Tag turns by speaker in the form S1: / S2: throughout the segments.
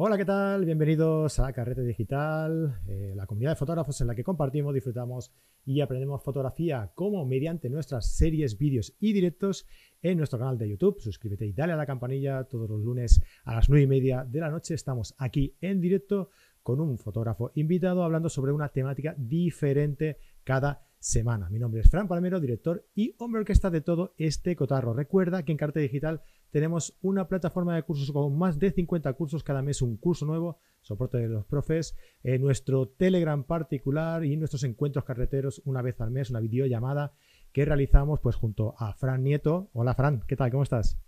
S1: Hola, ¿qué tal? Bienvenidos a Carrete Digital, eh, la comunidad de fotógrafos en la que compartimos, disfrutamos y aprendemos fotografía como mediante nuestras series, vídeos y directos en nuestro canal de YouTube. Suscríbete y dale a la campanilla todos los lunes a las 9 y media de la noche. Estamos aquí en directo con un fotógrafo invitado hablando sobre una temática diferente cada semana. Mi nombre es Fran Palmero, director y hombre orquesta de todo este cotarro. Recuerda que en Carrete Digital tenemos una plataforma de cursos con más de 50 cursos, cada mes un curso nuevo, soporte de los profes, en nuestro Telegram particular y nuestros encuentros carreteros una vez al mes, una videollamada que realizamos pues junto a Fran Nieto. Hola Fran, ¿qué tal? ¿Cómo estás?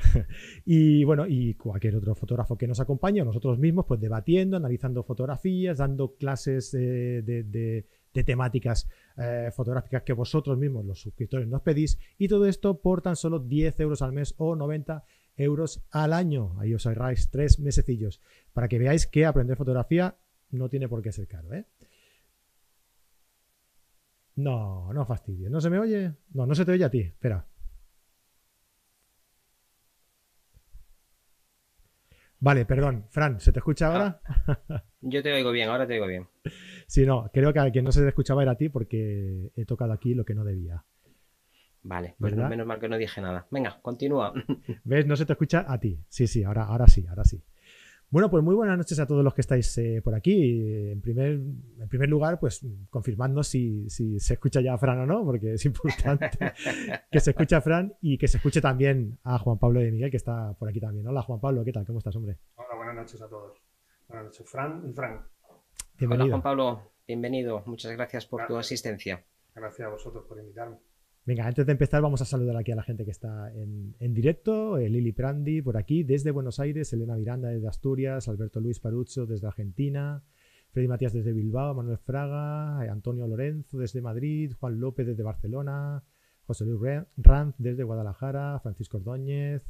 S1: y bueno, y cualquier otro fotógrafo que nos acompañe, nosotros mismos, pues debatiendo, analizando fotografías, dando clases de, temáticas eh, fotográficas que vosotros mismos, los suscriptores, nos pedís, y todo esto por tan solo 10 euros al mes o 90 euros al año. Ahí os ahorráis tres mesecillos, para que veáis que aprender fotografía no tiene por qué ser caro, ¿eh? No, no fastidio. ¿No se me oye? No, no se te oye a ti. Espera. Vale, perdón. Fran, ¿se te escucha ahora?
S2: Ah, yo te oigo bien, ahora te oigo bien.
S1: Sí, no, creo que a quien no se te escuchaba era a ti porque he tocado aquí lo que no debía.
S2: Vale, pues menos mal que no dije nada. Venga, continúa.
S1: ¿Ves? No se te escucha a ti. Sí, sí, ahora, ahora sí, ahora sí. Bueno, pues muy buenas noches a todos los que estáis eh, por aquí. En primer, en primer lugar, pues confirmando si, se escucha ya a Fran o no, porque es importante que se escuche a Fran y que se escuche también a Juan Pablo de Miguel, que está por aquí también. Hola, Juan Pablo, ¿qué tal? ¿Cómo estás, hombre?
S3: Hola, buenas noches a todos. Buenas noches, Fran y Fran.
S2: Bienvenido. Hola, Juan Pablo, bienvenido. Muchas gracias por tu asistencia.
S3: Gracias a vosotros por invitarme.
S1: Venga, antes de empezar vamos a saludar aquí a la gente que está en, directo. Eh, Lili Prandi por aquí, desde Buenos Aires, Elena Miranda desde Asturias, Alberto Luis Parucho desde Argentina, Freddy Matías desde Bilbao, Manuel Fraga, eh, Antonio Lorenzo desde Madrid, Juan López desde Barcelona, José Luis Ranz desde Guadalajara, Francisco Ordóñez,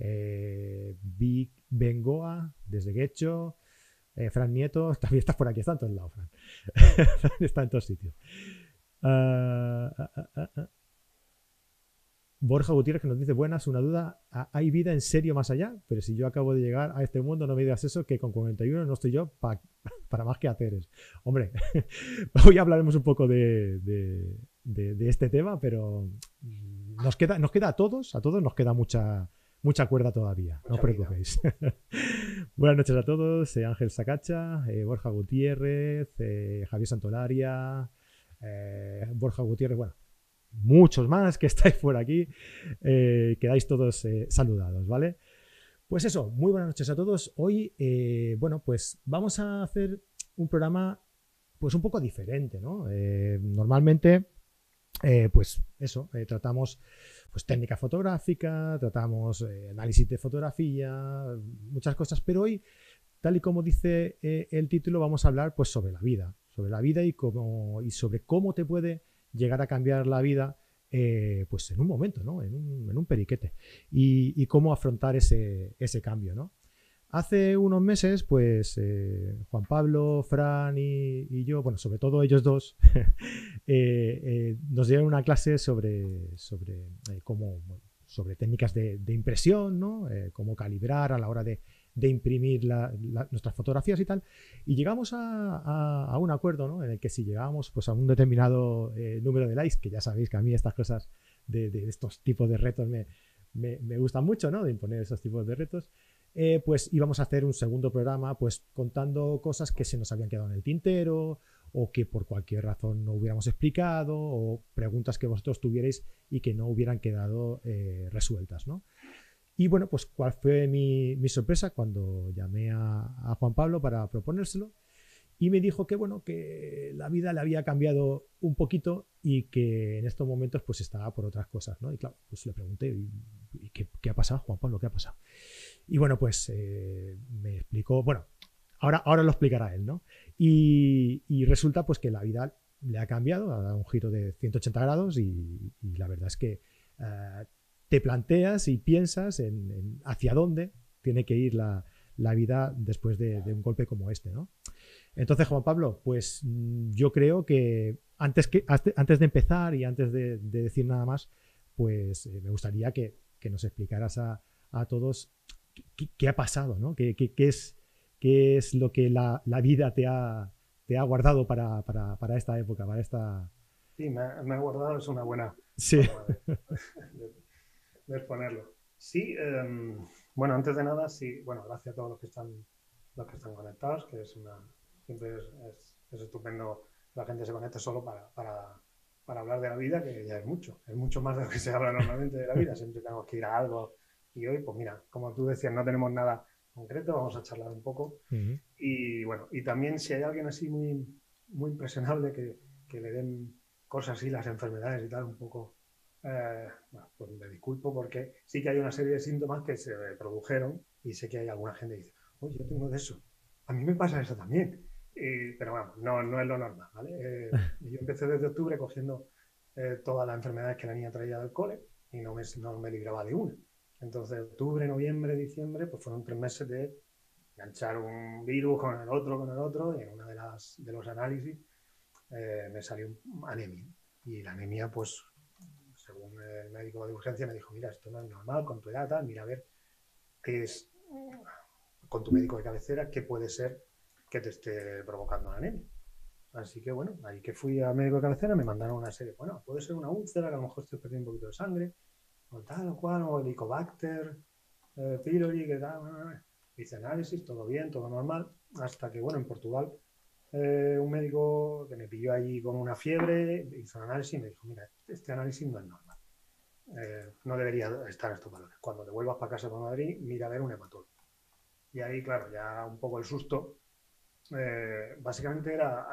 S1: eh, Vic Bengoa desde Guecho, Fran Nieto, también estás por aquí, está en todos lados, Fran. está en todos sitios. Ah, ah, ah, Borja Gutiérrez que nos dice, buenas, una duda, ¿hay vida en serio más allá? Pero si yo acabo de llegar a este mundo, no me digas eso, que con 41 no estoy yo para más que haceres. Hombre, hoy hablaremos un poco de, este tema, pero nos queda, nos queda a todos, a todos nos queda mucha, mucha cuerda todavía, no os preocupéis. Buenas noches a todos, eh, Ángel Sacacha, eh, Borja Gutiérrez, eh, Javier Santolaria, Borja Gutiérrez, bueno, muchos más que estáis por aquí, eh, quedáis todos eh, saludados, ¿vale? Pues eso, muy buenas noches a todos. Hoy, eh, bueno, pues vamos a hacer un programa pues un poco diferente, ¿no? normalmente, pues eso, tratamos pues técnica fotográfica, tratamos análisis de fotografía, muchas cosas, pero hoy, tal y como dice el título, vamos a hablar pues sobre la vida, sobre la vida y, cómo, y sobre cómo te puede llegar a cambiar la vida eh, pues en un momento, ¿no? en, un, periquete. Y, cómo afrontar ese, cambio. ¿no? Hace unos meses, pues eh, Juan Pablo, Fran y, yo, bueno, sobre todo ellos dos, eh, nos dieron una clase sobre, sobre, cómo, sobre técnicas de, de impresión, ¿no? cómo calibrar a la hora de, de imprimir nuestras fotografías y tal. Y llegamos a, un acuerdo ¿no? en el que si llegamos pues, a un determinado eh, número de likes, que ya sabéis que a mí estas cosas de, estos tipos de retos me, me, gustan mucho, ¿no? de imponer esos tipos de retos, eh, pues íbamos a hacer un segundo programa pues contando cosas que se nos habían quedado en el tintero o que por cualquier razón no hubiéramos explicado o preguntas que vosotros tuvierais y que no hubieran quedado eh, resueltas. ¿no? Y bueno, pues cuál fue mi, sorpresa cuando llamé a, Juan Pablo para proponérselo y me dijo que bueno, que la vida le había cambiado un poquito y que en estos momentos pues estaba por otras cosas, ¿no? Y claro, pues le pregunté, ¿y, qué, ha pasado, Juan Pablo? ¿Qué ha pasado? Y bueno, pues eh, me explicó, bueno, ahora, ahora lo explicará él, ¿no? Y, resulta pues que la vida le ha cambiado, ha dado un giro de 180 grados y, la verdad es que eh, te planteas y piensas en, hacia dónde tiene que ir la, vida después de, un golpe como este, ¿no? Entonces, Juan Pablo, pues mm, yo creo que antes, que, antes de empezar y antes de, decir nada más, pues eh, me gustaría que, nos explicaras a, a todos qué, ha pasado, ¿no? ¿Qué, es, qué es lo que la, vida te ha, te ha guardado para, esta época, para esta...
S3: Sí, me ha, guardado, es una buena
S1: sí.
S3: De, exponerlo. Sí, em, bueno, antes de nada, sí, bueno, gracias a todos los que están, los que están conectados, que es una, siempre es, es, estupendo que la gente se conecte solo para, para, para, hablar de la vida, que ya es mucho, es mucho más de lo que se habla normalmente de la vida, siempre tenemos que ir a algo y hoy, pues mira, como tú decías, no tenemos nada concreto, vamos a charlar un poco. Y bueno, y también si hay alguien así muy, muy impresionable que, que le den cosas así, las enfermedades y tal, un poco, eh, pues me disculpo porque sí que hay una serie de síntomas que se produjeron y sé que hay alguna gente que dice, oye, yo tengo de eso, a mí me pasa eso también. pero bueno, no, no es lo normal, ¿vale? Eh, yo empecé desde octubre cogiendo eh, todas las enfermedades que la niña traía del cole y no me, no me libraba de una. Entonces, octubre, noviembre, diciembre, pues fueron tres meses de enganchar un virus con el otro, con el otro, y en una de, las, de los análisis eh, me salió anemia. Y la anemia, pues, según el médico de urgencia, me dijo, mira, esto no es normal, con tu edad, mira a ver qué es, con tu médico de cabecera, qué puede ser que te esté provocando la anemia. Así que bueno, ahí que fui al médico de cabecera me mandaron una serie. Bueno, puede ser una úlcera, que a lo mejor estoy perdiendo un poquito de sangre, o tal o cual, o Helicobacter eh, pylori, que tal. Hice análisis, todo bien, todo normal, hasta que, bueno, en Portugal, eh, un médico que me pilló allí con una fiebre, hizo un análisis y me dijo, mira, este análisis no es normal. Eh, no debería estar estos valores. Cuando te vuelvas para casa para Madrid, mira a ver un hematólogo. Y ahí, claro, ya un poco el susto. básicamente era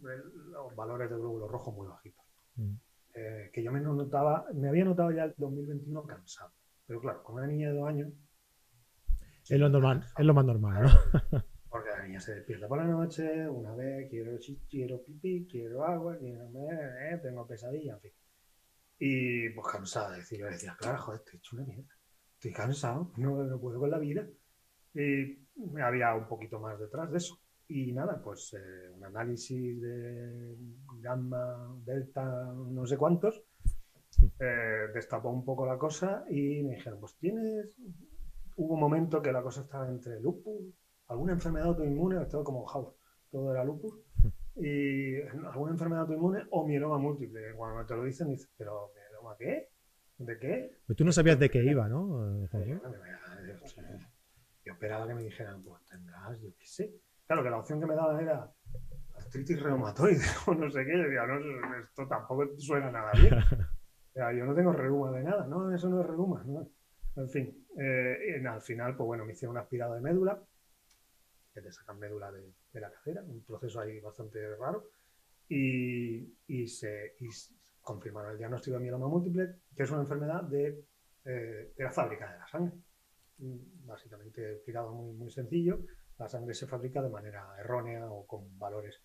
S3: los valores de glóbulos rojos muy bajitos. Mm. Eh, que yo me notaba, me había notado ya el 2021 cansado. Pero claro, con una niña de dos años.
S1: Es lo, normal, es lo más normal, ¿no?
S3: Porque la niña se despierta por la noche, una vez quiero quiero pipí, quiero agua, quiero eh, tengo pesadilla, en fin. Y pues cansada, decir, yo decía, claro, joder, estoy hecho una mierda. Estoy cansado, no, no puedo con la vida. Y había un poquito más detrás de eso. Y nada, pues eh, un análisis de gamma, delta, no sé cuántos, eh, destapó un poco la cosa y me dijeron, pues tienes, hubo un momento que la cosa estaba entre lupus, alguna enfermedad autoinmune, todo como Howard, todo era lupus, y alguna enfermedad autoinmune o mieloma múltiple. Cuando te lo dicen, dices, pero ¿mieloma qué? ¿De qué?
S1: Pues tú no sabías de qué iba, ¿no?
S3: Yo esperaba que me dijeran, pues tendrás, yo qué sé Claro, que la opción que me daban era artritis reumatoide o no sé qué. Yo decía, no, esto tampoco suena nada bien. O sea, yo no tengo reuma de nada, no, eso no es reuma. En fin, eh, al final, pues bueno, me hicieron un aspirado de médula, que sacan médula de, la cadera, un proceso ahí bastante raro, y, se confirmaron el diagnóstico de mieloma múltiple, que es una enfermedad de, eh, de la fábrica de la sangre. Básicamente explicado muy, muy sencillo, la sangre se fabrica de manera errónea o con valores.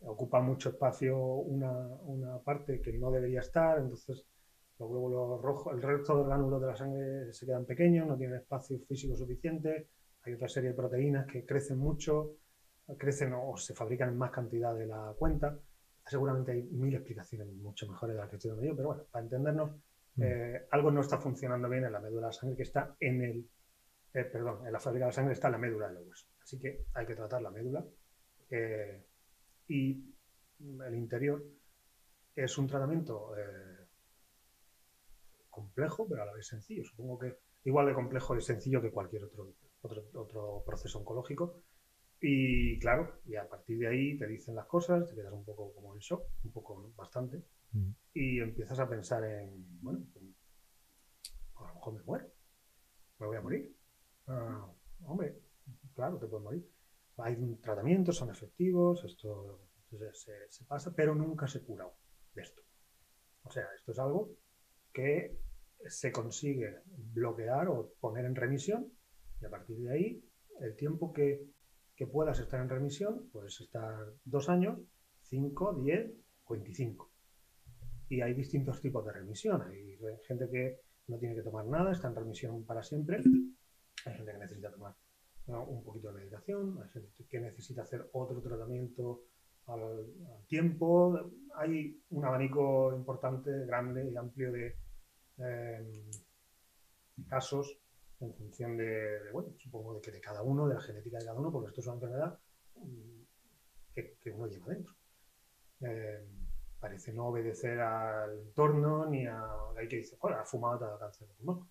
S3: Ocupa mucho espacio una, una parte que no debería estar, entonces los glóbulos rojos, el resto de gránulos de la sangre se quedan pequeños, no tienen espacio físico suficiente. Hay otra serie de proteínas que crecen mucho, crecen o se fabrican en más cantidad de la cuenta. Seguramente hay mil explicaciones mucho mejores de las que estoy dando yo, pero bueno, para entendernos, mm. eh, algo no está funcionando bien en la médula de la sangre que está en el, eh, perdón, en la fábrica de la sangre está la médula de los huesos. Así que hay que tratar la médula. Eh, y el interior es un tratamiento complejo, pero a la vez sencillo. Supongo que igual de complejo y sencillo que cualquier otro, otro, proceso oncológico. Y claro, y a partir de ahí te dicen las cosas, te quedas un poco como en shock, un poco bastante, mm. y empiezas a pensar en, bueno, a lo mejor me muero, me voy a morir. Ah, hombre, claro, te puedes morir. Hay tratamientos, son efectivos, esto se, pasa, pero nunca se cura de esto. O sea, esto es algo que se consigue bloquear o poner en remisión y a partir de ahí, el tiempo que, que puedas estar en remisión, puedes estar dos años, cinco, diez o veinticinco. Y hay distintos tipos de remisión. Hay gente que no tiene que tomar nada, está en remisión para siempre. Hay gente que necesita tomar un poquito de medicación, hay gente que necesita hacer otro tratamiento al, tiempo. Hay un abanico importante, grande y amplio de em, casos en función de, bueno, supongo de que de cada uno, de la genética de cada uno, porque esto es una enfermedad mm, que, uno lleva dentro. Eh, parece no obedecer al entorno ni a hay que dice, joder, has fumado, te ha cáncer de pulmón.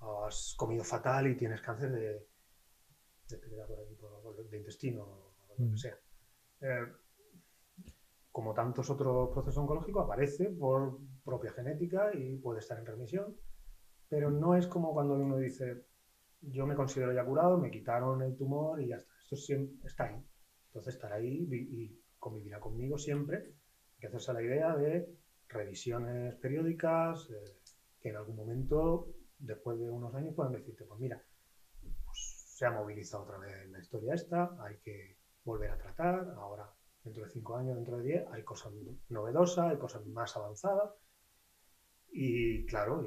S3: O has comido fatal y tienes cáncer de, de, intestino o lo que mm. sea. Eh, como tantos otros procesos oncológicos, aparece por propia genética y puede estar en remisión, pero no es como cuando uno dice, yo me considero ya curado, me quitaron el tumor y ya está. Esto siempre está ahí. Entonces estará ahí y convivirá conmigo siempre. Hay que hacerse la idea de revisiones periódicas, eh, que en algún momento, después de unos años, puedan decirte, pues mira, pues se ha movilizado otra vez la historia esta, hay que volver a tratar, ahora dentro de cinco años, dentro de diez, hay cosas novedosas, hay cosas más avanzadas. Y claro,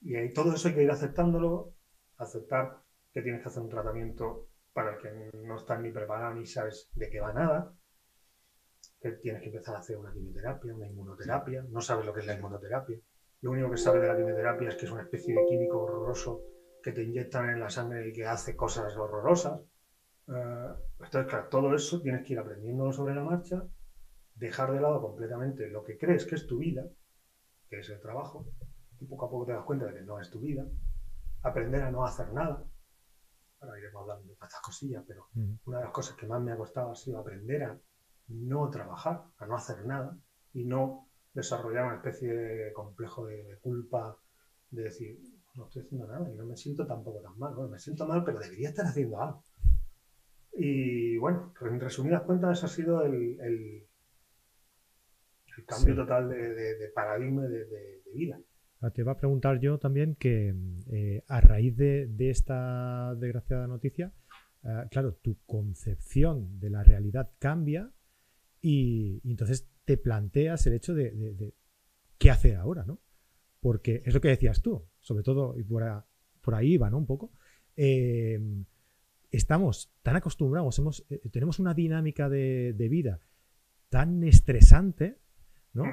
S3: y, y todo eso hay que ir aceptándolo, aceptar que tienes que hacer un tratamiento para el que no estás ni preparado ni sabes de qué va nada, que tienes que empezar a hacer una quimioterapia, una inmunoterapia, no sabes lo que es la inmunoterapia. Lo único que sabes de la quimioterapia es que es una especie de químico horroroso que te inyectan en la sangre y que hace cosas horrorosas. Eh, entonces, claro, todo eso tienes que ir aprendiéndolo sobre la marcha, dejar de lado completamente lo que crees que es tu vida, que es el trabajo, y poco a poco te das cuenta de que no es tu vida, aprender a no hacer nada. Ahora iremos hablando de estas cosillas, pero una de las cosas que más me ha costado ha sido aprender a no trabajar, a no hacer nada y no desarrollar una especie de complejo de, culpa, de decir, no estoy haciendo nada y no me siento tampoco tan mal. Bueno, me siento mal, pero debería estar haciendo algo. Y bueno, en resumidas cuentas, ese ha sido el, el, cambio total de, paradigma de, vida.
S1: Ah, te iba a preguntar yo también que eh, a raíz de, esta desgraciada noticia, ah, claro, tu concepción de la realidad cambia y, entonces te planteas el hecho de, qué hacer ahora, ¿no? Porque es lo que decías tú, sobre todo, y por, ahí va, ¿no? Un poco. Eh, estamos tan acostumbrados, eh, tenemos una dinámica de, vida tan estresante, ¿no?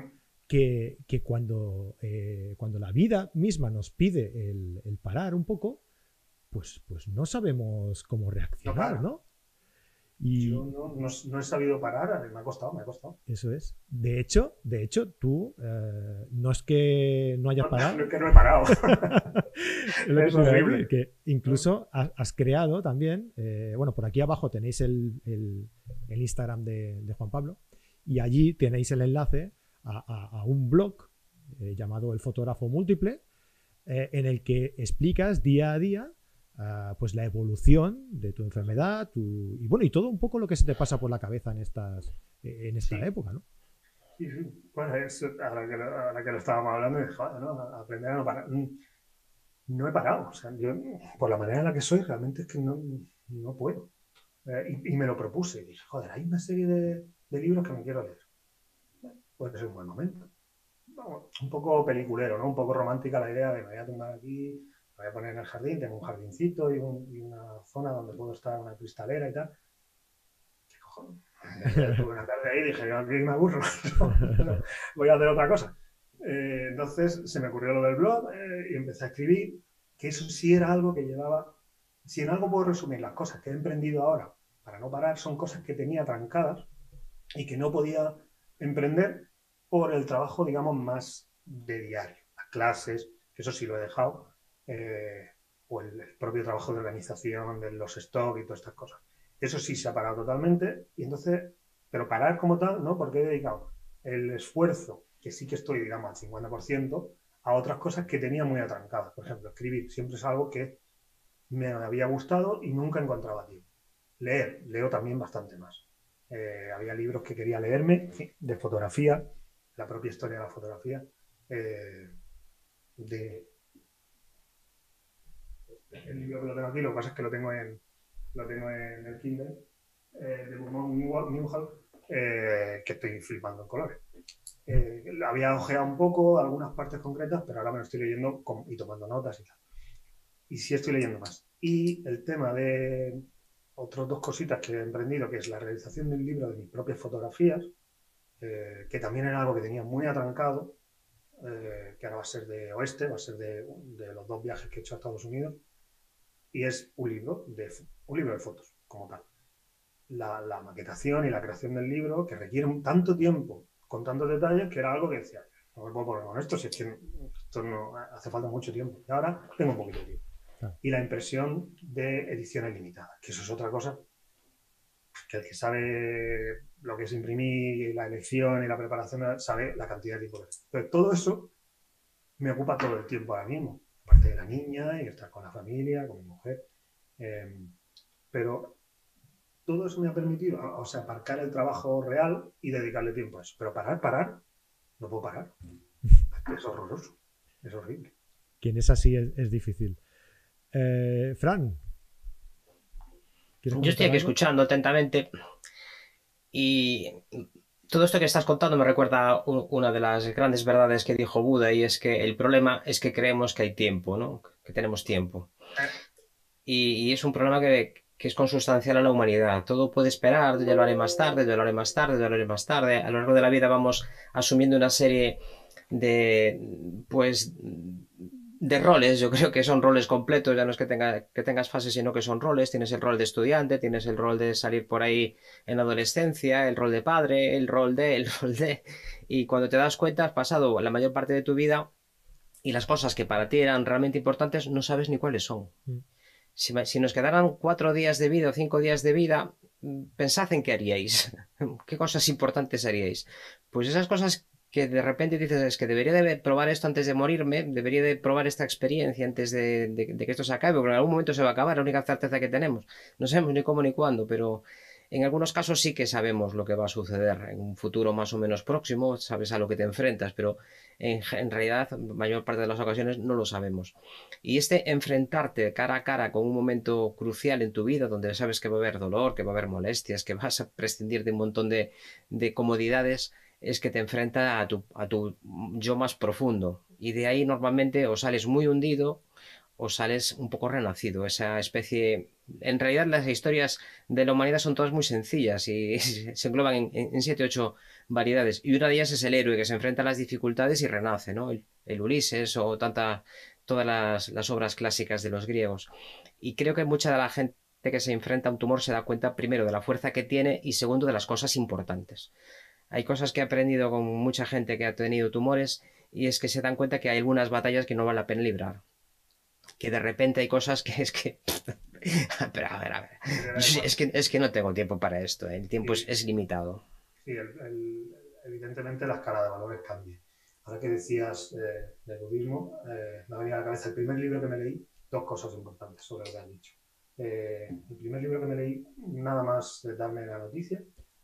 S1: Mm. Que, cuando, eh, cuando la vida misma nos pide el, parar un poco, pues, pues no sabemos cómo reaccionar, ¿no?
S3: Y Yo no, he sabido parar, me ha costado, me ha costado.
S1: Eso es. De hecho, de hecho tú eh, no es que no hayas parado.
S3: No, es que no he parado.
S1: es, horrible. Que incluso has, creado también, eh, bueno, por aquí abajo tenéis el, el, Instagram de, Juan Pablo y allí tenéis el enlace a, un blog eh, llamado El Fotógrafo Múltiple, en el que explicas día a día pues la evolución de tu enfermedad y bueno y todo un poco lo que se te pasa por la cabeza en estas en esta época ¿no?
S3: Sí, sí. Bueno, ahora, que, ahora, que, lo estábamos hablando, ¿no? aprender a no parar. Mm, no he parado. O sea, yo, por la manera en la que soy, realmente es que no, no puedo. Eh, y, me lo propuse. Y dije, joder, hay una serie de, de libros que me quiero leer. Puede ser un buen momento. un poco peliculero, ¿no? Un poco romántica la idea de me voy a tomar aquí voy a poner en el jardín, tengo un jardincito y, una zona donde puedo estar una cristalera y tal. ¿Qué cojones? Tuve una tarde ahí y dije, aquí me aburro, voy a hacer otra cosa. Eh, entonces se me ocurrió lo del blog eh, y empecé a escribir, que eso sí era algo que llevaba, si en algo puedo resumir las cosas que he emprendido ahora para no parar, son cosas que tenía trancadas y que no podía emprender por el trabajo, digamos, más de diario, las clases, que eso sí lo he dejado, eh, o el, propio trabajo de organización de los stocks y todas estas cosas. Eso sí se ha parado totalmente y entonces, pero parar como tal, ¿no? Porque he dedicado el esfuerzo, que sí que estoy, digamos, al 50%, a otras cosas que tenía muy atrancadas. Por ejemplo, escribir siempre es algo que me había gustado y nunca encontraba tiempo. Leer, leo también bastante más. Eh, había libros que quería leerme de fotografía, la propia historia de la fotografía, eh, de el libro que lo tengo aquí, lo que pasa es que lo tengo en, lo tengo en el Kindle, eh, de Newhall, eh, que estoy flipando en colores. Eh, había ojeado un poco algunas partes concretas, pero ahora me lo estoy leyendo y tomando notas y tal. Y sí estoy leyendo más. Y el tema de otras dos cositas que he emprendido, que es la realización del libro de mis propias fotografías, eh, que también era algo que tenía muy atrancado, que ahora va a ser de oeste, va a ser de, de los dos viajes que he hecho a Estados Unidos y es un libro de, un libro de fotos, como tal. La, la maquetación y la creación del libro, que requiere tanto tiempo, con tantos detalles, que era algo que decía, no me puedo poner con esto, si es que esto no hace falta mucho tiempo. Y ahora tengo un poquito de tiempo. Y la impresión de ediciones limitadas, que eso es otra cosa que el que sabe lo que es imprimir, la elección y la preparación, sabe la cantidad de tiempo. Pero todo eso me ocupa todo el tiempo ahora mismo, aparte de la niña y estar con la familia, con mi mujer. Em, pero todo eso me ha permitido, o sea, aparcar el trabajo real y dedicarle tiempo a eso. Pero parar, parar, no puedo parar. Es horroroso, es horrible.
S1: Quien es así es, difícil. Eh, Fran.
S2: Yo estoy aquí escuchando atentamente y todo esto que estás contando me recuerda una de las grandes verdades que dijo Buda y es que el problema es que creemos que hay tiempo, ¿no? Que tenemos tiempo. Y, es un problema que, es consustancial a la humanidad. Todo puede esperar, ya lo haré más tarde, ya lo haré más tarde, ya lo haré más tarde. A lo largo de la vida vamos asumiendo una serie de, pues, de roles, yo creo que son roles completos, ya no es que, tenga, que tengas fases, sino que son roles. Tienes el rol de estudiante, tienes el rol de salir por ahí en adolescencia, el rol de padre, el rol de, el rol de... Y cuando te das cuenta, has pasado la mayor parte de tu vida y las cosas que para ti eran realmente importantes no sabes ni cuáles son. Mm. Si, si, nos quedaran cuatro días de vida o cinco días de vida, mm, pensad en qué haríais, qué cosas importantes haríais. Pues esas cosas que de repente dices, es que debería de probar esto antes de morirme, debería de probar esta experiencia antes de, que esto se acabe, porque en algún momento se va a acabar, la única certeza que tenemos. No sabemos ni cómo ni cuándo, pero en algunos casos sí que sabemos lo que va a suceder en un futuro más o menos próximo, sabes a lo que te enfrentas, pero en, en realidad, mayor parte de las ocasiones no lo sabemos. Y este enfrentarte cara a cara con un momento crucial en tu vida, donde sabes que va a haber dolor, que va a haber molestias, que vas a prescindir de un montón de, de comodidades, es que te enfrenta a tu, a tu yo más profundo. Y de ahí normalmente o sales muy hundido o sales un poco renacido. Esa especie. En realidad, las historias de la humanidad son todas muy sencillas y se engloban en, en siete ocho variedades. Y una de ellas es el héroe que se enfrenta a las dificultades y renace, ¿no? El, Ulises o tanta, todas las, las, obras clásicas de los griegos. Y creo que mucha de la gente que se enfrenta a un tumor se da cuenta primero de la fuerza que tiene y segundo de las cosas importantes hay cosas que he aprendido con mucha gente que ha tenido tumores y es que se dan cuenta que hay algunas batallas que no vale la pena librar. Que de repente hay cosas que es que... Pero a ver, a ver. Es que, es que no tengo tiempo para esto. ¿eh? El tiempo es, limitado.
S3: Sí, evidentemente la escala de valores cambia. Ahora que decías eh, del budismo, eh, me venido a la cabeza el primer libro que me leí, dos cosas importantes sobre lo que has dicho. el primer libro que me leí, nada más de darme la noticia,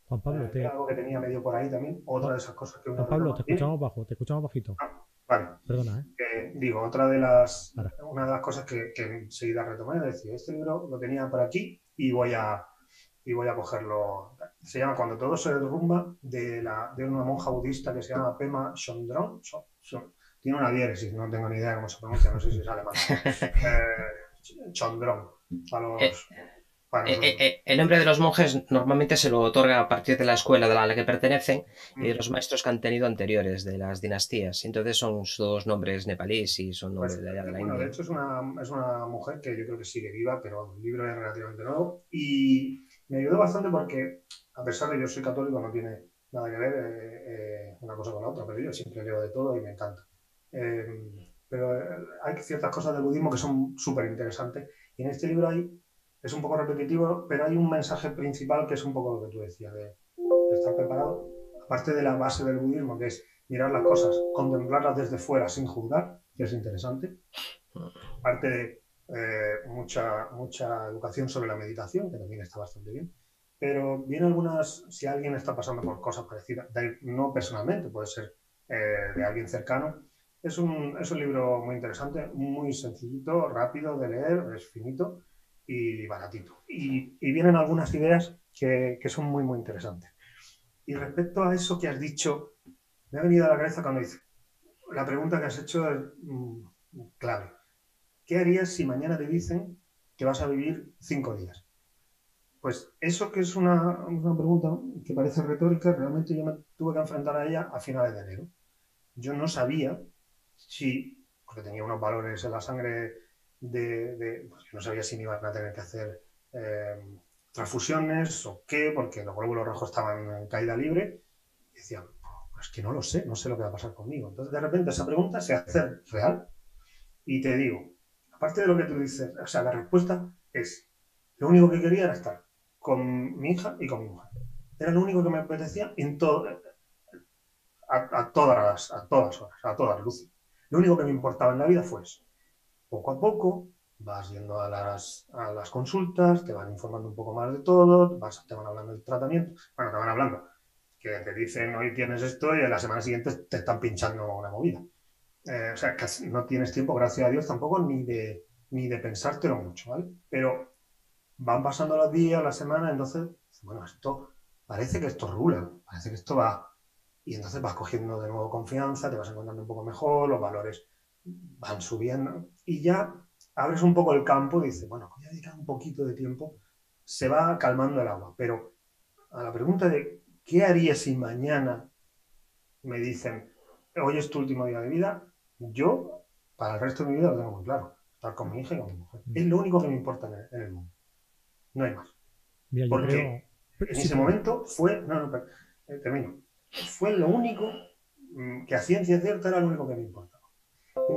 S1: Juan Pablo,
S3: eh, te... algo que tenía medio por ahí también, otra de esas cosas que
S1: Juan Pablo, te escuchamos bajo, te escuchamos bajito.
S3: Ah, vale.
S1: Perdona,
S3: ¿eh? digo, otra de las, una de las cosas que, que enseguida retomé, es decir, este libro lo tenía por aquí y voy a, y voy a cogerlo. Se llama Cuando todo se derrumba, de, la, de una monja budista que se llama Pema Chondron. tiene una diéresis, no tengo ni idea cómo se pronuncia, no sé si es alemán. eh, Chondron. A los, eh,
S2: eh, eh, eh, el nombre de los monjes normalmente se lo otorga a partir de la escuela de la que pertenecen y de los maestros que han tenido anteriores de las dinastías. Entonces son dos nombres nepalíes y son nombres pues, de allá de la
S3: bueno, De hecho es una, es una, mujer que yo creo que sigue viva, pero el libro es relativamente nuevo y me ayudó bastante porque, a pesar de que yo soy católico, no tiene nada que ver una cosa con la otra, pero yo siempre leo de todo y me encanta. pero hay ciertas cosas del budismo que son súper interesantes y en este libro hay es un poco repetitivo, pero hay un mensaje principal que es un poco lo que tú decías, de, estar preparado. Aparte de la base del budismo, que es mirar las cosas, contemplarlas desde fuera sin juzgar, que es interesante. Aparte de eh, mucha, mucha educación sobre la meditación, que también está bastante bien. Pero viene algunas, si alguien está pasando por cosas parecidas, no personalmente, puede ser eh, de alguien cercano, es un, es un libro muy interesante, muy sencillito, rápido de leer, es finito y baratito. Y, y vienen algunas ideas que, que, son muy, muy interesantes. Y respecto a eso que has dicho, me ha venido a la cabeza cuando dice, la pregunta que has hecho es mm, clave. ¿Qué harías si mañana te dicen que vas a vivir cinco días? Pues eso que es una, una pregunta que parece retórica, realmente yo me tuve que enfrentar a ella a finales de enero. Yo no sabía si, porque tenía unos valores en la sangre de, pues, no sabía si me iban a tener que hacer eh, transfusiones o qué, porque los glóbulos rojos estaban en caída libre. Y decía, pues que no lo sé, no sé lo que va a pasar conmigo. Entonces, de repente, esa pregunta se hace real. Y te digo, aparte de lo que tú dices, o sea, la respuesta es, lo único que quería era estar con mi hija y con mi mujer. Era lo único que me apetecía en todo, a, todas las, a todas horas, a todas luces. Lo único que me importaba en la vida fue eso. Poco a poco vas yendo a las, a las consultas, te van informando un poco más de todo, vas, te van hablando del tratamiento, bueno, te van hablando que te dicen hoy tienes esto y a la semana siguiente te están pinchando una movida. Eh, o sea, que no tienes tiempo, gracias a Dios, tampoco ni de, ni de pensártelo mucho, ¿vale? Pero van pasando los días, las semanas, entonces, bueno, esto parece que esto rula, parece que esto va. Y entonces vas cogiendo de nuevo confianza, te vas encontrando un poco mejor, los valores van subiendo y ya abres un poco el campo y dices, bueno, voy a dedicar un poquito de tiempo, se va calmando el agua. Pero a la pregunta de ¿qué haría si mañana me dicen, hoy es tu último día de vida? Yo, para el resto de mi vida, lo tengo muy claro. Estar con mi hija y con mi mujer. Es lo único que me importa en el, mundo. No hay más. Porque en ese momento fue, no, no, eh, termino. Fue lo único mm, que a ciencia cierta era lo único que me importaba.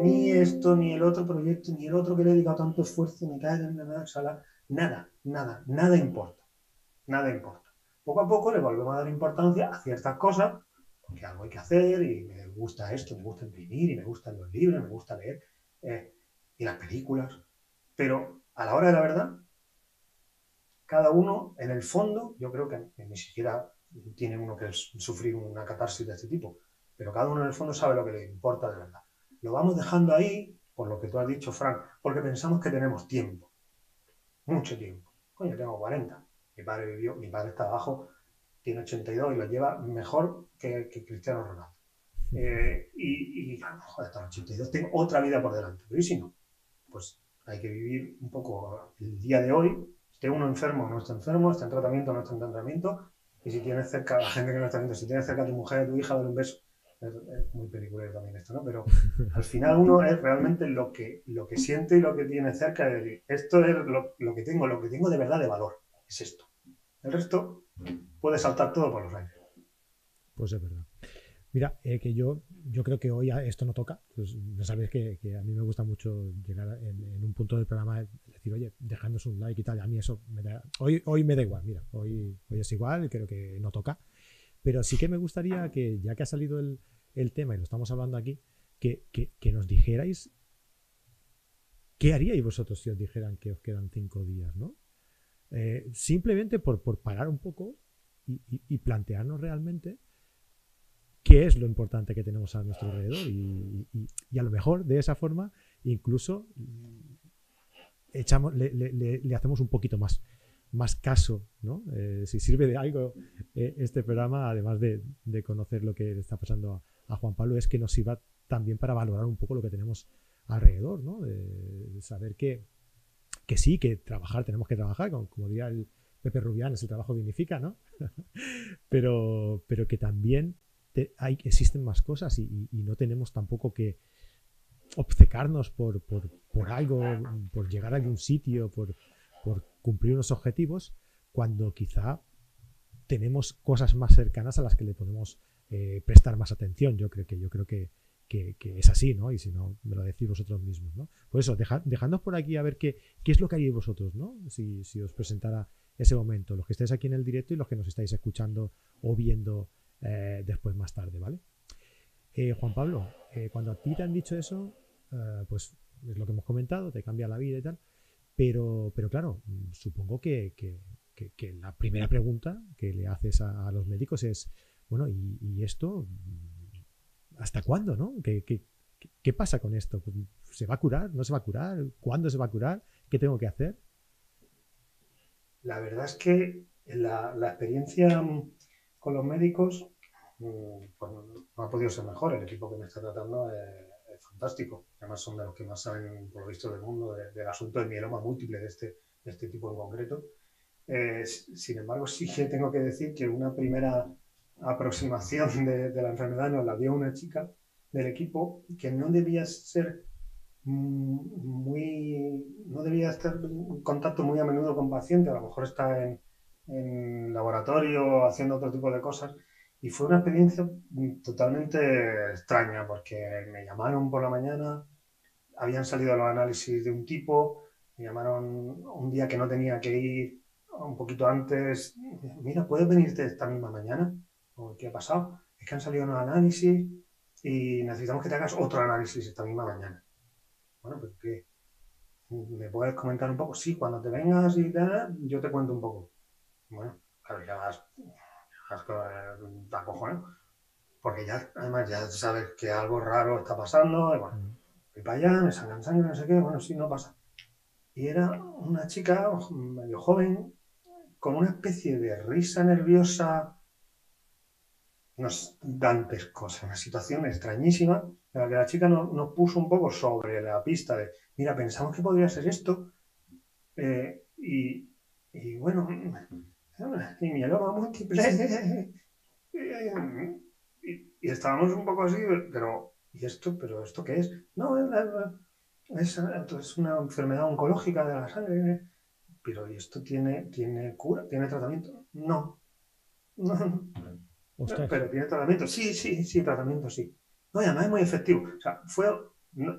S3: Ni esto, ni el otro proyecto, ni el otro que le he dedicado tanto esfuerzo, ni cae en la sala, nada, nada, nada importa. Nada importa. Poco a poco le volvemos a dar importancia a ciertas cosas, porque algo hay que hacer, y me gusta esto, me gusta imprimir, y me gustan los libros, me gusta leer, eh, y las películas. Pero a la hora de la verdad, cada uno, en el fondo, yo creo que ni siquiera tiene uno que sufrir una catarsis de este tipo, pero cada uno en el fondo sabe lo que le importa de verdad. Lo vamos dejando ahí, por lo que tú has dicho, Frank, porque pensamos que tenemos tiempo, mucho tiempo. Coño, tengo 40. Mi padre vivió, mi padre está abajo, tiene 82 y lo lleva mejor que, Cristiano Ronaldo. Eh, y, y joder, hasta los 82 tengo otra vida por delante. Pero ¿y si no? Pues hay que vivir un poco el día de hoy, esté uno enfermo o no está enfermo, está en tratamiento o no está en tratamiento, y si tienes cerca la gente que no está viendo, si tienes cerca a tu mujer, a tu hija, dale un beso. Es, muy peliculero también esto, ¿no? Pero al final uno es realmente lo que, lo que siente y lo que tiene cerca de decir, esto es lo, lo que tengo, lo que tengo de verdad de valor, es esto. El resto puede saltar todo por los aires.
S1: Pues es verdad. Mira, eh, que yo, yo creo que hoy esto no toca. Pues, ya sabéis que, a mí me gusta mucho llegar en, un punto del programa decir, oye, dejándos un like y tal. A mí eso me da. Hoy, hoy me da igual, mira, hoy, hoy es igual, creo que no toca. Pero sí que me gustaría que, ya que ha salido el, el tema y lo estamos hablando aquí, que, que, nos dijerais qué haríais vosotros si os dijeran que os quedan cinco días, ¿no? Eh, simplemente por, por, parar un poco y, y, plantearnos realmente qué es lo importante que tenemos a nuestro alrededor y, y a lo mejor de esa forma incluso echamos, le, le, le, hacemos un poquito más, más caso, ¿no? Eh, si sirve de algo eh, este programa, además de, conocer lo que le está pasando a, Juan Pablo, es que nos sirva también para valorar un poco lo que tenemos alrededor, ¿no? De, saber que, que sí, que trabajar, tenemos que trabajar, como, como diría el Pepe Rubián, es el trabajo dignifica, ¿no? pero, pero que también hay, existen más cosas y, y, no tenemos tampoco que obcecarnos por, por, por, algo, por llegar a algún sitio, por cumplir unos objetivos, cuando quizá tenemos cosas más cercanas a las que le podemos eh, prestar más atención. Yo creo que, yo creo que, que, es así, ¿no? Y si no, me lo decís vosotros mismos, ¿no? Por eso, dejadnos por aquí a ver qué, qué es lo que haríais vosotros, ¿no? Si, si, os presentara ese momento, los que estáis aquí en el directo y los que nos estáis escuchando o viendo eh, después más tarde, ¿vale? Eh, Juan Pablo, cuando a ti te han dicho eso, pues es lo que hemos comentado, te cambia la vida y tal, pero, pero claro, supongo que, que, la primera pregunta que le haces a, los médicos es, bueno, ¿y, esto hasta cuándo, no? ¿Qué, ¿Qué, pasa con esto? ¿Se va a curar? ¿No se va a curar? ¿Cuándo se va a curar? ¿Qué tengo que hacer?
S3: La verdad es que la, la experiencia con los médicos, mm, pues no ha podido ser mejor. El equipo que me está tratando es, fantástico. Además son de los que más saben, por lo visto, del mundo del asunto del mieloma múltiple de este, este tipo en concreto. Eh, sin embargo, sí que tengo que decir que una primera aproximación de, de, la enfermedad nos la dio una chica del equipo que no debía ser mm, muy no debía estar en contacto muy a menudo con pacientes, a lo mejor está en, en laboratorio haciendo otro tipo de cosas. Y fue una experiencia totalmente extraña porque me llamaron por la mañana, habían salido los análisis de un tipo, me llamaron un día que no tenía que ir un poquito antes, mira, ¿puedes venirte esta misma mañana? ¿Qué ha pasado? Es que han salido unos análisis y necesitamos que te hagas otro análisis esta misma mañana. Bueno, pues ¿qué? ¿Me puedes comentar un poco? Sí, cuando te vengas y tal, yo te cuento un poco. Bueno, claro, ya vas, vas con Porque ya, además, ya sabes que algo raro está pasando. Y bueno, mm. voy para allá, me sacan sangre, no sé qué. Bueno, sí, no pasa. Y era una chica medio joven, con una especie de risa nerviosa, unos dantes cosas, una situación extrañísima, en la que la chica nos, puso un poco sobre la pista de, mira, pensamos que podría ser esto, eh, y, y, bueno, y mieloma múltiple, y, y, estábamos un poco así, pero, ¿y esto? ¿Pero esto qué es? No, es, es una enfermedad oncológica de la sangre, pero ¿y esto tiene, tiene cura? ¿Tiene tratamiento? No. no. Pero tiene tratamiento. Sí, sí, sí, tratamiento sí. No, y además es muy efectivo. O sea, fue,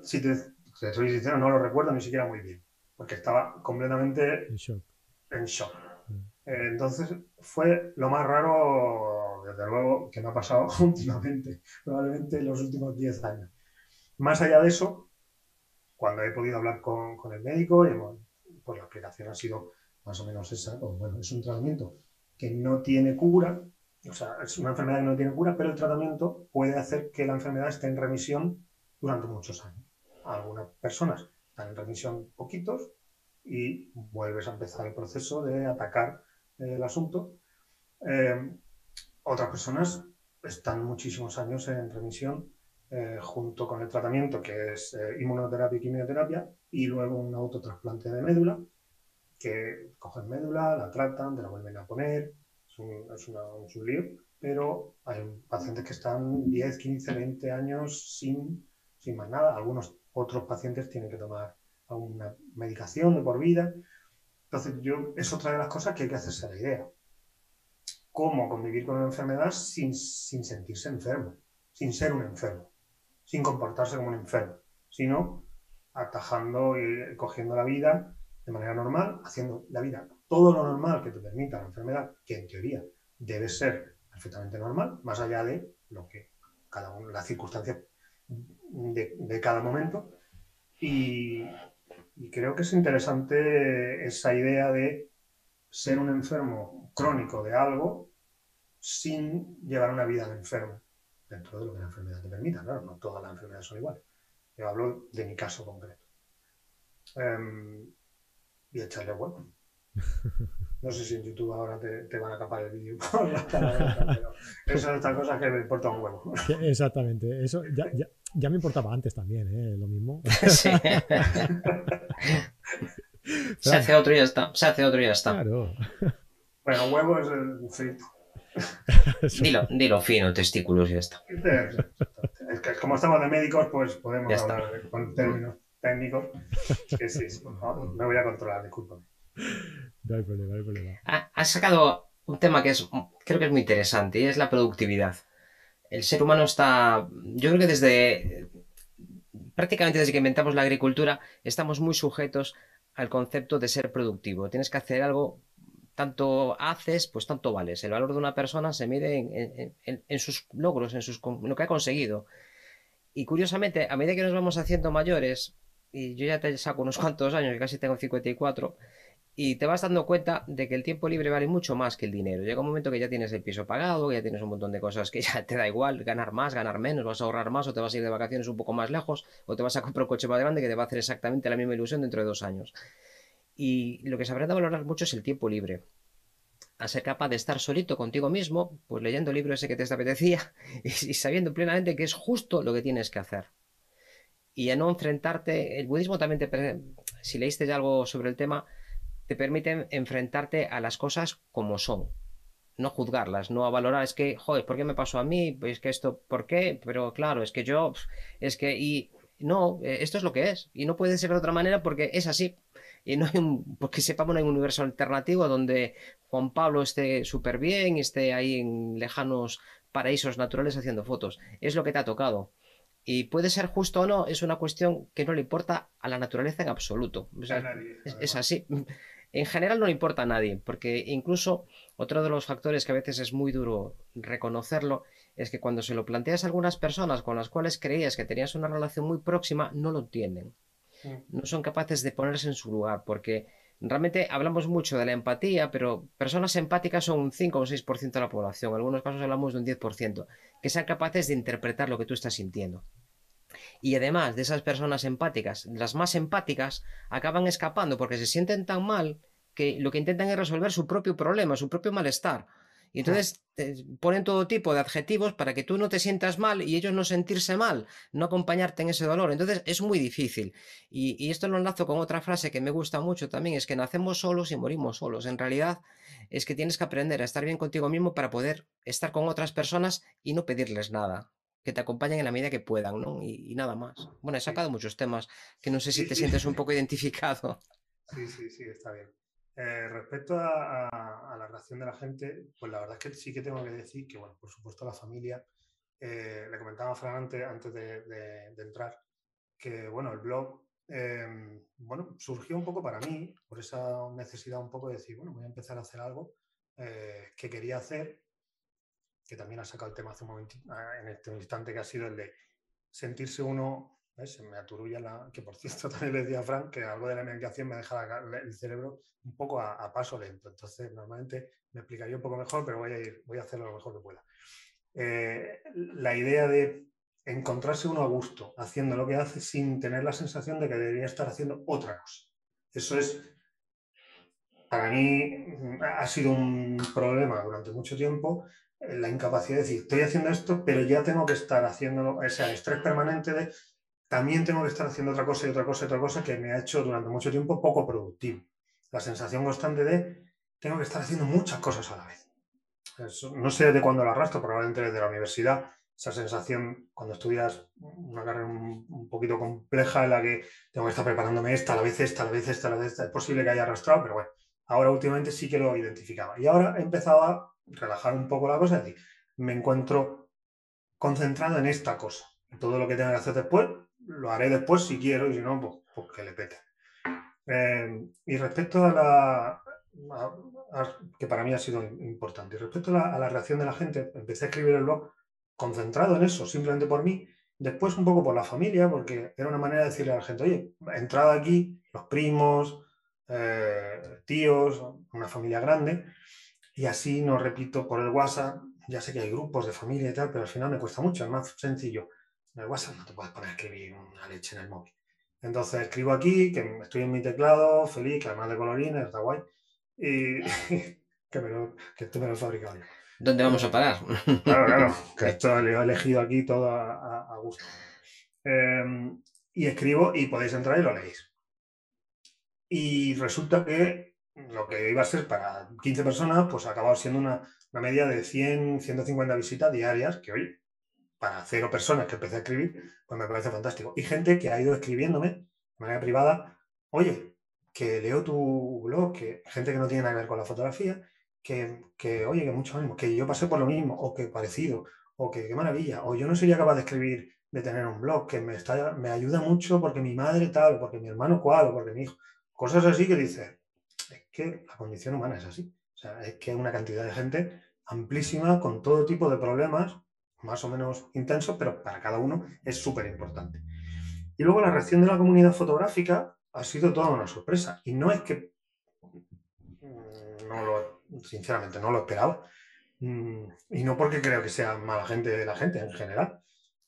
S3: si te, te soy sincero, no lo recuerdo ni siquiera muy bien, porque estaba completamente
S1: en shock.
S3: En shock. Eh, entonces fue lo más raro, desde luego, que me ha pasado últimamente, probablemente en los últimos 10 años. Más allá de eso, cuando he podido hablar con, el médico, pues la explicación ha sido más o menos esa, o bueno, es un tratamiento que no tiene cura, o sea, es una enfermedad que no tiene cura, pero el tratamiento puede hacer que la enfermedad esté en remisión durante muchos años. Algunas personas están en remisión poquitos y vuelves a empezar el proceso de atacar eh, el asunto. Eh, otras personas están muchísimos años en remisión eh, junto con el tratamiento que es inmunoterapia y quimioterapia y luego un autotrasplante de médula que cogen médula, la tratan, te la vuelven a poner, es un, es, una, un lío, pero hay pacientes que están 10, 15, 20 años sin, sin más nada. Algunos otros pacientes tienen que tomar una medicación de por vida. Entonces, yo, es otra de las cosas que hay que hacerse la idea. Cómo convivir con una enfermedad sin, sin sentirse enfermo, sin ser un enfermo, sin comportarse como un enfermo, sino atajando y cogiendo la vida de manera normal, haciendo la vida todo lo normal que te permita la enfermedad, que en teoría debe ser perfectamente normal, más allá de lo que cada uno, las circunstancias de, cada momento. Y, creo que es interesante esa idea de ser un enfermo crónico de algo sin llevar una vida de enfermo, dentro de lo que la enfermedad te permita. Claro, no todas las enfermedades son iguales. Yo hablo de mi caso concreto. Em, y echarle huevo. No sé si en YouTube ahora te, van a capar el vídeo por la pero eso es otra cosa que me importa un huevo.
S1: Exactamente, eso ya, me importaba antes también, ¿eh? lo mismo.
S2: Se hace otro y ya está, se hace otro y ya está.
S1: Claro.
S3: Bueno, huevo es el frito.
S2: dilo, dilo fino, testículos y ya está.
S3: Es que como estamos de médicos, pues podemos hablar con términos técnicos. Que sí, me voy a controlar, discúlpame.
S1: No hay problema, no hay problema.
S2: Has sacado un tema que es, creo que es muy interesante y es la productividad. El ser humano está, yo creo que desde, prácticamente desde que inventamos la agricultura, estamos muy sujetos al concepto de ser productivo. Tienes que hacer algo, tanto haces, pues tanto vales. El valor de una persona se mide en, sus logros, en sus, lo que ha conseguido. Y curiosamente, a medida que nos vamos haciendo mayores, y yo ya te saco unos cuantos años, casi tengo 54, y te vas dando cuenta de que el tiempo libre vale mucho más que el dinero. Llega un momento que ya tienes el piso pagado, que ya tienes un montón de cosas que ya te da igual, ganar más, ganar menos, vas a ahorrar más o te vas a ir de vacaciones un poco más lejos o te vas a comprar un coche más grande que te va a hacer exactamente la misma ilusión dentro de dos años. Y lo que se habrá de valorar mucho es el tiempo libre. A ser capaz de estar solito contigo mismo, pues leyendo el libro ese que te apetecía y, sabiendo plenamente que es justo lo que tienes que hacer. Y a no enfrentarte, el budismo también te... Si leíste ya algo sobre el tema, te permiten enfrentarte a las cosas como son. No juzgarlas, no a valorar, es que, joder, ¿por qué me pasó a mí? Pues que esto, ¿por qué? Pero claro, es que yo, es que, y no, eh, esto es lo que es, y no puede ser de otra manera porque es así. y no hay un, porque sepamos, no hay un universo alternativo donde Juan Pablo esté súper bien, esté ahí en lejanos paraísos naturales haciendo fotos. Es lo que te ha tocado. Y puede ser justo o no, es una cuestión que no le importa a la naturaleza en absoluto. es, así. En general no le importa a nadie, porque incluso otro de los factores que a veces es muy duro reconocerlo es que cuando se lo planteas a algunas personas con las cuales creías que tenías una relación muy próxima, no lo tienen. Mm. No son capaces de ponerse en su lugar, porque realmente hablamos mucho de la empatía, pero personas empáticas son un 5 o un 6% de la población. En algunos casos hablamos de un 10%, que sean capaces de interpretar lo que tú estás sintiendo. Y además de esas personas empáticas, las más empáticas acaban escapando porque se sienten tan mal que lo que intentan es resolver su propio problema, su propio malestar. Y entonces ponen todo tipo de adjetivos para que tú no te sientas mal y ellos no sentirse mal, no acompañarte en ese dolor. Entonces es muy difícil. Y, esto lo enlazo con otra frase que me gusta mucho también, es que nacemos solos y morimos solos. En realidad es que tienes que aprender a estar bien contigo mismo para poder estar con otras personas y no pedirles nada. Que te acompañen en la medida que puedan, ¿no? Y, nada más. Bueno, he sacado muchos temas que no sé si te sientes un poco identificado.
S3: Sí, sí, sí, está bien. Eh, respecto a, la reacción de la gente, pues la verdad es que sí que tengo que decir que, bueno, por supuesto la familia, eh, le comentaba a Fran antes, de, entrar, que, bueno, el blog, em, bueno, surgió un poco para mí, por esa necesidad un poco de decir, bueno, voy a empezar a hacer algo eh, que quería hacer, que también ha sacado el tema hace un momento, en este instante, que ha sido el de sentirse uno se me aturulla la. Que por cierto también le decía a Frank que algo de la medicación me deja el cerebro un poco a, paso lento. Entonces, normalmente me explicaría un poco mejor, pero voy a, ir, voy a hacerlo lo mejor que pueda. Eh, la idea de encontrarse uno a gusto haciendo lo que hace sin tener la sensación de que debería estar haciendo otra cosa. Eso es, para mí, ha sido un problema durante mucho tiempo eh, la incapacidad de decir, estoy haciendo esto, pero ya tengo que estar haciéndolo, ese estrés permanente de también tengo que estar haciendo otra cosa y otra cosa y otra cosa que me ha hecho durante mucho tiempo poco productivo. La sensación constante de tengo que estar haciendo muchas cosas a la vez. no sé de cuándo lo arrastro, probablemente desde la universidad. Esa sensación cuando estudias una carrera un, poquito compleja en la que tengo que estar preparándome esta, a la vez esta, a la vez esta, a la vez esta. Es posible que haya arrastrado, pero bueno, ahora últimamente sí que lo identificaba. Y ahora he empezado a relajar un poco la cosa, es decir, me encuentro concentrado en esta cosa. Todo lo que tenga que hacer después lo haré después si quiero y si no, pues, pues que le pete. Eh, y respecto a la... que para mí ha sido importante. Y respecto a la, reacción de la gente, empecé a escribir el blog concentrado en eso, simplemente por mí, después un poco por la familia, porque era una manera de decirle a la gente, oye, entrada aquí, los primos, eh, tíos, una familia grande, y así no repito por el WhatsApp, ya sé que hay grupos de familia y tal, pero al final me cuesta mucho, es más sencillo en el WhatsApp no te puedes poner a escribir una leche en el móvil. Entonces escribo aquí, que estoy en mi teclado, feliz, que además de colorines, está guay. Y que, me lo, que esto me lo he fabricado yo.
S2: ¿Dónde vamos a parar?
S3: Claro, claro, que esto lo he elegido aquí todo a, gusto. Em, y escribo y podéis entrar y lo leéis. Y resulta que lo que iba a ser para 15 personas, pues ha acabado siendo una, media de 100, 150 visitas diarias, que oye, para cero personas que empecé a escribir, pues me parece fantástico. Y gente que ha ido escribiéndome de manera privada, oye, que leo tu blog, que gente que no tiene nada que ver con la fotografía, que, que oye, que mucho ánimo, que yo pasé por lo mismo, o que parecido, o que qué maravilla, o yo no sería capaz de escribir, de tener un blog, que me, está, me ayuda mucho porque mi madre tal, o porque mi hermano cual, o porque mi hijo. Cosas así que dices, es que la condición humana es así. O sea, es que hay una cantidad de gente amplísima con todo tipo de problemas más o menos intenso, pero para cada uno es súper importante. Y luego la reacción de la comunidad fotográfica ha sido toda una sorpresa. Y no es que, mm, no lo, sinceramente, no lo esperaba. Mm, y no porque creo que sea mala gente de la gente en general.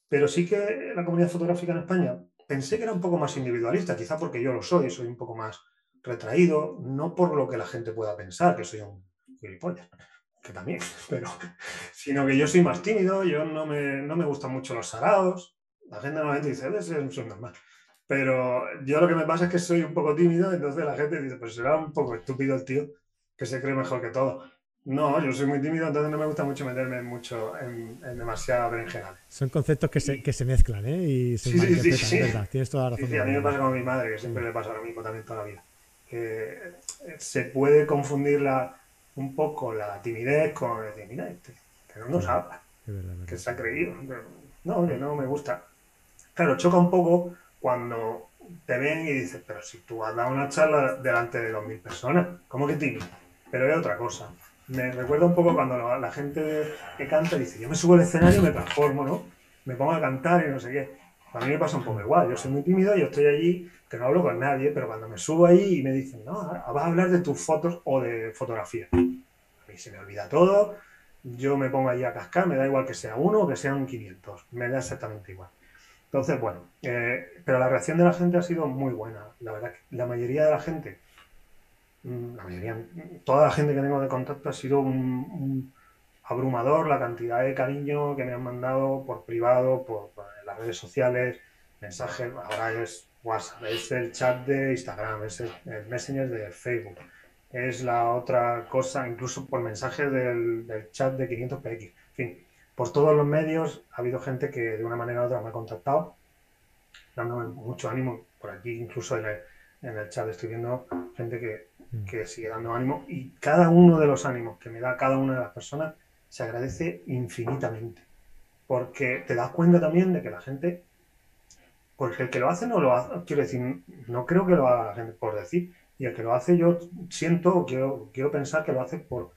S3: Pero sí que la comunidad fotográfica en España pensé que era un poco más individualista, quizá porque yo lo soy, soy un poco más retraído, no por lo que la gente pueda pensar, que soy un gilipollas que también, pero, sino que yo soy más tímido, yo no me, no me gustan mucho los sarados. La gente normalmente dice, es normal. Pero yo lo que me pasa es que soy un poco tímido, entonces la gente dice, pues será un poco estúpido el tío que se cree mejor que todo. No, yo soy muy tímido, entonces no me gusta mucho meterme mucho en, en demasiada berenjena.
S1: Son conceptos que se, que se mezclan, ¿eh? Y se
S3: sí, sí, sí.
S1: Tienes toda la razón.
S3: Sí, a mí me pasa con mi madre, que siempre le pasa lo mismo también toda la vida que se puede confundir la, un poco la timidez con decir, mira, este, que no nos habla, que se ha creído. No, que no me gusta. Claro, choca un poco cuando te ven y dices, pero si tú has dado una charla delante de 2.000 personas, ¿cómo que tímido? Pero es otra cosa. Me recuerda un poco cuando la, gente que canta dice, yo me subo al escenario y me transformo, ¿no? Me pongo a cantar y no sé qué. A mí me pasa un poco igual. Yo soy muy tímido, yo estoy allí, que no hablo con nadie, pero cuando me subo ahí y me dicen, no, vas a hablar de tus fotos o de fotografía. A mí se me olvida todo, yo me pongo allí a cascar, me da igual que sea uno o que sean 500, me da exactamente igual. Entonces, bueno, eh, pero la reacción de la gente ha sido muy buena. La verdad que la mayoría de la gente, mm, la mayoría, toda la gente que tengo de contacto ha sido un, abrumador la cantidad de cariño que me han mandado por privado, por, las redes sociales, mensajes, ahora es WhatsApp, es el chat de Instagram, es el, Messenger de Facebook, es la otra cosa, incluso por mensajes del, del chat de 500px, en fin por todos los medios ha habido gente que de una manera u otra me ha contactado, dándome mucho ánimo. Por aquí, incluso en el, chat, estoy viendo gente que, mm. que, sigue dando ánimo. Y cada uno de los ánimos que me da cada una de las personas se agradece infinitamente. Porque te das cuenta también de que la gente, porque el que lo hace no lo hace, quiero decir, no creo que lo haga por decir. Y el que lo hace, yo siento, quiero, quiero pensar que lo hace por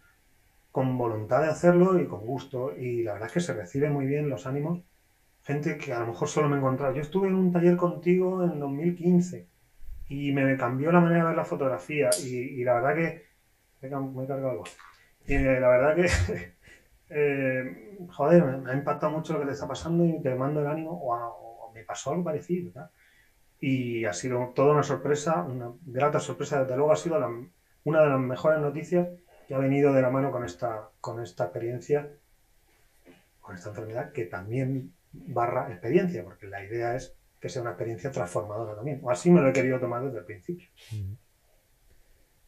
S3: con voluntad de hacerlo y con gusto. Y la verdad es que se reciben muy bien los ánimos. Gente que a lo mejor solo me he encontrado. Yo estuve en un taller contigo en 2015 y me cambió la manera de ver la fotografía. Y, la verdad que. Me he cargado algo. Y eh, la verdad que. Eh, joder, me, ha impactado mucho lo que te está pasando y te mando el ánimo. O, me pasó algo parecido. Y ha sido toda una sorpresa, una grata sorpresa. Desde luego ha sido una de las mejores noticias que ha venido de la mano con esta, con esta experiencia, con esta enfermedad, que también barra experiencia, porque la idea es que sea una experiencia transformadora también. O así me lo he querido tomar desde el principio. Mm.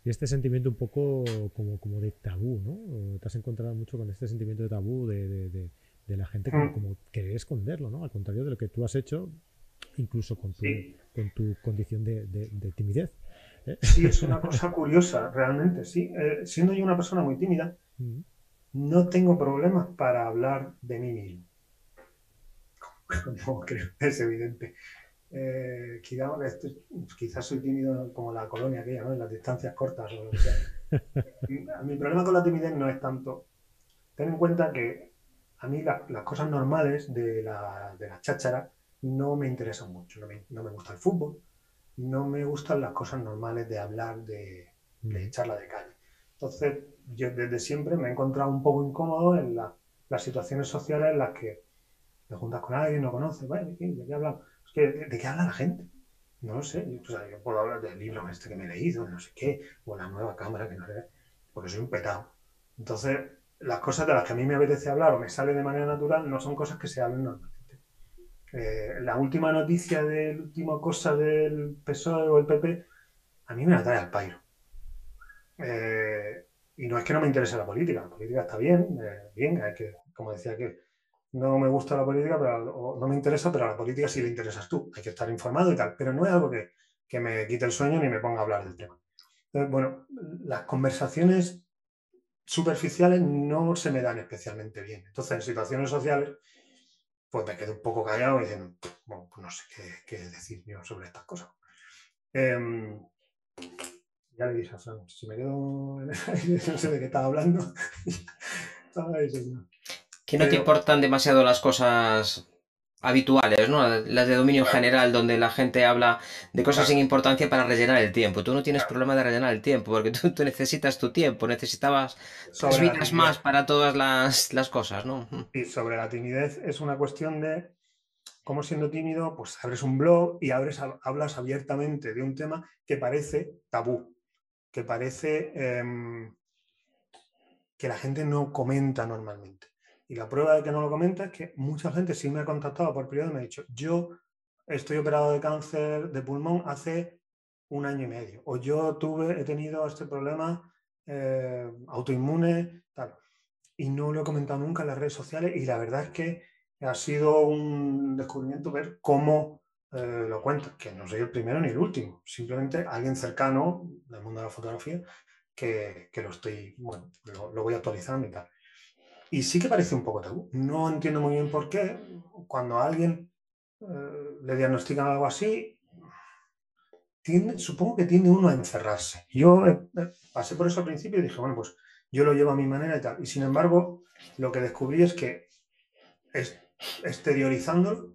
S1: Y este sentimiento un poco como, como de tabú, ¿no? Te has encontrado mucho con este sentimiento de tabú de, la gente como, mm. como, querer esconderlo, ¿no? Al contrario de lo que tú has hecho, incluso con tu, con tu condición de, timidez.
S3: Sí, es una cosa curiosa, realmente, sí. Eh, siendo yo una persona muy tímida, mm. no tengo problemas para hablar de mí mismo. No, creo, es evidente. Eh, quizás soy tímido como la colonia aquella, ¿no? En las distancias cortas o que sea. Mi problema con la timidez no es tanto. Ten en cuenta que a mí las cosas normales de la, de la cháchara no me interesan mucho. no me gusta el fútbol, no me gustan las cosas normales de hablar, de, de charla de calle. Entonces, yo desde siempre me he encontrado un poco incómodo en las situaciones sociales en las que te juntas con alguien, no conoces, ¿de qué hablamos? ¿de, qué habla la gente? No lo sé. Yo, puedo hablar del libro este que me he leído, no sé qué, o la nueva cámara que no sé, porque soy un petado. Entonces, las cosas de las que a mí me apetece hablar o me sale de manera natural no son cosas que se hablen normalmente. Eh, la última noticia del último cosa del PSOE o el PP, a mí me la trae al pairo. Eh, y no es que no me interese la política, la política está bien, eh, bien, hay que, como decía que no me gusta la política, pero no me interesa, pero a la política sí le interesas tú, hay que estar informado y tal, pero no es algo que, que me quite el sueño ni me ponga a hablar del tema. bueno, las conversaciones superficiales no se me dan especialmente bien. Entonces, en situaciones sociales, pues me quedo un poco callado y diciendo, bueno, pues no sé qué, decir yo sobre estas cosas. Em, ya le dije a Fran, si me quedo en el no sé de qué estaba hablando.
S2: que no te importan demasiado las cosas habituales, ¿no? Las de dominio general, donde la gente habla de cosas sin importancia para rellenar el tiempo. Tú no tienes problema de rellenar el tiempo, porque tú, necesitas tu tiempo, necesitabas vidas más para todas las, las, cosas, ¿no?
S3: Y sobre la timidez es una cuestión de cómo siendo tímido, pues abres un blog y abres, hablas abiertamente de un tema que parece tabú, que parece em, que la gente no comenta normalmente. Y la prueba de que no lo comenta es que mucha gente sí me ha contactado por privado y me ha dicho, yo estoy operado de cáncer de pulmón hace un año y medio, o yo tuve, he tenido este problema eh, autoinmune, tal. Y no lo he comentado nunca en las redes sociales y la verdad es que ha sido un descubrimiento ver cómo eh, lo cuenta, que no soy el primero ni el último, simplemente alguien cercano del mundo de la fotografía que, lo estoy, bueno, lo, voy actualizando y tal. Y sí que parece un poco tabú. No entiendo muy bien por qué, cuando a alguien eh, le diagnostican algo así, supongo que tiene uno a encerrarse. Yo pasé por eso al principio y dije, bueno, pues yo lo llevo a mi manera y tal. Y sin embargo, lo que descubrí es que exteriorizándolo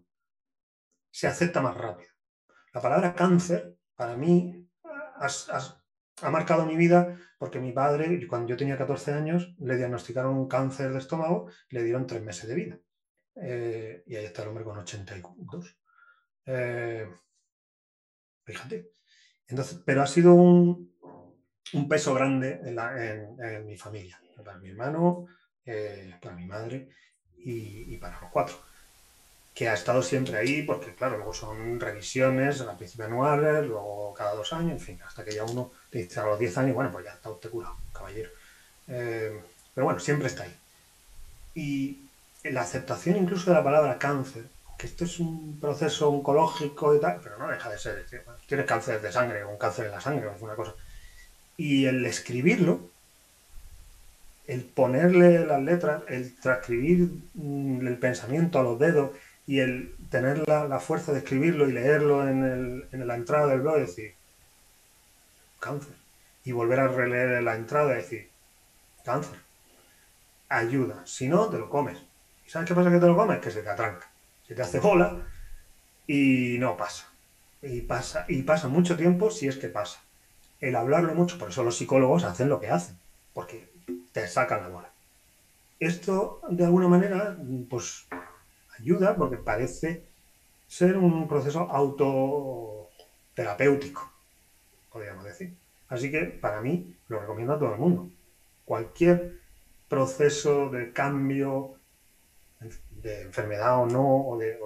S3: se acepta más rápido. La palabra cáncer, para mí, ha marcado mi vida porque mi padre, cuando yo tenía 14 años, le diagnosticaron un cáncer de estómago le dieron tres meses de vida. Eh, y ahí está el hombre con 82. Eh, fíjate. Entonces, pero ha sido un, peso grande en, mi familia, para mi hermano, eh, para mi madre y para los cuatro que ha estado siempre ahí, porque claro, luego son revisiones, al principio anuales, luego cada dos años, en fin, hasta que ya uno te dice a los 10 años, bueno, pues ya está usted curado, caballero. Eh, pero bueno, siempre está ahí. Y la aceptación incluso de la palabra cáncer, que esto es un proceso oncológico y tal, pero no deja de ser, tienes cáncer de sangre un cáncer en la sangre o alguna cosa. Y el escribirlo, el ponerle las letras, el transcribir mm, el pensamiento a los dedos, y el tener la, fuerza de escribirlo y leerlo en, la entrada del blog y decir, cáncer. Y volver a releer la entrada y decir, cáncer. Ayuda. Si no, te lo comes. ¿Y sabes qué pasa que te lo comes? Que se te atranca. Se te hace bola y no pasa. Y pasa, y pasa mucho tiempo si es que pasa. El hablarlo mucho, por eso los psicólogos hacen lo que hacen, porque te sacan la bola. Esto, de alguna manera, pues ayuda porque parece ser un proceso autoterapéutico, podríamos decir. Así que para mí lo recomiendo a todo el mundo. Cualquier proceso de cambio, de enfermedad o no, o de,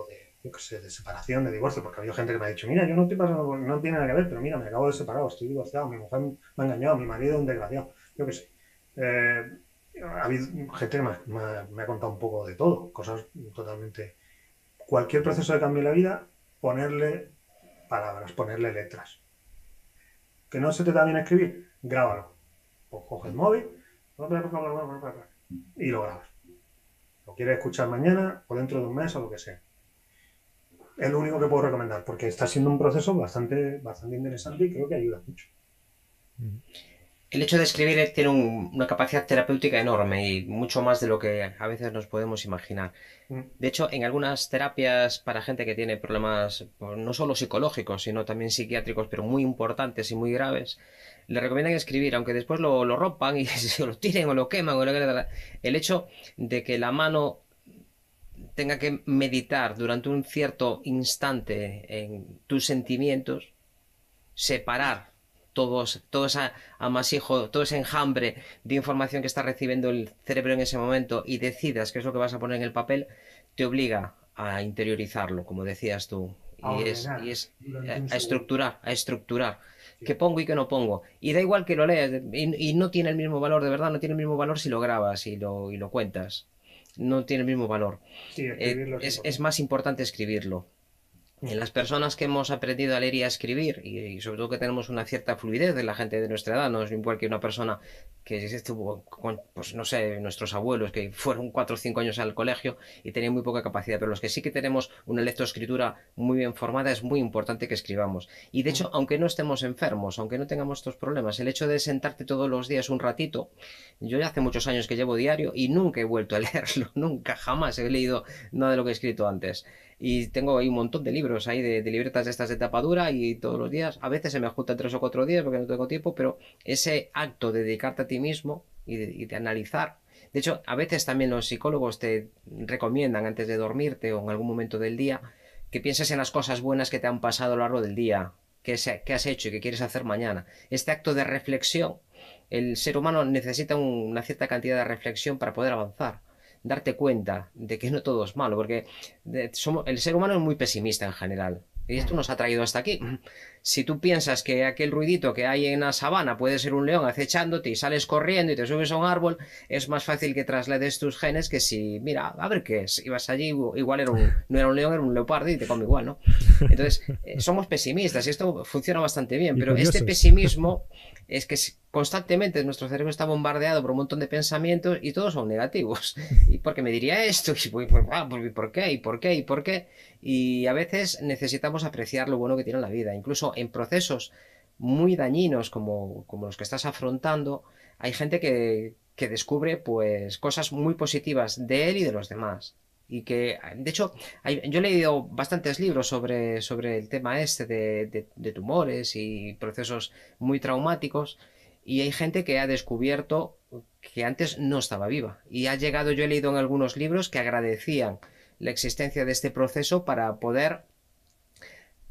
S3: de separación, de divorcio, porque ha habido gente que me ha dicho, mira, yo no estoy pasando, no tiene nada que ver, pero mira, me acabo de separar, estoy divorciado, mi mujer me ha engañado, mi marido es un desgraciado, yo qué sé. Eh, ha habido gente que me ha, contado un poco de todo, cosas totalmente... Cualquier proceso de cambio en la vida, ponerle palabras, ponerle letras. ¿Que no se te da bien escribir? Grábalo. Pues coge el móvil y lo grabas. Lo quieres escuchar mañana o dentro de un mes o lo que sea. Es lo único que puedo recomendar, porque está siendo un proceso bastante, bastante interesante y creo que ayuda mucho.
S2: El hecho de escribir tiene una capacidad terapéutica enorme y mucho más de lo que a veces nos podemos imaginar. Mm. De hecho, en algunas terapias para gente que tiene problemas pues, no solo psicológicos, sino también psiquiátricos, pero muy importantes y muy graves, le recomiendan escribir, aunque después lo, rompan y se lo tiren o lo queman. O lo... El hecho de que la mano tenga que meditar durante un cierto instante en tus sentimientos, separar todos, todo ese amasijo, todo ese enjambre de información que está recibiendo el cerebro en ese momento y decidas qué es lo que vas a poner en el papel, te obliga a interiorizarlo, como decías tú. Y es, y es a, estructurar, a estructurar. ¿Qué pongo y qué no pongo? Y da igual que lo leas, y, no tiene el mismo valor, de verdad, no tiene el mismo valor si lo grabas y lo, y lo cuentas. No tiene el mismo valor. Eh, es más importante escribirlo en las personas que hemos aprendido a leer y a escribir, y, sobre todo que tenemos una cierta fluidez de la gente de nuestra edad, no es igual que una persona que estuvo con, pues no sé, nuestros abuelos que fueron cuatro o cinco años al colegio y tenían muy poca capacidad, pero los que sí que tenemos una lectoescritura muy bien formada, es muy importante que escribamos. Y de hecho, aunque no estemos enfermos, aunque no tengamos estos problemas, el hecho de sentarte todos los días un ratito, yo ya hace muchos años que llevo diario y nunca he vuelto a leerlo, nunca, jamás he leído nada de lo que he escrito antes. Y tengo ahí un montón de libros ahí, de, libretas de estas de tapadura y todos los días, a veces se me juntan tres o cuatro días porque no tengo tiempo, pero ese acto de dedicarte a ti mismo y de, analizar de hecho, a veces también los psicólogos te recomiendan antes de dormirte o en algún momento del día que pienses en las cosas buenas que te han pasado a lo largo del día, que, has hecho y que quieres hacer mañana. Este acto de reflexión, el ser humano necesita una cierta cantidad de reflexión para poder avanzar darte cuenta de que no todo es malo, porque somos, el ser humano es muy pesimista en general. Y esto nos ha traído hasta aquí. Si tú piensas que aquel ruidito que hay en la sabana puede ser un león acechándote y sales corriendo y te subes a un árbol, es más fácil que traslades tus genes que si, mira, a ver qué es, ibas allí, igual era un, no era un león, era un leopardo y te come igual, ¿no? Entonces, eh, somos pesimistas y esto funciona bastante bien, pero este pesimismo es que constantemente nuestro cerebro está bombardeado por un montón de pensamientos y todos son negativos. ¿Y por qué me diría esto? Ah, pues, ¿Y por qué? ¿Y por qué? ¿Y por qué? Y a veces necesitamos apreciar lo bueno que tiene la vida. Incluso en procesos muy dañinos como, como los que estás afrontando, hay gente que, que descubre pues cosas muy positivas de él y de los demás. Y que, de hecho, yo he leído bastantes libros sobre, sobre el tema este de, tumores y procesos muy traumáticos y hay gente que ha descubierto que antes no estaba viva. Y ha llegado, yo he leído en algunos libros que agradecían la existencia de este proceso para poder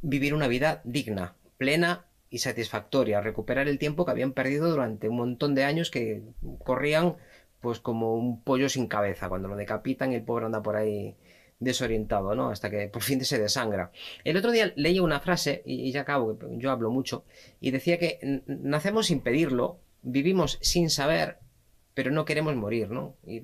S2: vivir una vida digna, plena y satisfactoria, recuperar el tiempo que habían perdido durante un montón de años que corrían pues como un pollo sin cabeza, cuando lo decapitan el pobre anda por ahí desorientado, ¿no? Hasta que por fin se desangra. El otro día leí una frase, y ya acabo, yo hablo mucho, y decía que nacemos sin pedirlo, vivimos sin saber, pero no queremos morir, ¿no? Y,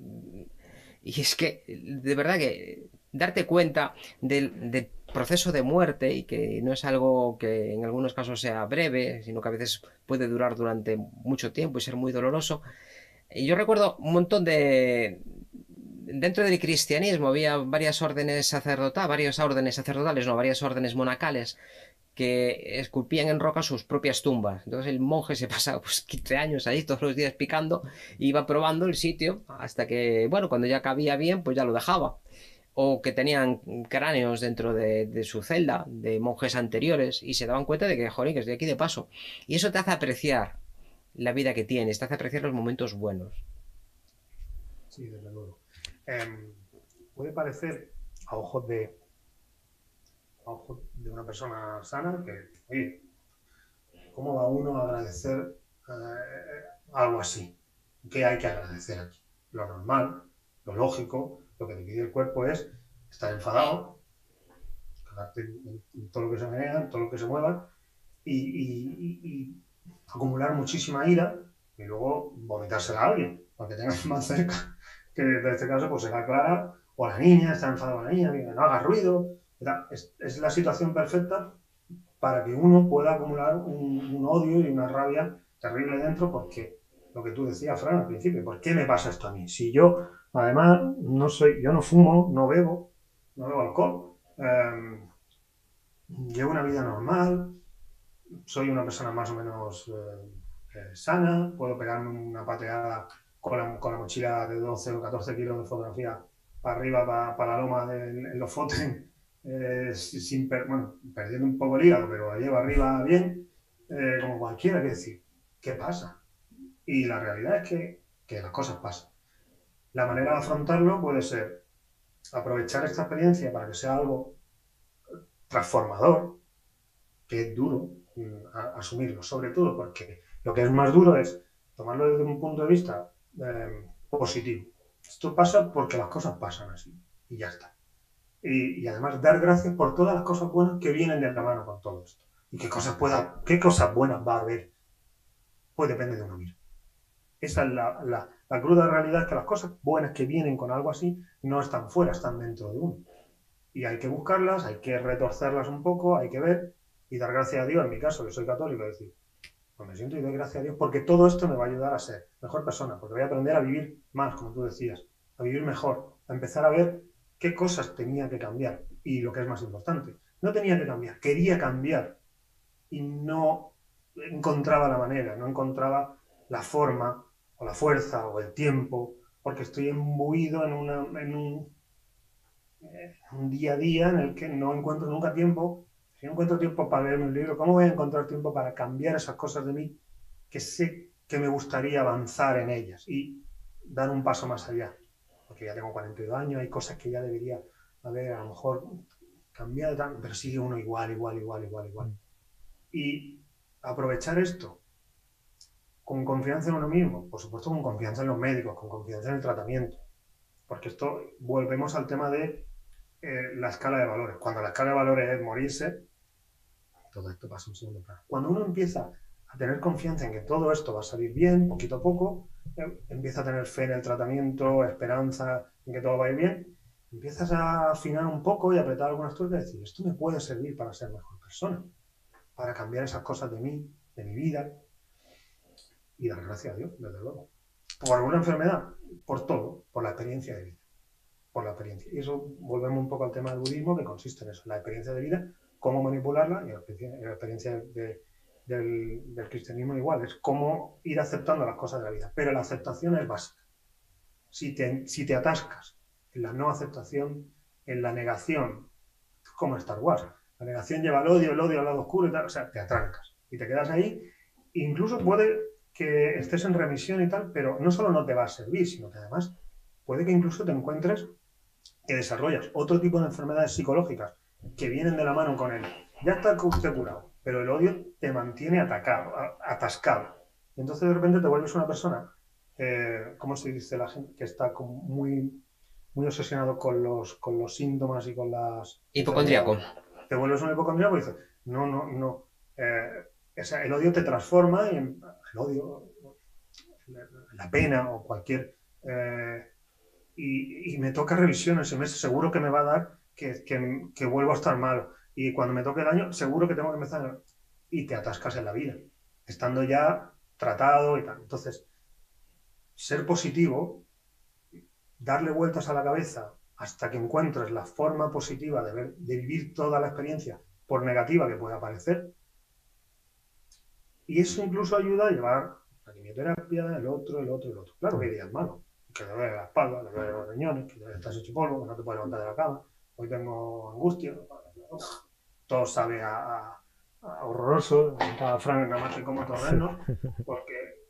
S2: es que, de verdad que darte cuenta del, proceso de muerte y que no es algo que en algunos casos sea breve, sino que a veces puede durar durante mucho tiempo y ser muy doloroso, y yo recuerdo un montón de... Dentro del cristianismo había varias órdenes sacerdotales, varias órdenes sacerdotales, no, varias órdenes monacales que esculpían en roca sus propias tumbas. Entonces el monje se pasaba pues 15 años ahí todos los días picando, iba probando el sitio hasta que, bueno, cuando ya cabía bien, pues ya lo dejaba. O que tenían cráneos dentro de, su celda de monjes anteriores y se daban cuenta de que, joder, que estoy aquí de paso. Y eso te hace apreciar la vida que tienes, te hace apreciar los momentos buenos.
S3: Sí, desde luego. Em, puede parecer a ojos de a de una persona sana que, oye, ¿cómo va uno a agradecer eh, algo así? ¿Qué hay que agradecer aquí? Lo normal, lo lógico, lo que te pide el cuerpo es estar enfadado, en, todo lo que se menea, en todo lo que se mueva, y acumular muchísima ira y luego vomitársela a alguien, porque tengas más cerca, que en este caso pues será Clara o la niña, está enfadada la niña, que no haga ruido. Es, la situación perfecta para que uno pueda acumular un, odio y una rabia terrible dentro porque lo que tú decías, Fran, al principio, ¿por qué me pasa esto a mí? Si yo, además, no soy, yo no fumo, no bebo, no bebo alcohol, em, llevo una vida normal, soy una persona más o menos eh, eh, sana, puedo pegarme una pateada con la, mochila de 12 o 14 kilos de fotografía para arriba, para, la loma de, en los fotos, eh, sin bueno, perdiendo un poco el hígado, pero la llevo arriba bien, como cualquiera, que decir, ¿qué pasa? Y la realidad es que las cosas pasan. La manera de afrontarlo puede ser aprovechar esta experiencia para que sea algo transformador, que es duro, asumirlo, sobre todo porque lo que es más duro es tomarlo desde un punto de vista em, positivo. Esto pasa porque las cosas pasan así y ya está. Y, además dar gracias por todas las cosas buenas que vienen de la mano con todo esto. Y qué cosas, pueda, qué cosas buenas va a haber. Pues depende de uno mismo. Esa es la, la cruda realidad, que las cosas buenas que vienen con algo así no están fuera, están dentro de uno. Y hay que buscarlas, hay que retorcerlas un poco, hay que ver y dar gracias a Dios, en mi caso, que soy católico, decir, pues me siento y doy gracias a Dios porque todo esto me va a ayudar a ser mejor persona, porque voy a aprender a vivir más, como tú decías, a vivir mejor, a empezar a ver qué cosas tenía que cambiar y lo que es más importante, no tenía que cambiar, quería cambiar y no encontraba la manera, no encontraba la forma o la fuerza o el tiempo, porque estoy embuido en, una, en un, un día a día en el que no encuentro nunca tiempo si no encuentro tiempo para leerme un libro, ¿cómo voy a encontrar tiempo para cambiar esas cosas de mí que sé que me gustaría avanzar en ellas y dar un paso más allá? Porque ya tengo 42 años, hay cosas que ya debería haber a lo mejor cambiado, pero sigue uno igual, igual, igual, igual, igual. Mm. Y aprovechar esto con confianza en uno mismo, por supuesto con confianza en los médicos, con confianza en el tratamiento, porque esto volvemos al tema de eh, la escala de valores. Cuando la escala de valores es morirse, todo esto pasa un segundo plano. Cuando uno empieza a tener confianza en que todo esto va a salir bien, poquito a poco, em, empieza a tener fe en el tratamiento, esperanza en que todo va a ir bien, empiezas a afinar un poco y apretar algunas tuercas y decir, esto me puede servir para ser mejor persona, para cambiar esas cosas de mí, de mi vida, y dar gracias a Dios, desde luego. Por alguna enfermedad, por todo, por la experiencia de vida. Por la experiencia. Y eso volvemos un poco al tema del budismo, que consiste en eso, la experiencia de vida, cómo manipularla, y la experiencia de, del, cristianismo igual, es cómo ir aceptando las cosas de la vida. Pero la aceptación es básica. Si te, si te atascas en la no aceptación, en la negación, como Star Wars, la negación lleva al odio, el odio al lado oscuro y tal, o sea, te atrancas y te quedas ahí. Incluso puede que estés en remisión y tal, pero no solo no te va a servir, sino que además puede que incluso te encuentres que desarrollas otro tipo de enfermedades psicológicas que vienen de la mano con él. Ya está usted curado, pero el odio te mantiene atacado, atascado. Y entonces de repente te vuelves una persona, eh, ¿cómo se dice la gente? Que está muy, muy obsesionado con los, con los síntomas y con las...
S2: Hipocondríaco.
S3: Te vuelves un hipocondríaco y dices, no, no, no. Eh, el odio te transforma y el odio, la pena o cualquier... Eh, y, me toca revisión ese mes, seguro que me va a dar que, que, vuelvo a estar mal y cuando me toque el año, seguro que tengo que empezar. Y te atascas en la vida, estando ya tratado y tal. Entonces, ser positivo, darle vueltas a la cabeza hasta que encuentres la forma positiva de, de vivir toda la experiencia, por negativa que pueda parecer. Y eso incluso ayuda a llevar la quimioterapia, el otro, el otro, el otro. Claro que hay días malos, que te duele la espalda, te duele los riñones, que estás hecho polvo, que no te puedes levantar de la cama, hoy tengo angustia, todo sabe a, horroroso, estaba Frank nada más que como torrenos, porque...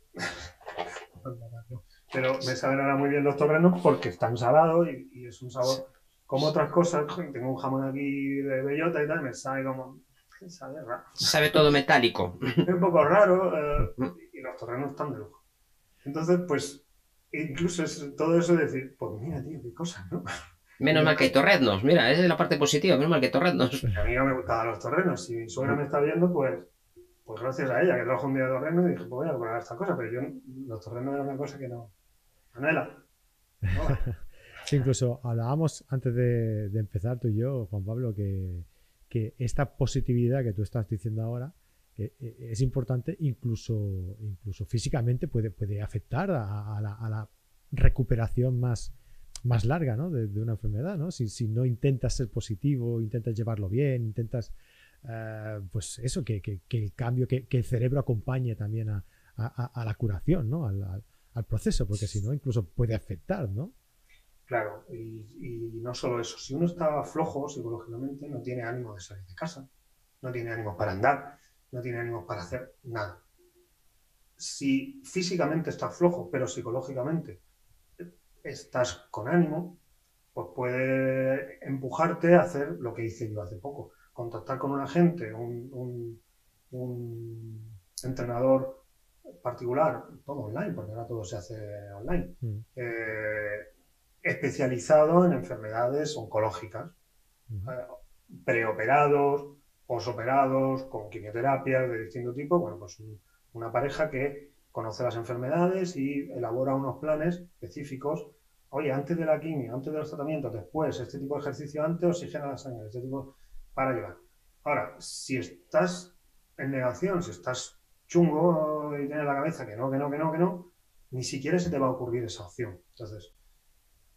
S3: Pero me saben ahora muy bien los torrenos porque están salados y, es un sabor como otras cosas. Tengo un jamón aquí de bellota y tal, me sabe como... Sabe raro.
S2: Sabe todo metálico.
S3: Es un poco raro eh, y los torrenos están de lujo. Entonces, pues, incluso es todo eso de decir, pues mira, tío, qué cosas, ¿no?
S2: Menos mal que hay torrenos, mira, esa es la parte positiva, menos mal que hay torrenos.
S3: A mí no me gustaban los torrenos, si mi suegra me está viendo, pues, pues gracias a ella, que trajo un día de torrenos y dije, pues voy a comprar esta cosa, pero yo, los torrenos eran una cosa que no... Anela.
S1: incluso hablábamos antes de, empezar tú y yo, Juan Pablo, que, que esta positividad que tú estás diciendo ahora, eh, es importante incluso, incluso físicamente puede, puede afectar a, la, a la recuperación más, más larga ¿no? de, una enfermedad. ¿no? Si, si, no intentas ser positivo, intentas llevarlo bien, intentas, eh, pues eso, que, que, el cambio, que, el cerebro acompañe también a, a, la curación, ¿no? Al, al, proceso, porque si no, incluso puede afectar, ¿no?
S3: Claro, y, y, no solo eso, si uno está flojo psicológicamente, no tiene ánimo de salir de casa, no tiene ánimo para andar, no tiene ánimo para hacer nada. Si físicamente está flojo, pero psicológicamente estás con ánimo, pues puede empujarte a hacer lo que hice yo hace poco, contactar con un agente, un, entrenador particular, todo online, porque ahora todo se hace online, mm. eh, especializado en enfermedades oncológicas, eh, preoperados, posoperados, con quimioterapias de distinto tipo, bueno, pues una pareja que conoce las enfermedades y elabora unos planes específicos. Oye, antes de la quimio, antes de los tratamientos, después, este tipo de ejercicio antes, oxigena la sangre, este tipo para llevar. Ahora, si estás en negación, si estás chungo y tienes la cabeza que no, que no, que no, que no, ni siquiera se te va a ocurrir esa opción. Entonces,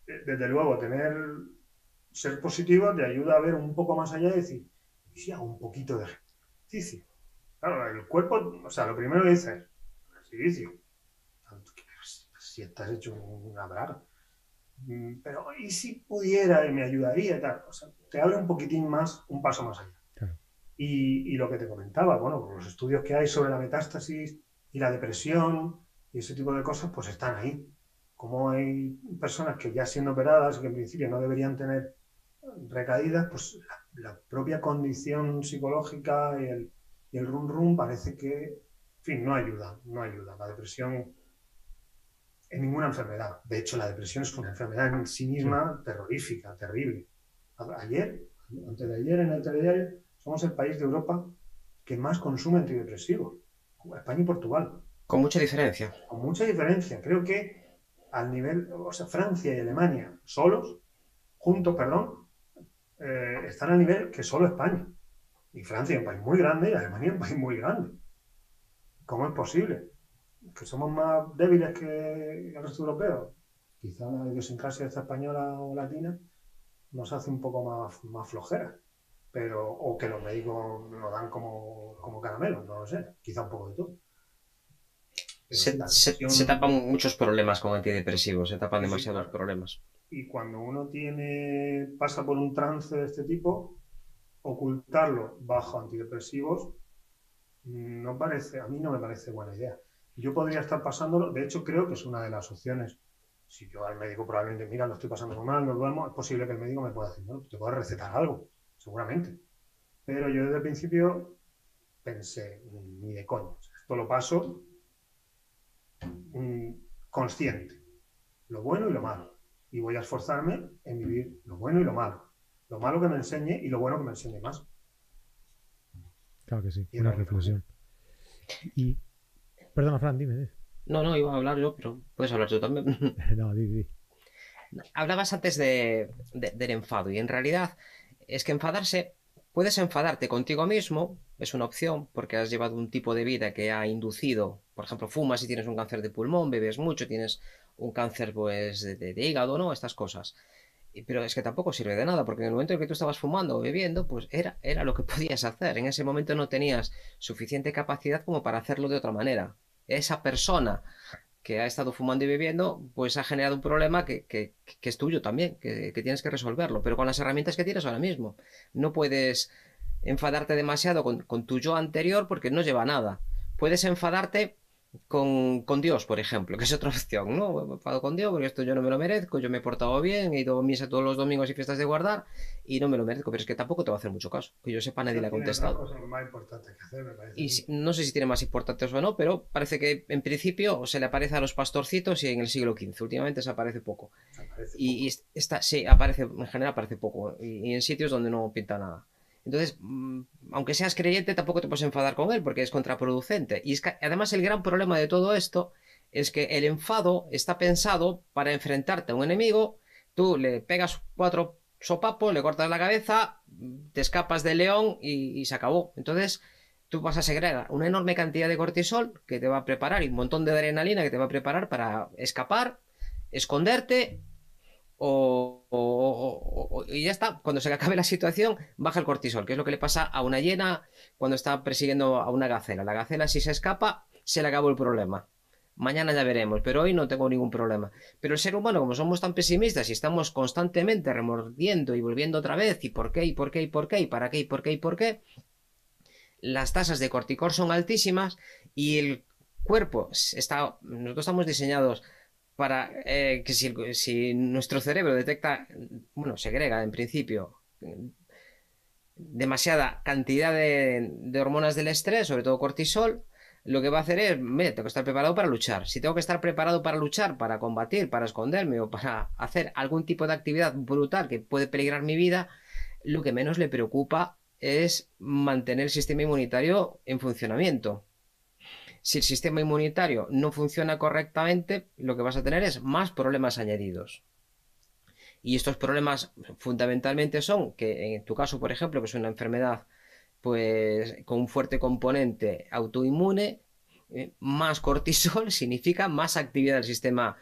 S3: desde luego, tener, ser positivo te ayuda a ver un poco más allá y decir, ¿y si hago un poquito de ejercicio? Claro, el cuerpo, o sea, lo primero que dices, ejercicio. Si estás hecho una braga. Mm, pero, ¿y si pudiera y me ayudaría? Tal? O sea, te abre un poquitín más, un paso más allá. Y, y, lo que te comentaba, bueno, los estudios que hay sobre la metástasis y la depresión y ese tipo de cosas, pues están ahí. Como hay personas que ya siendo operadas, que en principio no deberían tener recaídas, pues la, propia condición psicológica y el, y el rum rum parece que fin, no ayuda, no ayuda. La depresión es ninguna enfermedad. De hecho, la depresión es una enfermedad en sí misma terrorífica, terrible. Ayer, antes de ayer, en el telediario, somos el país de Europa que más consume antidepresivos. España y Portugal.
S2: Con mucha diferencia.
S3: Con mucha diferencia. Creo que al nivel, o sea, Francia y Alemania solos, juntos, perdón, eh, están al nivel que solo España. Y Francia es un país muy grande y Alemania es un país muy grande. ¿Cómo es posible? ¿Que somos más débiles que el resto europeo? Quizá la idiosincrasia esta española o latina nos hace un poco más, más flojera. Pero, o que los médicos nos dan como, como caramelos, no lo sé. Quizá un poco de todo.
S2: Se, se, tapan muchos problemas con antidepresivos, se tapan demasiados problemas.
S3: Y cuando uno tiene pasa por un trance de este tipo, ocultarlo bajo antidepresivos no parece, a mí no me parece buena idea. Yo podría estar pasándolo, de hecho creo que es una de las opciones. Si yo al médico probablemente, mira, lo estoy pasando mal, no duermo, es posible que el médico me pueda decir, no, te pueda recetar algo, seguramente. Pero yo desde el principio pensé, ni de coño, esto lo paso consciente, lo bueno y lo malo. Y voy a esforzarme en vivir lo bueno y lo malo. Lo malo que me enseñe y lo bueno que me enseñe más.
S1: Claro que sí, una reflexión. Y, perdona, Fran, dime.
S2: No, no, iba a hablar yo, pero puedes hablar tú también.
S1: no, di, di.
S2: Hablabas antes de, del enfado y en realidad es que enfadarse, puedes enfadarte contigo mismo, es una opción porque has llevado un tipo de vida que ha inducido, por ejemplo, fumas y tienes un cáncer de pulmón, bebes mucho, tienes un cáncer pues de, hígado, ¿no? Estas cosas pero es que tampoco sirve de nada, porque en el momento en que tú estabas fumando o bebiendo, pues era, era lo que podías hacer. En ese momento no tenías suficiente capacidad como para hacerlo de otra manera. Esa persona que ha estado fumando y bebiendo, pues ha generado un problema que, que, que es tuyo también, que, que, tienes que resolverlo, pero con las herramientas que tienes ahora mismo. No puedes enfadarte demasiado con, con tu yo anterior porque no lleva nada. Puedes enfadarte con, con, Dios, por ejemplo, que es otra opción, ¿no? Me enfado con Dios porque esto yo no me lo merezco, yo me he portado bien, he ido a misa todos los domingos y fiestas de guardar y no me lo merezco, pero es que tampoco te va a hacer mucho caso, que yo sepa nadie le ha contestado. y no sé si tiene más importantes o no, pero parece que en principio se le aparece a los pastorcitos y en el siglo XV, últimamente se aparece poco. y, está, sí, aparece, en general aparece poco, y en sitios donde no pinta nada. Entonces, mm, aunque seas creyente, tampoco te puedes enfadar con él porque es contraproducente. Y es que, además el gran problema de todo esto es que el enfado está pensado para enfrentarte a un enemigo, tú le pegas cuatro sopapos, le cortas la cabeza, te escapas del león y, se acabó. Entonces, tú vas a segregar una enorme cantidad de cortisol que te va a preparar y un montón de adrenalina que te va a preparar para escapar, esconderte y ya está, cuando se acabe la situación, baja el cortisol, que es lo que le pasa a una hiena cuando está persiguiendo a una gacela. La gacela, si se escapa, se le acabó el problema. Mañana ya veremos, pero hoy no tengo ningún problema. Pero el ser humano, como somos tan pesimistas y estamos constantemente remordiendo y volviendo otra vez, y por qué, y por qué, y por qué, y para qué, y por qué, y por qué, las tasas de corticor son altísimas y el cuerpo está. Nosotros estamos diseñados para eh, que si, nuestro cerebro detecta, bueno, segrega en principio demasiada cantidad de, hormonas del estrés, sobre todo cortisol, lo que va a hacer es, mire, tengo que estar preparado para luchar. Si tengo que estar preparado para luchar, para combatir, para esconderme o para hacer algún tipo de actividad brutal que puede peligrar mi vida, lo que menos le preocupa es mantener el sistema inmunitario en funcionamiento si el sistema inmunitario no funciona correctamente, lo que vas a tener es más problemas añadidos. Y estos problemas fundamentalmente son que en tu caso, por ejemplo, que es una enfermedad pues con un fuerte componente autoinmune, eh, más cortisol significa más actividad del sistema,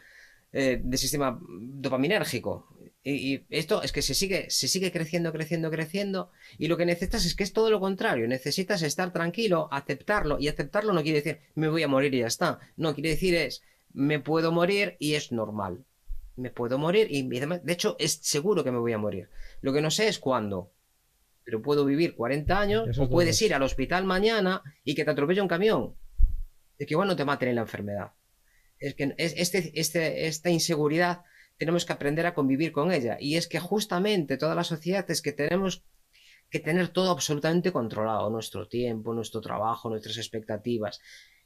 S2: eh, del sistema dopaminérgico. Y, esto es que se sigue, se sigue creciendo, creciendo, creciendo. Y lo que necesitas es que es todo lo contrario. Necesitas estar tranquilo, aceptarlo. Y aceptarlo no quiere decir me voy a morir y ya está. No, quiere decir es me puedo morir y es normal. Me puedo morir y de hecho es seguro que me voy a morir. Lo que no sé es cuándo. Pero puedo vivir 40 años o puedes ir al hospital mañana y que te atropelle un camión. Es que igual no te maten en la enfermedad. Es que este, este, esta inseguridad tenemos que aprender a convivir con ella. Y es que justamente toda la sociedad es que tenemos que tener todo absolutamente controlado, nuestro tiempo, nuestro trabajo, nuestras expectativas.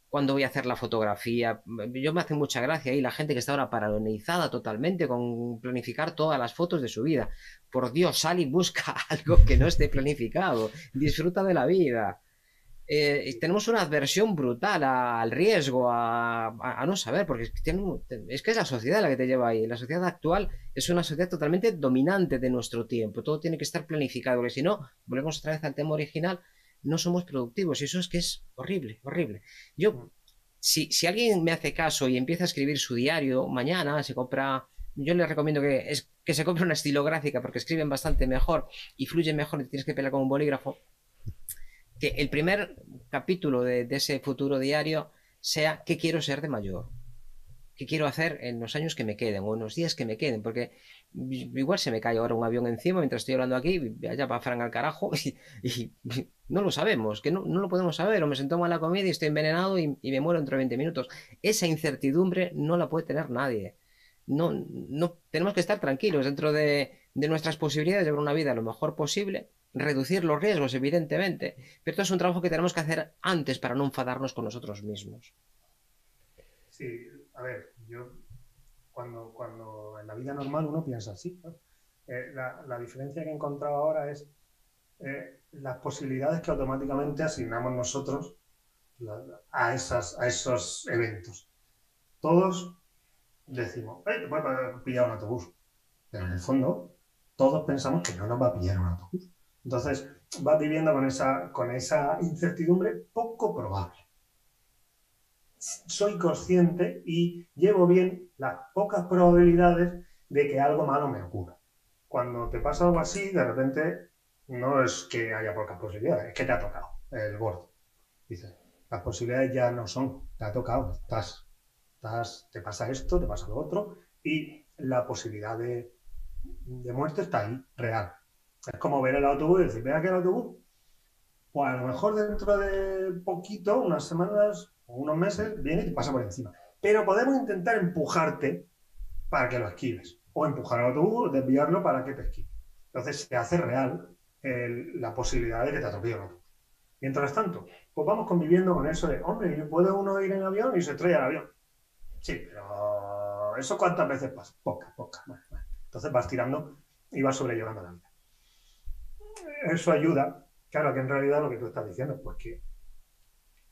S2: Cuando voy a hacer la fotografía, yo me hace mucha gracia ahí la gente que está ahora paralizada totalmente con planificar todas las fotos de su vida. Por Dios, sal y busca algo que no esté planificado. Disfruta de la vida. Eh, tenemos una adversión brutal al riesgo, a, no saber, porque es que, es la sociedad la que te lleva ahí. La sociedad actual es una sociedad totalmente dominante de nuestro tiempo. Todo tiene que estar planificado, porque si no, volvemos otra vez al tema original, no somos productivos. Y eso es que es horrible, horrible. Yo, mm. si, si alguien me hace caso y empieza a escribir su diario, mañana se compra yo le recomiendo que, es, que se compre una estilográfica porque escriben bastante mejor y fluyen mejor y tienes que pelear con un bolígrafo que el primer capítulo de, ese futuro diario sea qué quiero ser de mayor, qué quiero hacer en los años que me queden o en los días que me queden, porque igual se me cae ahora un avión encima mientras estoy hablando aquí, allá para Fran al carajo, y, no lo sabemos, que no, lo podemos saber, o me siento mal la comida y estoy envenenado y, me muero dentro de 20 minutos. Esa incertidumbre no la puede tener nadie. No, no tenemos que estar tranquilos dentro de, de nuestras posibilidades de llevar una vida lo mejor posible reducir los riesgos, evidentemente, pero esto es un trabajo que tenemos que hacer antes para no enfadarnos con nosotros mismos.
S3: Sí, a ver, yo cuando, cuando en la vida normal uno piensa así, eh, la, diferencia que he encontrado ahora es eh, las posibilidades que automáticamente asignamos nosotros a, esas, a esos eventos. Todos decimos, te puede pillar un autobús, pero en el fondo todos pensamos que no nos va a pillar un autobús. Entonces, vas viviendo con esa, incertidumbre poco probable. Soy consciente y llevo bien las pocas probabilidades de que algo malo me ocurra. Cuando te pasa algo así, de repente no es que haya pocas posibilidades, es que te ha tocado el gordo. Dice, las posibilidades ya no son, te ha tocado, estás, te pasa esto, te pasa lo otro, y la posibilidad de muerte está ahí, real. Es como ver el autobús y decir, ve aquí el autobús. Pues a lo mejor dentro de poquito, unas semanas o unos meses, viene y te pasa por encima. Pero podemos intentar empujarte para que lo esquives. O empujar al autobús, desviarlo para que te esquive. Entonces se hace real la posibilidad de que te atropelle el autobús. Mientras tanto, pues vamos conviviendo con eso de, hombre, ¿puede uno ir en avión y se estrella el avión? Sí, pero ¿eso cuántas veces pasa? Pocas, pocas. Entonces vas tirando y vas sobrellevando la vida eso ayuda, claro, que en realidad lo que tú estás diciendo, pues que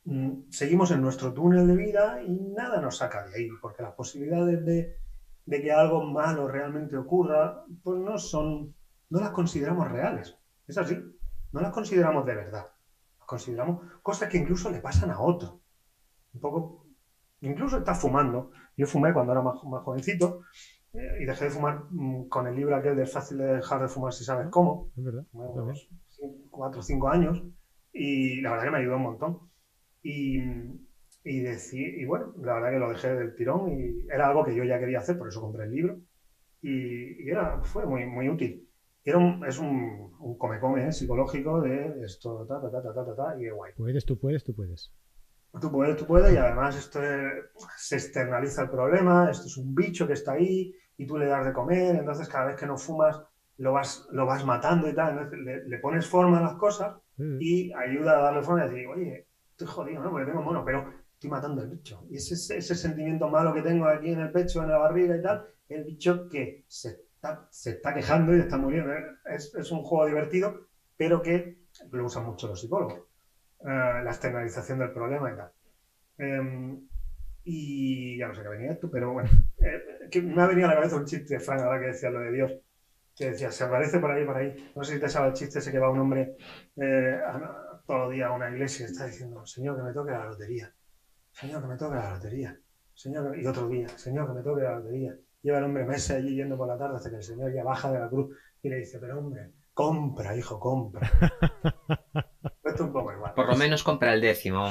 S3: mm, seguimos en nuestro túnel de vida y nada nos saca de ahí, porque las posibilidades de, que algo malo realmente ocurra, pues no son, no las consideramos reales. Es así, no las consideramos de verdad. Las consideramos cosas que incluso le pasan a otro. Un poco, incluso estás fumando. Yo fumé cuando era más, más jovencito y dejé de fumar mm, con el libro aquel de Fácil de dejar de fumar si sabes cómo.
S1: Es verdad.
S3: cuatro o cinco años y la verdad que me ayudó un montón. Y, y, y bueno, la verdad que lo dejé del tirón y era algo que yo ya quería hacer, por eso compré el libro. Y, era, fue muy, muy útil. Era un, es un, un come-come ¿eh? psicológico de esto, ta, ta, ta, ta, ta, ta, y es guay.
S1: Puedes, tú puedes, tú puedes.
S3: Tú puedes, tú puedes, y además esto se externaliza el problema, esto es un bicho que está ahí, y tú le das de comer, entonces cada vez que no fumas lo vas, lo vas matando y tal, le, pones forma a las cosas y ayuda a darle forma y decir, oye, estoy jodido, ¿no? Porque tengo mono, pero estoy matando al bicho. Y ese, ese sentimiento malo que tengo aquí en el pecho, en la barriga y tal, el bicho que se está, se está quejando y está muriendo. Es, es un juego divertido, pero que lo usan mucho los psicólogos. Eh, la externalización del problema y tal. Em, y ya no sé qué venía esto, pero bueno, eh, me ha venido a la cabeza un chiste, Frank, ahora que decía lo de Dios, que decía, se aparece por ahí, por ahí. No sé si te sabe el chiste ese que va un hombre eh, todos los días a una iglesia y está diciendo, Señor, que me toque la lotería. Señor, que me toque la lotería. Señor, y otro día, Señor, que me toque la lotería. Lleva el hombre meses allí yendo por la tarde hasta que el Señor ya baja de la cruz y le dice, pero hombre, compra, hijo, compra.
S2: Por lo menos compra el décimo.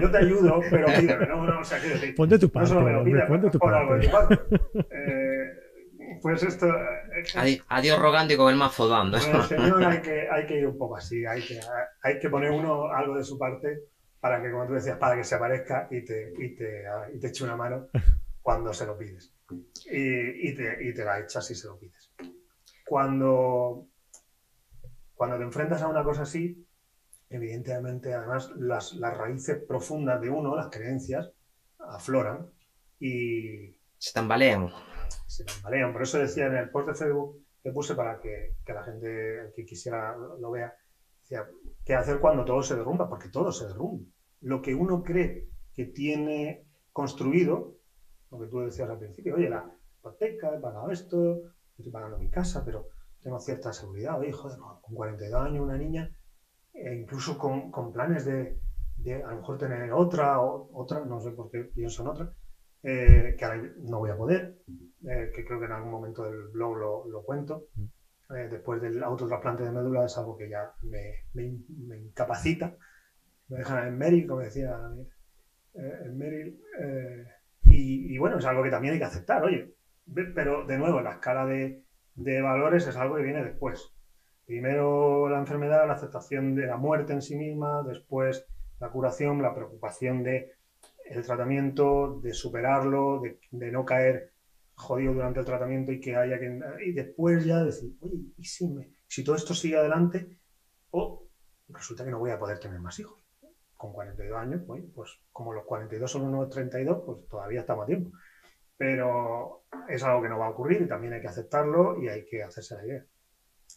S3: yo te ayudo, pero pídeme, no, no, o sea, quiero
S1: Ponte tu parte, no ponte tu parte.
S3: Eh, pues esto...
S2: Eh, adiós rogando y con el mazo dando.
S3: Pues, señor, hay que, hay que ir un poco así, hay que, hay que poner uno algo de su parte para que, como tú decías, para que se aparezca y te, y te, y te eche una mano cuando se lo pides. Y, y, te, y te la echas si se lo pides. Cuando, cuando te enfrentas a una cosa así, evidentemente, además, las, las raíces profundas de uno, las creencias, afloran y...
S2: Se tambalean.
S3: Se tambalean. Por eso decía en el post de Facebook que puse para que, que la gente que quisiera lo vea, decía, ¿qué hacer cuando todo se derrumba? Porque todo se derrumba. Lo que uno cree que tiene construido, lo que tú decías al principio, oye, la hipoteca, he pagado esto, estoy pagando mi casa, pero tengo cierta seguridad. Oye, joder, con 42 años una niña, e incluso con, con planes de, de, a lo mejor tener otra, o, otra, no sé por qué pienso en otra, eh, que ahora no voy a poder, eh, que creo que en algún momento del blog lo, lo cuento. Mm. Eh, después del autotrasplante de médula es algo que ya me, me, me incapacita. Me dejan en Merrill, como decía en Merrill. Y, y, bueno, es algo que también hay que aceptar, oye. Pero de nuevo, la escala de, de valores es algo que viene después. Primero la enfermedad, la aceptación de la muerte en sí misma, después la curación, la preocupación de el tratamiento, de superarlo, de, no caer jodido durante el tratamiento y que haya que... Y después ya decir, oye, ¿y si, me, si todo esto sigue adelante? O resulta que no voy a poder tener más hijos. Con 42 años, pues como los 42 son unos 32, pues todavía estamos a tiempo. Pero es algo que no va a ocurrir y también hay que aceptarlo y hay que hacerse la idea.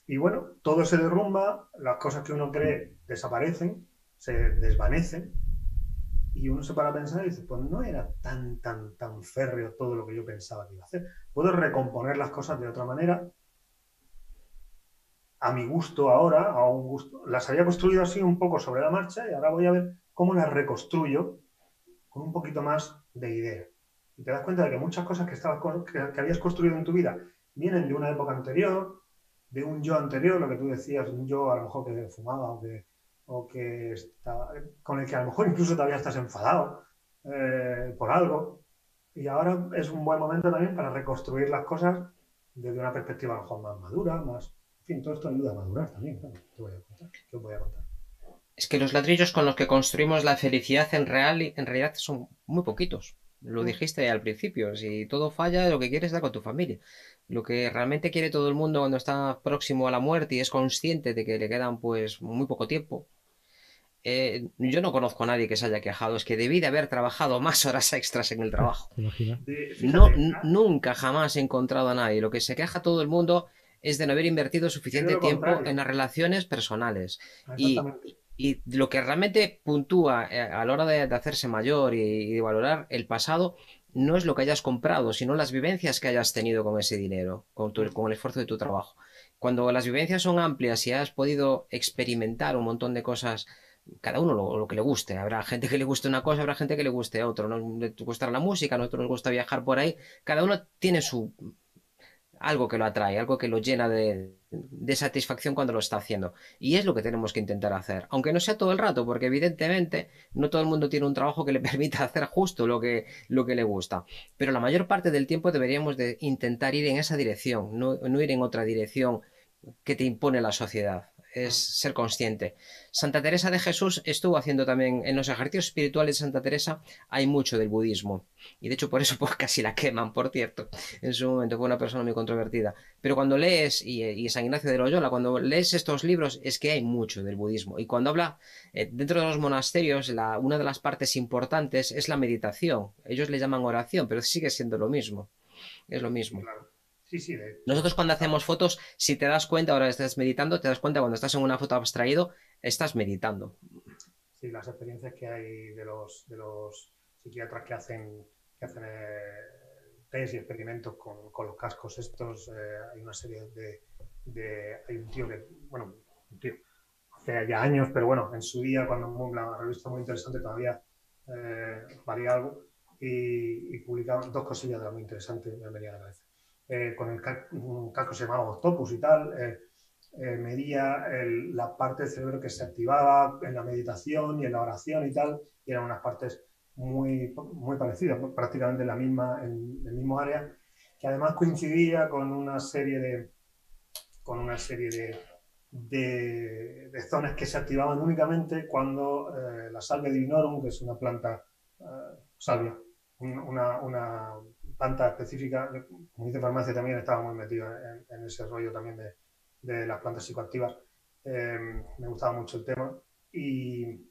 S3: Y bueno, todo se derrumba, las cosas que uno cree desaparecen, se desvanecen y uno se para a pensar y dice, pues no era tan, tan, tan férreo todo lo que yo pensaba que iba a hacer. Puedo recomponer las cosas de otra manera, a mi gusto ahora, a un gusto. Las había construido así un poco sobre la marcha y ahora voy a ver cómo las reconstruyo con un poquito más de idea. Y te das cuenta de que muchas cosas que, estabas, que, habías construido en tu vida vienen de una época anterior, de un yo anterior, lo que tú decías, un yo a lo mejor que fumaba o que o que está, con el que a lo mejor incluso todavía estás enfadado eh, por algo. Y ahora es un buen momento también para reconstruir las cosas desde una perspectiva a lo mejor más madura, más... En fin, todo esto ayuda a madurar también. ¿Qué voy a contar? ¿Qué voy a contar?
S2: Es que los ladrillos con los que construimos la felicidad en, real, en realidad son muy poquitos. Lo mm. dijiste al principio, si todo falla, lo que quieres es estar con tu familia. Lo que realmente quiere todo el mundo cuando está próximo a la muerte y es consciente de que le quedan pues muy poco tiempo, eh, yo no conozco a nadie que se haya quejado, es que debí de haber trabajado más horas extras en el trabajo. No, nunca jamás he encontrado a nadie. Lo que se queja todo el mundo es de no haber invertido suficiente tiempo en las relaciones personales. Y, y, lo que realmente puntúa eh, a la hora de, hacerse mayor y, de valorar el pasado no es lo que hayas comprado, sino las vivencias que hayas tenido con ese dinero, con, con el esfuerzo de tu trabajo. Cuando las vivencias son amplias y has podido experimentar un montón de cosas cada uno lo, que le guste. Habrá gente que le guste una cosa, habrá gente que le guste otro. no le gustará la música, a nosotros nos gusta viajar por ahí. Cada uno tiene su algo que lo atrae, algo que lo llena de, satisfacción cuando lo está haciendo. Y es lo que tenemos que intentar hacer. Aunque no sea todo el rato, porque evidentemente no todo el mundo tiene un trabajo que le permita hacer justo lo que, lo que le gusta. Pero la mayor parte del tiempo deberíamos de intentar ir en esa dirección, no, no ir en otra dirección que te impone la sociedad es ser consciente. Santa Teresa de Jesús estuvo haciendo también, en los ejercicios espirituales de Santa Teresa hay mucho del budismo. Y de hecho por eso pues, casi la queman, por cierto. En su momento fue una persona muy controvertida. Pero cuando lees, y, San Ignacio de Loyola, cuando lees estos libros es que hay mucho del budismo. Y cuando habla, eh, dentro de los monasterios, la, una de las partes importantes es la meditación. Ellos le llaman oración, pero sigue siendo lo mismo. Es lo mismo. Nosotros cuando hacemos fotos, si te das cuenta, ahora estás meditando, te das cuenta cuando estás en una foto abstraído, estás meditando.
S3: Sí, las experiencias que hay de los, de los psiquiatras que hacen, que hacen eh, test y experimentos con, con, los cascos estos, eh, hay una serie de, de, Hay un tío que, bueno, un tío, hace ya años, pero bueno, en su día, cuando la revista muy interesante todavía eh, valía algo, y, y publicaban dos cosillas de muy interesante, me venía a la cabeza. Eh, con el un casco se llamaba Octopus y tal, eh, eh, medía la parte del cerebro que se activaba en la meditación y en la oración y tal, y eran unas partes muy, muy parecidas, prácticamente en la misma, en el mismo área, que además coincidía con una serie de, con una serie de, de, zonas que se activaban únicamente cuando la salvia divinorum, que es una planta salvia, una, una planta específica, como dice farmacia también estaba muy metido en, ese rollo también de, de las plantas psicoactivas. Eh, me gustaba mucho el tema. Y,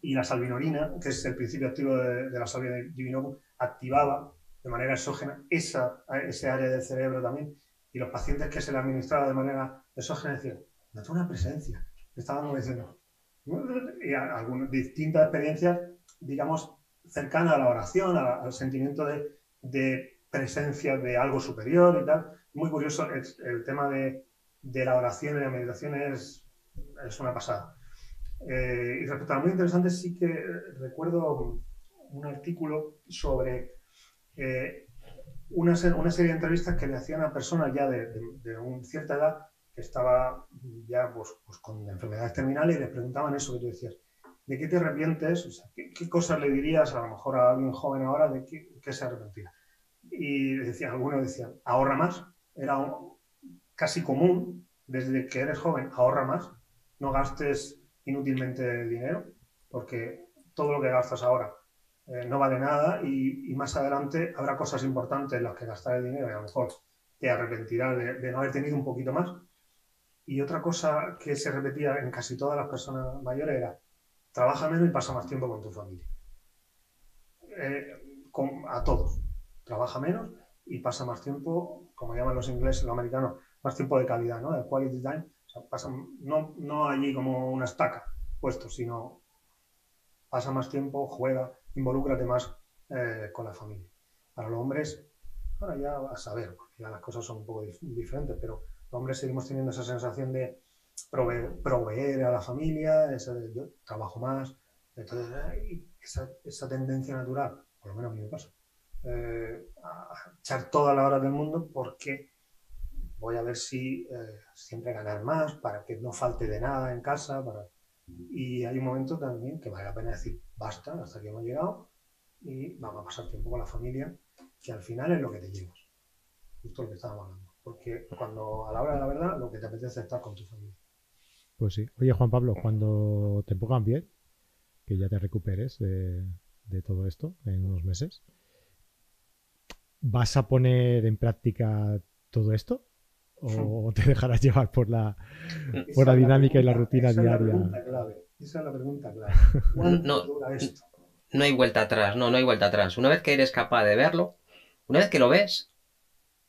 S3: y, la salvinorina, que es el principio activo de, la salvia divinorum, activaba de manera exógena esa, ese área del cerebro también. Y los pacientes que se le administraba de manera exógena decían, noto una presencia, estaban como diciendo, y algunas distintas experiencias, digamos, cercanas a la oración, al sentimiento de, de, presencia de algo superior y tal. Muy curioso, el, tema de, de, la oración y la meditación es, es una pasada. Eh, y respecto a lo muy interesante, sí que recuerdo un artículo sobre eh, una, una, serie de entrevistas que le hacían a personas ya de, de, de una cierta edad que estaba ya pues, pues, con enfermedades terminales y les preguntaban eso que tú decías. ¿De qué te arrepientes? ¿qué, ¿qué, cosas le dirías a lo mejor a alguien joven ahora de qué, se arrepentía? Y decían, algunos decían, ahorra más. Era casi común, desde que eres joven, ahorra más. No gastes inútilmente dinero, porque todo lo que gastas ahora eh, no vale nada y, y, más adelante habrá cosas importantes en las que gastar el dinero y a lo mejor te arrepentirás de, de no haber tenido un poquito más y otra cosa que se repetía en casi todas las personas mayores era, trabaja menos y pasa más tiempo con tu familia. Eh, a todos. Trabaja menos y pasa más tiempo, como llaman los ingleses, los americanos, más tiempo de calidad, ¿no? De quality time. O sea, no, no allí como una estaca puesto, sino pasa más tiempo, juega, involúcrate más eh, con la familia. Para los hombres, ahora ya a saber, porque ya las cosas son un poco dif diferentes, pero hombres seguimos teniendo esa sensación de proveer, proveer a la familia, yo trabajo más, entonces esa, esa, tendencia natural, por lo menos a mí me pasa, eh, a echar todas las horas del mundo porque voy a ver si eh, siempre ganar más, para que no falte de nada en casa, para... y hay un momento también que vale la pena decir, basta, hasta aquí hemos llegado y vamos a pasar tiempo con la familia, que al final es lo que te llevas, justo lo que estábamos hablando porque cuando a la hora de la verdad lo que te apetece es estar con tu familia.
S1: Pues sí. Oye, Juan Pablo, cuando te pongan bien, que ya te recuperes de, de todo esto en unos meses, ¿vas a poner en práctica todo esto? ¿O te dejarás llevar por la, por la dinámica la pregunta, y la rutina
S3: esa
S1: diaria?
S3: Es la pregunta clave. Esa es la pregunta clave.
S2: ¿Cuánto no,
S3: dura esto?
S2: No hay vuelta atrás, no, no hay vuelta atrás. Una vez que eres capaz de verlo, una vez que lo ves,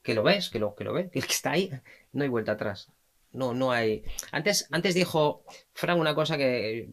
S2: que lo ves, que lo, que lo ves, que está ahí, no hay vuelta atrás. No, no hay. Antes, antes dijo Frank una cosa que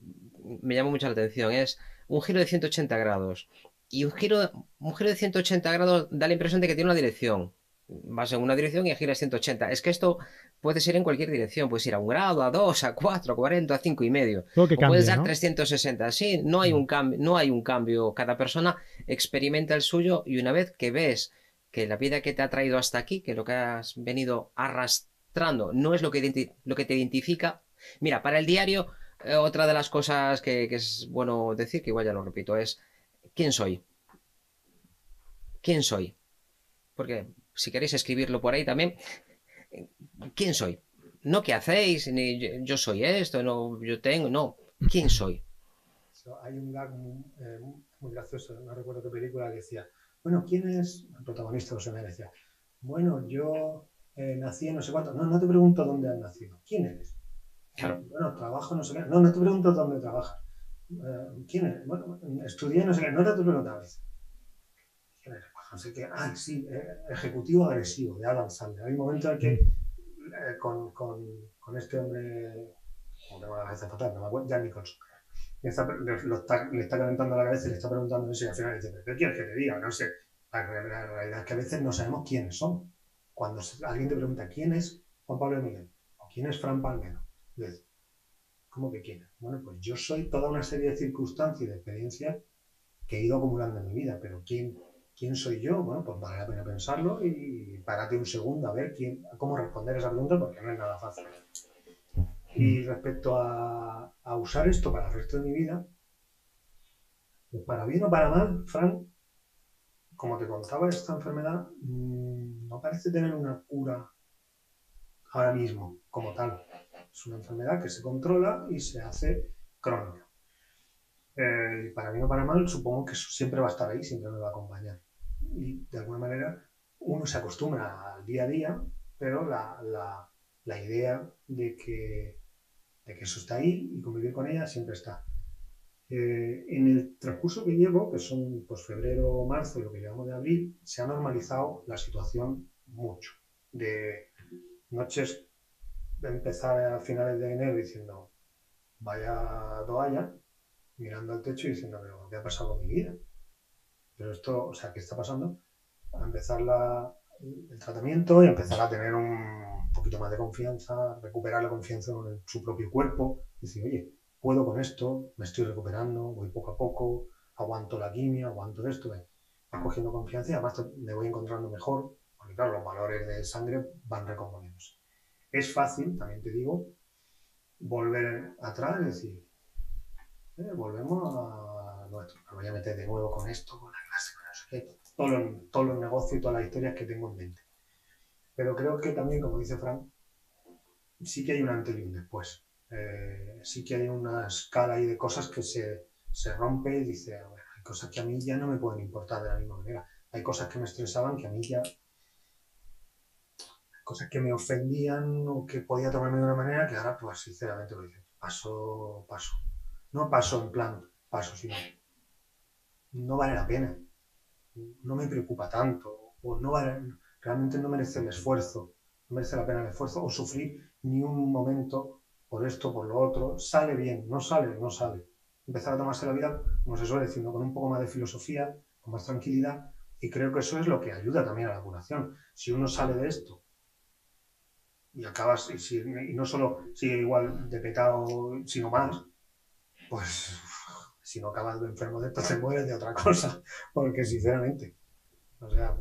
S2: me llamó mucho la atención, es un giro de 180 grados. Y un giro, un giro de 180 grados da la impresión de que tiene una dirección. Vas en una dirección y giras 180. Es que esto puede ser en cualquier dirección. Puedes ir a un grado, a dos, a cuatro, a 40, a cinco y medio. O
S1: cambie,
S2: puedes dar
S1: ¿no?
S2: 360. Sí, no hay, un cambio, no hay un cambio. Cada persona experimenta el suyo y una vez que ves que la vida que te ha traído hasta aquí, que lo que has venido arrastrando, no es lo que, lo que te identifica. Mira, para el diario, eh, otra de las cosas que, es bueno decir, que igual ya lo repito, es ¿quién soy? ¿Quién soy? Porque si queréis escribirlo por ahí también, ¿quién soy? No qué hacéis, ni yo soy esto, no yo tengo, no, ¿quién soy?
S3: Hay un gag muy, eh, muy gracioso, no recuerdo qué película, que decía, bueno, ¿quién es el protagonista? José me decía, bueno, yo eh, nací en no sé cuánto. No, no te pregunto dónde has nacido. ¿Quién eres?
S2: Claro.
S3: Bueno, trabajo no sé qué. No, no te pregunto dónde trabajas. Uh, ¿Quién eres? Bueno, estudié no sé qué. No te pregunto a veces. ¿Quién eres? Pues no sé qué. Ah, sí, eh, ejecutivo agresivo de Adam Sandler. Hay un momento en que eh, con, con, con, este hombre, como tengo la cabeza fatal, no me acuerdo, Jan Nicholson le está, lo está, le está calentando la cabeza y le está preguntando eso y al final dice, ¿qué quieres que te diga? No sé. La, la, realidad es que a veces no sabemos quiénes son. Cuando alguien te pregunta quién es Juan Pablo Miguel o quién es Fran Palmero, dices, ¿cómo que quién? Bueno, pues yo soy toda una serie de circunstancias y de experiencias que he ido acumulando en mi vida, pero ¿quién, quién soy yo? Bueno, pues vale la pena pensarlo y párate un segundo a ver quién, cómo responder esa pregunta porque no es nada fácil. Y respecto a, a, usar esto para el resto de mi vida, pues para bien o para mal, Fran, como te contaba, esta enfermedad mmm, no parece tener una cura ahora mismo, como tal. Es una enfermedad que se controla y se hace crónica. Eh, para bien o para mal, supongo que siempre va a estar ahí, siempre me va a acompañar. Y de alguna manera uno se acostumbra al día a día, pero la, la, la idea de que de que eso está ahí y convivir con ella siempre está. Eh, en el transcurso que llevo, que son pues, febrero marzo y lo que llevamos de abril, se ha normalizado la situación mucho. De noches de empezar a finales de enero diciendo, vaya toalla, mirando al techo y diciendo, pero ¿qué ha pasado con mi vida? Pero esto, o sea, ¿qué está pasando? A empezar la, el tratamiento y empezar a tener un poquito más de confianza, recuperar la confianza en su propio cuerpo, decir, oye, puedo con esto, me estoy recuperando, voy poco a poco, aguanto la quimio, aguanto esto, voy cogiendo confianza y además me voy encontrando mejor, porque claro, los valores de sangre van recomponiéndose. Es fácil, también te digo, volver atrás y decir, eh, volvemos a nuestro, me voy a meter de nuevo con esto, con la clase, con eso, todos los, todos los negocios y todas las historias que tengo en mente. Pero creo que también, como dice Frank, sí que hay un antes y un después. Eh, sí que hay una escala ahí de cosas que se, se rompe y dice, hay cosas que a mí ya no me pueden importar de la misma manera. Hay cosas que me estresaban que a mí ya cosas que me ofendían o que podía tomarme de una manera que ahora, pues sinceramente lo dice, paso, paso. No paso en plan, paso, sino no vale la pena. No me preocupa tanto. O no vale, realmente no merece el esfuerzo. No merece la pena el esfuerzo o sufrir ni un momento por esto, por lo otro. Sale bien, no sale, no sale. Empezar a tomarse la vida, como se suele decir, con un poco más de filosofía, con más tranquilidad. Y creo que eso es lo que ayuda también a la curación. Si uno sale de esto y acabas, y, y no solo sigue igual de petado, sino más, pues si no acabas de enfermo de esto, te mueres de otra cosa, porque sinceramente, o sea,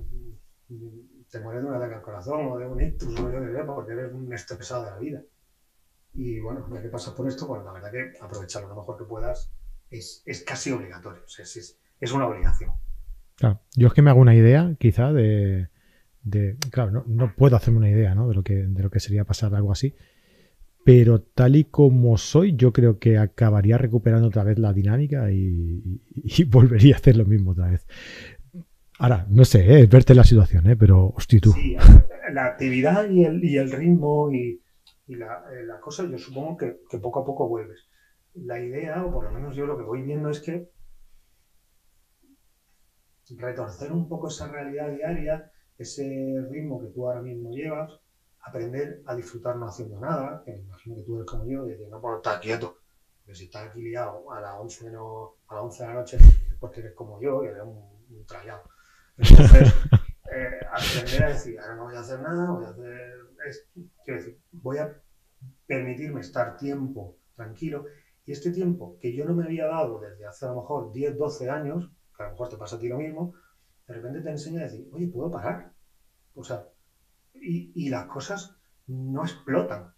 S3: te mueres de un ataque al corazón o de un ictus o yo qué sé, porque eres un estresado de la vida. Y bueno, ya que pasas por esto, pues la verdad que aprovecharlo lo mejor que puedas es, es casi obligatorio, o sea, es, es, una obligación.
S1: Claro, yo es que me hago una idea, quizá, de, claro, no, no, puedo hacerme una idea ¿no? de, lo que, de lo que sería pasar algo así, pero tal y como soy, yo creo que acabaría recuperando otra vez la dinámica y, volvería a hacer lo mismo otra vez. Ahora, no sé, ¿eh? verte la situación, ¿eh? pero hostia tú. Sí,
S3: la actividad y el, y el ritmo y, la, eh, la, cosa, yo supongo que, que, poco a poco vuelves. La idea, o por lo menos yo lo que voy viendo es que retorcer un poco esa realidad diaria ese ritmo que tú ahora mismo llevas, aprender a disfrutar no haciendo nada, que me imagino que tú eres como yo, y decir, no puedo estar quieto, porque si estás aquí liado a las 11, a las 11 de la noche es porque eres como yo y eres un, un trallado. Entonces, eh, aprender a decir, ahora no voy a hacer nada, voy a hacer quiero decir, voy a permitirme estar tiempo tranquilo, y este tiempo que yo no me había dado desde hace a lo mejor 10, 12 años, que a lo mejor te pasa a ti lo mismo, de repente te enseña a decir, oye, puedo parar. O sea, y, y las cosas no explotan.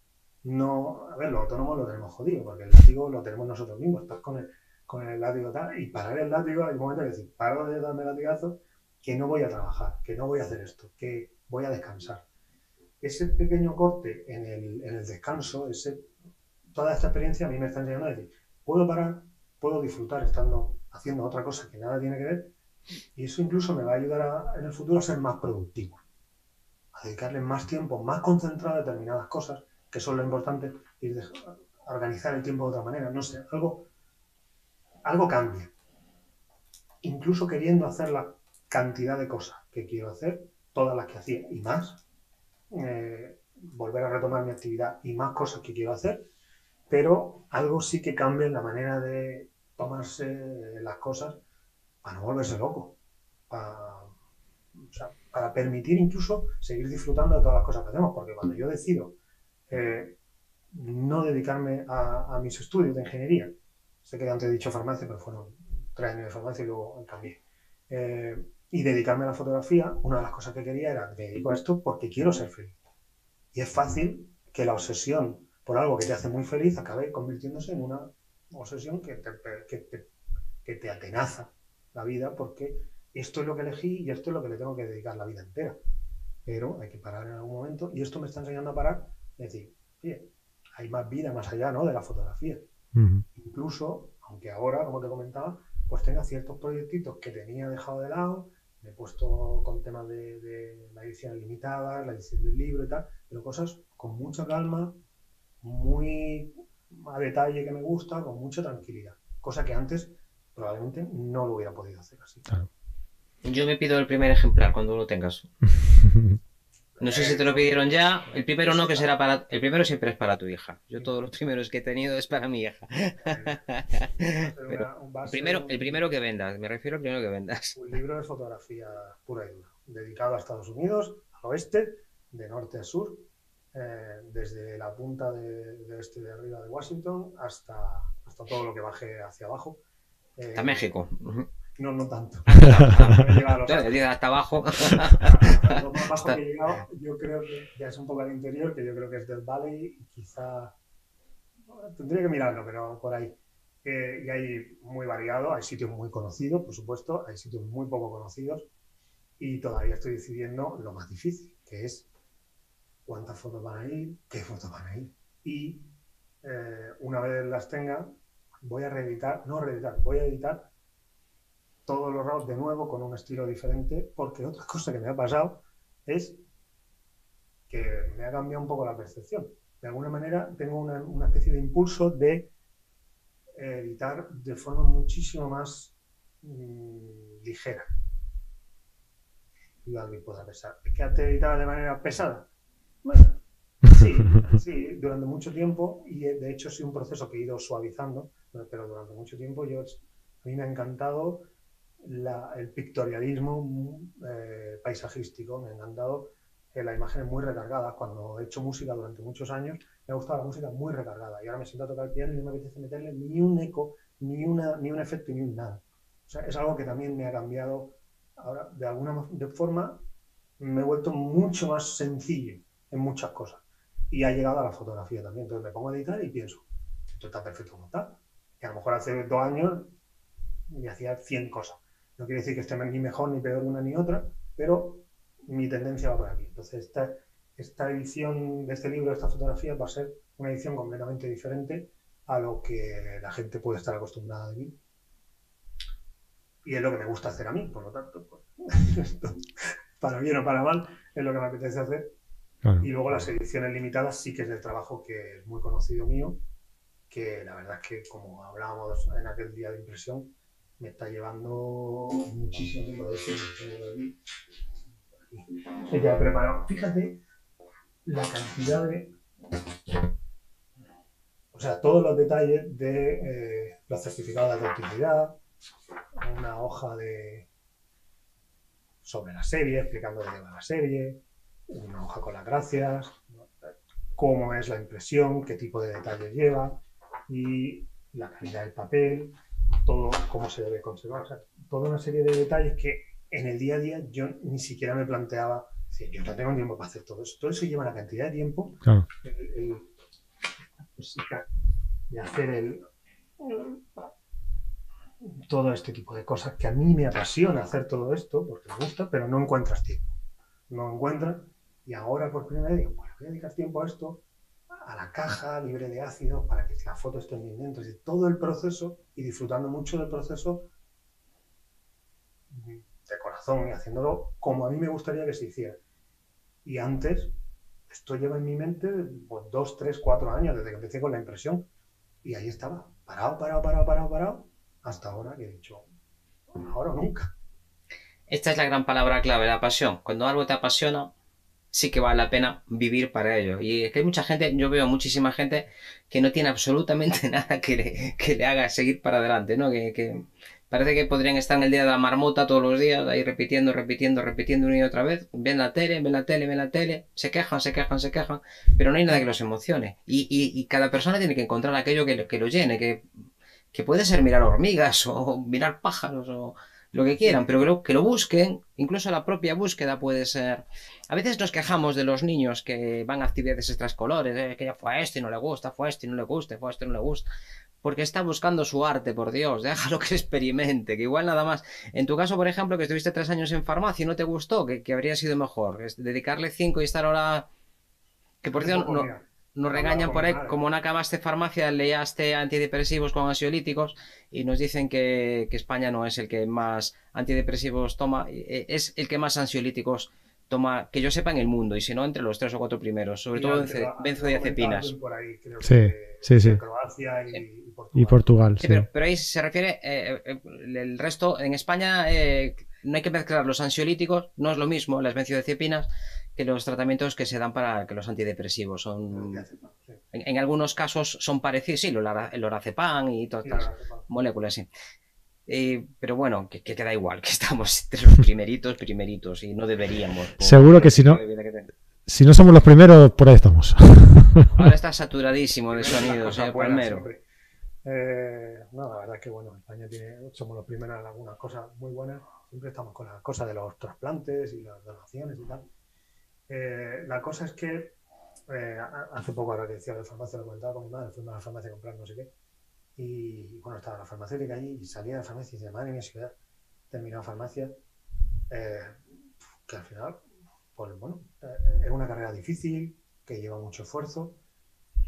S3: No, a ver, los autónomos lo tenemos jodido, porque el látigo lo tenemos nosotros mismos. Estás con el, con el látigo tal, y parar el látigo, hay un momento de decir, paro de darme latigazo, que no voy a trabajar, que no voy a hacer esto, que voy a descansar. Ese pequeño corte en el, en el descanso, ese, toda esta experiencia a mí me está enseñando a decir, puedo parar, puedo disfrutar estando haciendo otra cosa que nada tiene que ver y eso incluso me va a ayudar en el futuro a ser más productivo, a dedicarle más tiempo, más concentrado a determinadas cosas, que son lo importante, y organizar el tiempo de otra manera. No sé, algo, algo cambia. Incluso queriendo hacer la cantidad de cosas que quiero hacer, todas las que hacía y más, eh, volver a retomar mi actividad y más cosas que quiero hacer, pero algo sí que cambia en la manera de tomarse las cosas para no volverse loco, para, permitir incluso seguir disfrutando de todas las cosas que hacemos, porque cuando yo decido eh, no dedicarme a, mis estudios de ingeniería, sé que antes he dicho farmacia, pero fueron tres años de farmacia y luego cambié, eh, y dedicarme a la fotografía, una de las cosas que quería era, me dedico a esto porque quiero ser feliz. Y es fácil que la obsesión por algo que te hace muy feliz acabe convirtiéndose en una obsesión que que que te atenaza la vida porque esto es lo que elegí y esto es lo que le tengo que dedicar la vida entera. Pero hay que parar en algún momento y esto me está enseñando a parar y decir, oye, hay más vida más allá ¿no? de la fotografía. Incluso, aunque ahora, como te comentaba, pues tenga ciertos proyectitos que tenía dejado de lado, me he puesto con temas de, de la edición limitada, la edición del libro y tal, pero cosas con mucha calma, muy a detalle que me gusta, con mucha tranquilidad. Cosa que antes probablemente no lo hubiera podido hacer así.
S2: Yo me pido el primer ejemplar cuando lo tengas. No sé si te lo pidieron ya. El primero no, que será para. El primero siempre es para tu hija. Yo todos los primeros que he tenido es para mi hija. Pero primero, el primero que vendas, me refiero al primero que vendas.
S3: Un libro de fotografía pura y dura, dedicado a Estados Unidos, al oeste, de norte a sur, eh, desde la punta de, este de arriba de Washington hasta, hasta todo lo que baje hacia abajo.
S2: Eh, a México.
S3: No, no tanto.
S2: hasta abajo.
S3: Lo más bajo que he llegado, yo creo que ya es un poco al interior, que yo creo que es del Valley y quizá. Tendría que mirarlo, pero por ahí. Eh, y hay muy variado, hay sitios muy conocidos, por supuesto, hay sitios muy poco conocidos y todavía estoy decidiendo lo más difícil, que es cuántas fotos van a ir, qué fotos van a ir. Y eh, una vez las tenga, voy a reeditar, no reeditar, voy a editar todos los RAWs de nuevo con un estilo diferente, porque otra cosa que me ha pasado es que me ha cambiado un poco la percepción. De alguna manera tengo una, especie de impulso de editar de forma muchísimo más mm, ligera. Y alguien pueda pensar, ¿es que antes editaba de manera pesada? Bueno, sí, sí, durante mucho tiempo, y de hecho es un proceso que he ido suavizando, pero durante mucho tiempo yo, a mí me ha encantado el pictorialismo eh, paisajístico. Me han dado eh, las imágenes muy recargadas. Cuando he hecho música durante muchos años, me ha gustado la música muy recargada. Y ahora me siento a tocar el piano y no me apetece meterle ni un eco, ni, una, ni un efecto, ni un nada. O sea, es algo que también me ha cambiado. Ahora, de alguna forma, me he vuelto mucho más sencillo en muchas cosas. Y ha llegado a la fotografía también. Entonces me pongo a editar y pienso, esto está perfecto como está. Y a lo mejor hace dos años me hacía 100 cosas. No quiere decir que esté ni mejor ni peor una ni otra, pero mi tendencia va por aquí. Entonces, esta, esta edición de este libro, esta fotografía, va a ser una edición completamente diferente a lo que la gente puede estar acostumbrada de mí. Y es lo que me gusta hacer a mí, por lo tanto, pues, para bien o para mal, es lo que me apetece hacer. Y luego las ediciones limitadas sí que es el trabajo que es muy conocido mío, que la verdad es que, como hablábamos en aquel día de impresión, me está llevando muchísimo tiempo de eso. Ya preparado. Fíjate la cantidad de. O sea, todos los detalles de eh, los certificados de autenticidad, una hoja de sobre la serie, explicando de qué va la serie, una hoja con las gracias, cómo es la impresión, qué tipo de detalles lleva y la calidad del papel, todo cómo se debe conservar. O sea, toda una serie de detalles que en el día a día yo ni siquiera me planteaba. Yo no tengo tiempo para hacer todo eso. Todo eso lleva una cantidad de tiempo. Claro. El, y hacer el, todo este tipo de cosas que a mí me apasiona hacer todo esto porque me gusta, pero no encuentras tiempo. No encuentras. Y ahora por primera vez digo, bueno, voy a dedicar tiempo a esto a la caja libre de ácido para que la foto esté bien dentro. de todo el proceso y disfrutando mucho del proceso de corazón y haciéndolo como a mí me gustaría que se hiciera. Y antes, esto lleva en mi mente pues, dos, tres, cuatro años desde que empecé con la impresión. Y ahí estaba, parado, parado, parado, parado, parado, hasta ahora que he dicho, ahora o nunca.
S2: Esta es la gran palabra clave, la pasión. Cuando algo te apasiona, sí que vale la pena vivir para ello. Y es que hay mucha gente, yo veo muchísima gente que no tiene absolutamente nada que le, que le haga seguir para adelante, ¿no? Que, que, parece que podrían estar en el día de la marmota todos los días, ahí repitiendo, repitiendo, repitiendo una y otra vez. Ven la tele, ven la tele, ven la tele, se quejan, se quejan, se quejan, pero no hay nada que los emocione. Y, y, cada persona tiene que encontrar aquello que, que lo llene, que, que puede ser mirar hormigas o mirar pájaros o lo que quieran, pero que lo, que lo busquen, incluso la propia búsqueda puede ser... A veces nos quejamos de los niños que van a actividades extraescolares, eh, que ya fue a este y no le gusta, fue a este y no le gusta, fue a este y no le gusta, porque está buscando su arte, por Dios, déjalo que experimente, que igual nada más. En tu caso, por ejemplo, que estuviste tres años en farmacia y no te gustó, que, que habría sido mejor, es dedicarle cinco y estar ahora... Que por cierto, no, nos regañan por ahí, como no acabaste farmacia, leíaste antidepresivos con ansiolíticos y nos dicen que, España no es el que más antidepresivos toma, e, es el que más ansiolíticos toma, que yo sepa, en el mundo, y si no, entre los tres o cuatro primeros, sobre todo benzodiazepinas.
S1: sí, sí, sí. y, Portugal.
S2: sí, Pero, ahí se refiere, eh, eh, el resto, en España eh, no hay que mezclar los ansiolíticos, no es lo mismo las benzodiazepinas que los tratamientos que se dan para que los antidepresivos son...
S3: Diazepam, sí.
S2: En, en algunos casos son parecidos, sí, el ora- el lorazepam y todas estas moléculas, sí. Eh, pero bueno, que, que queda igual, que estamos entre los primeritos, primeritos, y no deberíamos. por-
S1: Seguro
S2: por
S1: que si no-
S2: que.
S1: Si no somos los primeros, por ahí estamos.
S2: Ahora está saturadísimo de sonidos, eh,
S3: siempre. Eh, no, la verdad es que bueno, España tiene, somos los primeros en algunas cosas muy buenas. Siempre estamos con las cosas de los trasplantes y las donaciones y tal. Eh, la cosa es que eh, hace poco, ahora que decía de farmacia, lo comentaba con mi madre, fuimos a la farmacia a comprar no sé qué. Y bueno, estaba la farmacéutica allí y salía de la farmacia y decía, madre mía, si hubiera terminado farmacia, eh, que al final, pues bueno, eh, es una carrera difícil, que lleva mucho esfuerzo.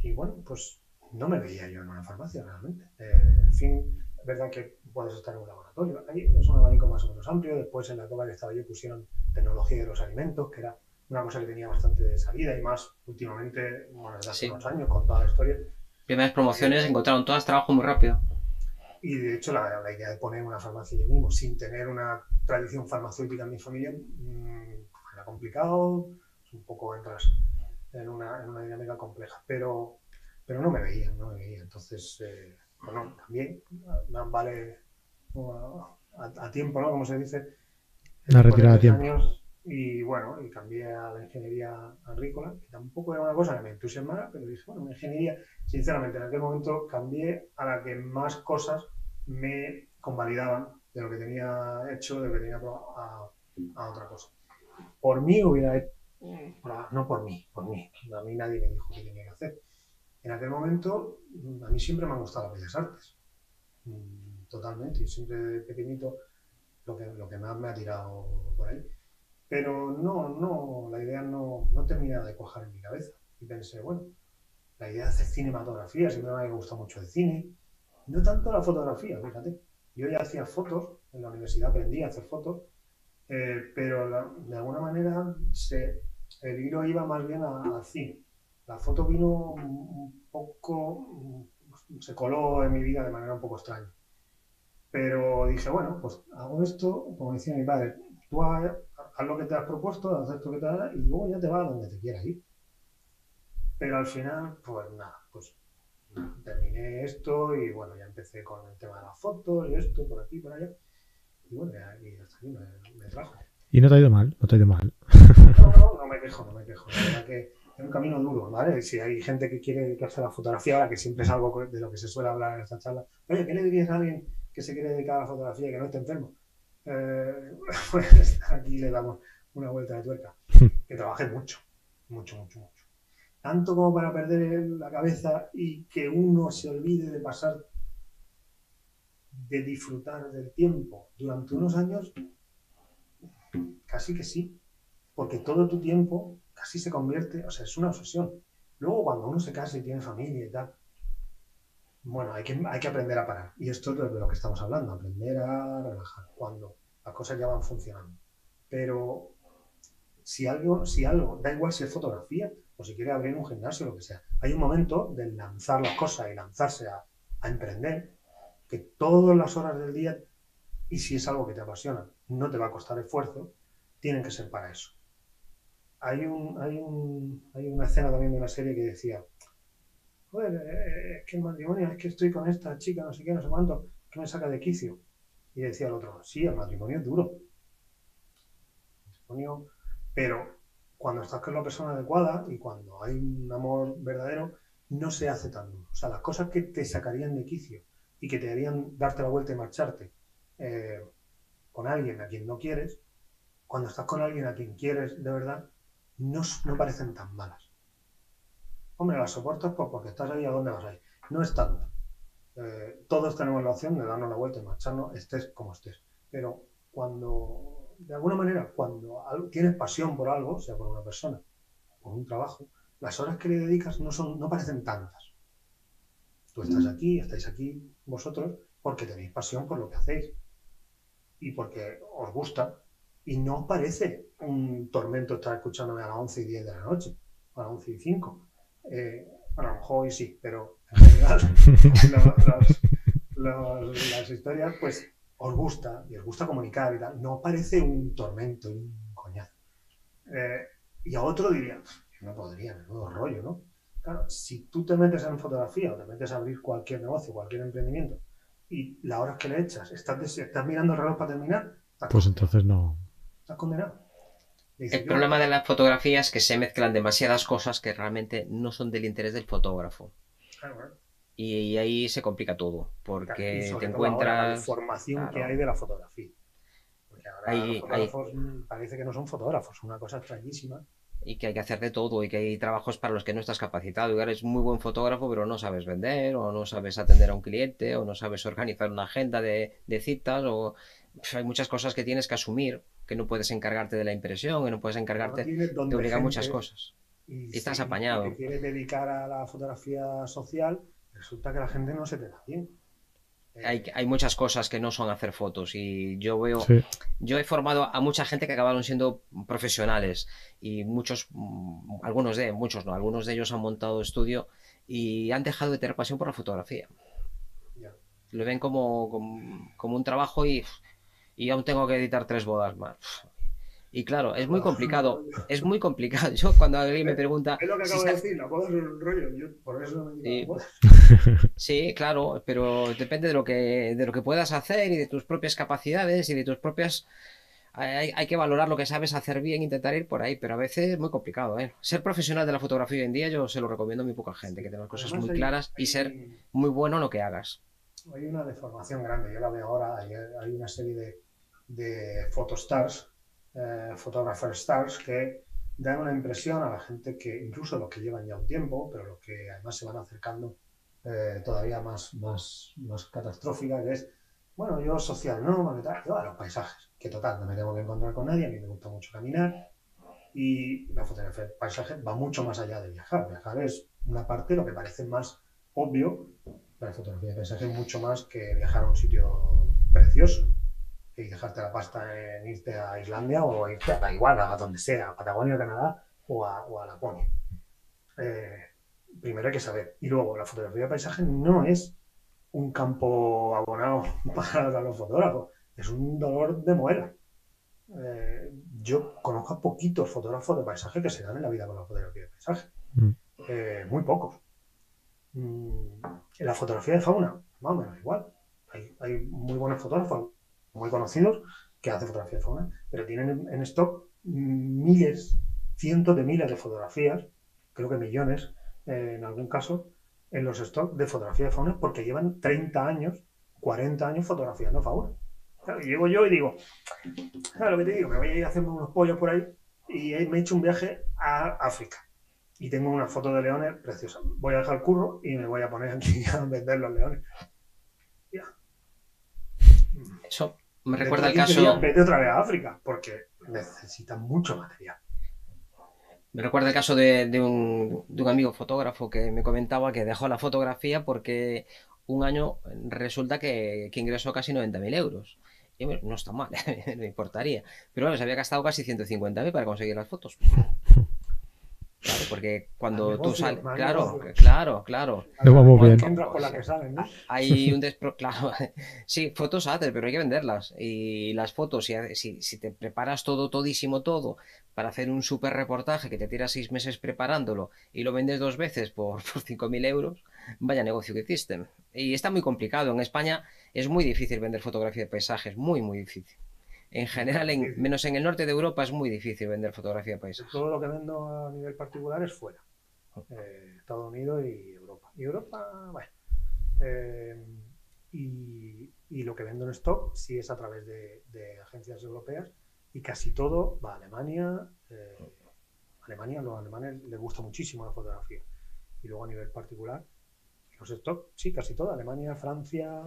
S3: Y bueno, pues no me veía yo en una farmacia realmente. Eh, en fin, es verdad que puedes estar en un laboratorio. Ahí es un abanico más o menos amplio. Después en la época que estaba yo pusieron tecnología de los alimentos, que era una cosa que tenía bastante salida y más últimamente, bueno, desde hace
S2: Sí.
S3: unos años con toda la historia.
S2: Primeras promociones encontraron todas trabajo muy rápido.
S3: Y de hecho la, la idea de poner una farmacia yo mismo sin tener una tradición farmacéutica en mi familia mm, era complicado, es un poco entras en una, en una dinámica compleja, pero, pero no me veía, no me veía. Entonces, eh, bueno, también más vale uh, a, a tiempo, ¿no? Como se dice.
S1: Una retirada a tiempo.
S3: años, y bueno, y cambié a la ingeniería agrícola, que tampoco era una cosa que me entusiasmara, pero dije, bueno, una ingeniería, sinceramente, en aquel momento cambié a la que más cosas me convalidaban de lo que tenía hecho, de lo que tenía pro- a, a otra cosa. Por mí hubiera hecho, no por mí, por mí, a mí nadie me dijo qué tenía que hacer. En aquel momento, mm, a mí siempre me han gustado las bellas artes, Mm, totalmente, y siempre de pequeñito lo que, lo que más me ha tirado por ahí. Pero no, no, la idea no, no termina de cuajar en mi cabeza. Y pensé, bueno, la idea de hacer cinematografía, siempre me ha gustado mucho el cine, no tanto la fotografía, fíjate. Yo ya hacía fotos, en la universidad aprendí a hacer fotos, eh, pero de alguna manera se, el hilo iba más bien al cine. La foto vino un poco, se coló en mi vida de manera un poco extraña. Pero dije, bueno, pues hago esto, como decía mi padre, tú haz, lo que te has propuesto, haz esto que te hagas y luego ya te vas a donde te quieras ir. Pero al final, pues nada, pues nada, terminé esto y bueno, ya empecé con el tema de las fotos y esto, por aquí, por allá. Y bueno, ya, y hasta aquí me, me trajo.
S1: Y no te ha ido mal, no te ha ido mal.
S3: No, no, no me quejo, no me quejo. La verdad que es un camino duro, ¿vale? Si hay gente que quiere dedicarse a la fotografía ahora, que siempre es algo de lo que se suele hablar en esta charla, oye, ¿qué le dirías a alguien que se quiere dedicar a la fotografía y que no esté enfermo? Eh, pues aquí le damos una vuelta de tuerca. Que trabaje mucho, mucho, mucho, mucho. Tanto como para perder la cabeza y que uno se olvide de pasar, de disfrutar del tiempo durante unos años, casi que sí porque todo tu tiempo casi se convierte, o sea, es una obsesión. Luego cuando uno se casa y tiene familia y tal, bueno, hay que, hay que aprender a parar. Y esto es de lo que estamos hablando, aprender a relajar cuando las cosas ya van funcionando. Pero si algo, si algo, da igual si es fotografía o si quiere abrir un gimnasio, lo que sea, hay un momento de lanzar las cosas y lanzarse a, a emprender, que todas las horas del día, y si es algo que te apasiona, no te va a costar esfuerzo, tienen que ser para eso hay, un, hay, un, hay una escena también de una serie que decía, joder, eh, es que el matrimonio, es que estoy con esta chica, no sé qué, no sé cuánto, que me saca de quicio. Y decía el otro, sí, el matrimonio es duro. Matrimonio, pero cuando estás con la persona adecuada y cuando hay un amor verdadero, no se hace tan duro. O sea, las cosas que te sacarían de quicio y que te harían darte la vuelta y marcharte eh, con alguien a quien no quieres, cuando estás con alguien a quien quieres de verdad, no, no parecen tan malas. Hombre, las soportas pues, porque estás ahí a dónde vas a ir. No es tanto. Eh, todos tenemos la opción de darnos la vuelta y marcharnos, estés como estés. Pero cuando, de alguna manera, cuando tienes pasión por algo, sea por una persona, por un trabajo, las horas que le dedicas no, son, no parecen tantas. Tú estás aquí, estáis aquí vosotros, porque tenéis pasión por lo que hacéis. Y porque os gusta, y no os parece un tormento estar escuchándome a las 11 y 10 de la noche, a las 11 y 5. Eh, bueno, a lo mejor hoy sí, pero en general las historias pues os gusta y os gusta comunicar y tal. No parece un tormento un coñazo. Eh, Y a otro diría, no podría, menudo rollo, ¿no? Claro, si tú te metes en fotografía o te metes a abrir cualquier negocio, cualquier emprendimiento, y las horas que le echas, estás, estás mirando el reloj para terminar,
S1: pues entonces no.
S3: Estás condenado.
S2: El problema de la fotografía es que se mezclan demasiadas cosas que realmente no son del interés del fotógrafo. Y ahí se complica todo, porque te encuentras...
S3: la información que hay de la fotografía. Porque ahora los fotógrafos parece que no son fotógrafos, una cosa extrañísima
S2: y que hay que hacer de todo y que hay trabajos para los que no estás capacitado. Igual eres muy buen fotógrafo, pero no sabes vender, o no sabes atender a un cliente, o no sabes organizar una agenda de, de citas, o hay muchas cosas que tienes que asumir, que no puedes encargarte de la impresión, que no puedes encargarte, te obliga a muchas cosas. Y, estás apañado.
S3: Si quieres dedicar a la fotografía social, resulta que la gente no se te da bien.
S2: Hay, hay, muchas cosas que no son hacer fotos y yo veo, yo he formado a mucha gente que acabaron siendo profesionales y muchos, mm, algunos de, muchos no, algunos de ellos han montado estudio y han dejado de tener pasión por la fotografía. Lo ven como, como, un trabajo y, y aún tengo que editar tres bodas más. Y claro, es muy complicado. Es muy complicado. Yo cuando alguien me pregunta.
S3: Es lo que acabo de decir, la boda es un rollo. Yo por eso no
S2: sí. sí, claro, pero depende de lo que de lo que puedas hacer y de tus propias capacidades y de tus propias. Hay, hay, que valorar lo que sabes hacer bien, intentar ir por ahí, pero a veces es muy complicado. ¿eh? Ser profesional de la fotografía hoy en día yo se lo recomiendo a muy poca gente, que tenga cosas muy claras y ser muy bueno en lo que hagas.
S3: Hay una deformación grande, yo la veo ahora, hay, hay una serie de, de photostars eh, Photographer Stars que dan una impresión a la gente que, incluso los que llevan ya un tiempo, pero los que además se van acercando eh, todavía más, más, más catastrófica, que es, bueno, yo social no, yo a los paisajes, que total, no me tengo que encontrar con nadie, a mí me gusta mucho caminar, y la fotografía de paisaje va mucho más allá de viajar. Viajar es una parte, lo que parece más obvio, la fotografía de paisaje es mucho más que viajar a un sitio precioso y dejarte la pasta en irte a Islandia o irte a igual, a donde sea, a Patagonia, Canadá o a, o a Laponia. Eh, primero hay que saber. Y luego, la fotografía de paisaje no es un campo abonado para los fotógrafos, es un dolor de muela. Eh, yo conozco a poquitos fotógrafos de paisaje que se dan en la vida con la fotografía de paisaje. Mm. Eh, muy pocos. Mm, en la fotografía de fauna, más o menos igual. Hay, hay muy buenos fotógrafos, muy conocidos que hacen fotografía de fauna, pero tienen en stock miles, cientos de miles de fotografías, creo que millones eh, en algún caso, en los stocks de fotografía de fauna porque llevan 30 años, 40 años fotografiando fauna. Llego yo y digo, claro lo que te digo, me voy a ir a hacerme unos pollos por ahí y me he hecho un viaje a África y tengo una foto de leones preciosa. Voy a dejar el curro y me voy a poner aquí a vender los leones. Ya.
S2: Eso me recuerda el caso.
S3: Vete otra vez a África, porque necesitan mucho material.
S2: Me recuerda el caso de, un, amigo fotógrafo que me comentaba que dejó la fotografía porque un año resulta que, ingresó casi 90.000 euros. Y no está mal, me importaría. Pero bueno, se había gastado casi 150.000 para conseguir las fotos. Claro, porque cuando tú sales. Claro, claro, claro.
S1: vamos bien.
S2: Hay un despro... Claro, sí, fotos haces, pero hay que venderlas. Y las fotos, si, si, te preparas todo, todísimo, todo, para hacer un super reportaje que te tiras seis meses preparándolo y lo vendes dos veces por, por 5.000 euros, vaya negocio que hiciste. Y está muy complicado. En España es muy difícil vender fotografía de paisajes, muy, muy difícil. En general, en, menos en el norte de Europa, es muy difícil vender fotografía de paisajes.
S3: Todo lo que vendo a nivel particular es fuera. Eh, Estados Unidos y Europa. Y Europa, bueno. Eh, y, lo que vendo en stock sí es a través de, agencias europeas y casi todo va a Alemania. Eh, Alemania, a los alemanes les gusta muchísimo la fotografía. Y luego a nivel particular, los stock, sí, casi todo. Alemania, Francia,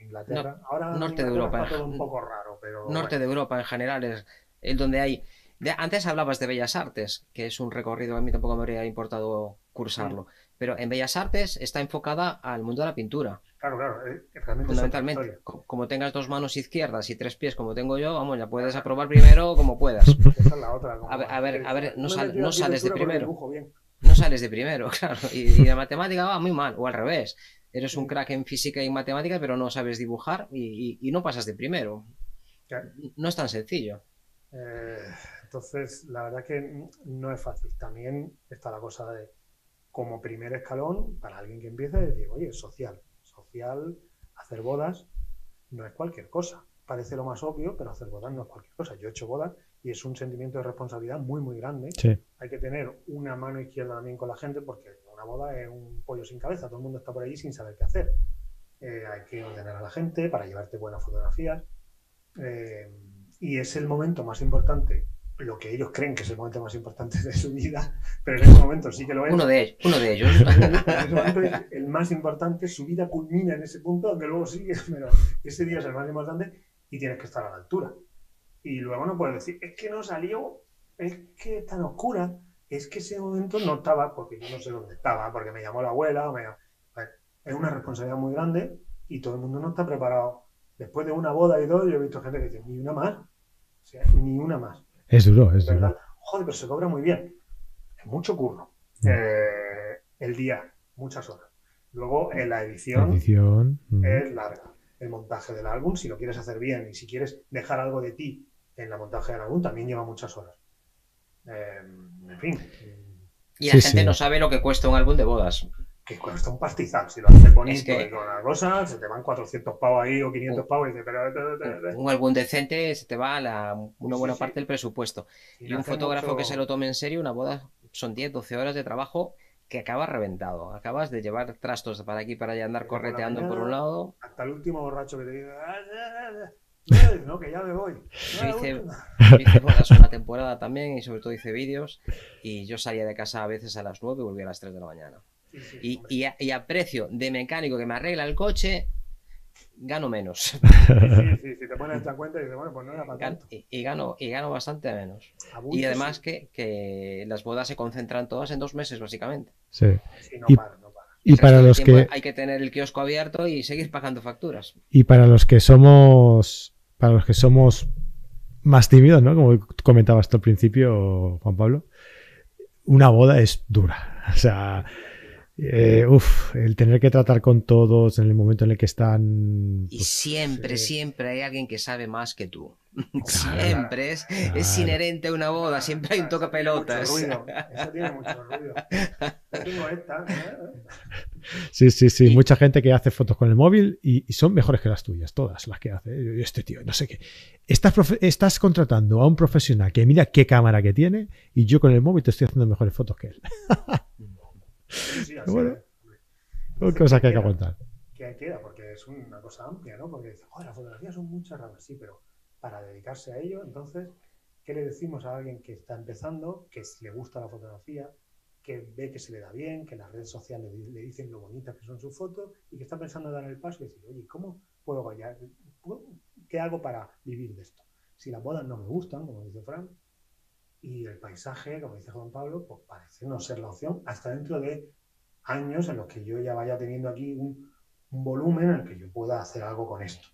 S3: Inglaterra. Ahora
S2: norte de Europa.
S3: todo un poco raro, pero.
S2: Norte de Europa en general es el donde hay. antes hablabas de Bellas Artes, que es un recorrido que a mí tampoco me habría importado cursarlo. Pero en Bellas Artes está enfocada al mundo de la pintura.
S3: Claro, claro, eh,
S2: fundamentalmente. Como tengas dos manos izquierdas y tres pies como tengo yo, vamos, ya puedes aprobar primero como puedas.
S3: Esa es la otra.
S2: a, ver, a ver, a ver, no, no sales de primero no sales de primero, claro. Y, la matemática va muy mal, o al revés. Eres un crack en física y matemática, pero no sabes dibujar y, no pasas de primero. No es tan sencillo.
S3: Eh, Entonces, la verdad que no es fácil. También está la cosa de, como primer escalón, para alguien que empieza, decir, oye, social. Social, hacer bodas, no es cualquier cosa. Parece lo más obvio, pero hacer bodas no es cualquier cosa. Yo he hecho bodas y es un sentimiento de responsabilidad muy, muy grande.
S1: Sí.
S3: Hay que tener una mano izquierda también con la gente porque una boda es un pollo sin cabeza. Todo el mundo está por allí sin saber qué hacer. Eh, hay que ordenar a la gente para llevarte buenas fotografías. Eh, y es el momento más importante, lo que ellos creen que es el momento más importante de su vida, pero en ese momento sí que lo es.
S2: Uno de ellos. Uno de ellos.
S3: En ese el más importante, su vida culmina en ese punto, aunque luego sigue, pero ese día es el más importante y tienes que estar a la altura. Y luego no puedes decir, es que no salió, es que es tan oscura, es que ese momento no estaba, porque yo no sé dónde estaba, porque me llamó la abuela, o me Bueno, es una responsabilidad muy grande y todo el mundo no está preparado. Después de una boda y todo, yo he visto gente que dice, ni una más, o sea, ni una más.
S1: Es duro, es
S3: ¿verdad?
S1: duro.
S3: Joder, pero se cobra muy bien. Es mucho curro.
S1: Mm.
S3: Eh, el día, muchas horas. Luego, en la edición
S1: Edición. mm.
S3: es larga. El montaje del álbum, si lo quieres hacer bien y si quieres dejar algo de ti en la montaje del álbum, también lleva muchas horas. Eh, en fin,
S2: Y la
S1: Sí,
S2: gente
S1: sí.
S2: no sabe lo que cuesta un álbum de bodas.
S3: que cuesta un pastizal. Si lo haces bonito
S2: Es que-
S3: y con la cosa, se te van 400 pavos ahí o 500 pavos y dices, pero... pero- pero- pero-
S2: Un álbum decente se te va a la- una
S3: Sí,
S2: buena
S3: sí.
S2: parte del presupuesto. Y un fotógrafo
S3: mucho-
S2: que se lo tome en serio, una boda son 10, 12 horas de trabajo que acabas reventado. Acabas de llevar trastos para aquí y para allá, andar
S3: Porque por
S2: correteando por un lado.
S3: Hasta el último borracho que te diga, no, que ya me voy.
S2: Yo
S3: Ah,
S2: hice-
S3: última.
S2: Yo hice bodas una temporada también y sobre todo hice vídeos. Y yo salía de casa a veces a las 9 y volvía a las 3 de la mañana.
S3: Sí, sí,
S2: Y, y a, y a precio de mecánico que me arregla el coche, gano menos.
S3: Sí, sí, sí, si te pones la cuenta y dices, bueno, pues no era para tanto.
S2: y, y gano, y gano bastante menos.
S3: Abulto,
S2: Y además
S3: sí.
S2: que, que las bodas se concentran todas en dos meses, básicamente.
S1: Sí.
S3: Sí, no
S1: y-
S3: para, no para.
S1: Y para los que
S2: Hay que tener el kiosco abierto y seguir pagando facturas.
S1: y para los que somos para los que somos más tímidos, ¿no? Como comentabas tú al principio, Juan Pablo, una boda es dura. O sea, eh, uf, el tener que tratar con todos en el momento en el que están.
S2: Y
S1: pues,
S2: siempre,
S3: sí.
S2: siempre hay alguien que sabe más que tú.
S1: Claro.
S2: siempre es, es
S1: Claro.
S2: inherente a una boda, siempre hay un
S3: Eso
S2: toca
S3: tiene mucho
S2: pelotas.
S3: ruido, Eso tiene mucho ruido. Yo tengo esta. ¿eh?
S1: Sí, sí, sí.
S2: Y-
S1: Mucha gente que hace fotos con el móvil y, y son mejores que las tuyas, todas las que hace. Y Este tío, no sé qué. Estás, estás contratando a un profesional que mira qué cámara que tiene y yo con el móvil te estoy haciendo mejores fotos que él.
S3: Sí, sí, así
S1: Bueno. Son cosas que hay que aguantar.
S3: que queda, porque es una cosa amplia, ¿no? Porque dices, joder, las fotografías son muchas ramas, sí, pero para dedicarse a ello, entonces, ¿qué le decimos a alguien que está empezando, que le gusta la fotografía, que ve que se le da bien, que las redes sociales le, dicen lo bonitas que son sus fotos y que está pensando en dar el paso y decir, oye, ¿cómo puedo? ¿Qué hago para vivir de esto? Si las bodas no me gustan, como dice Fran, y el paisaje, como dice Juan Pablo, pues parece no ser la opción hasta dentro de años en los que yo ya vaya teniendo aquí un, un volumen en el que yo pueda hacer algo con esto.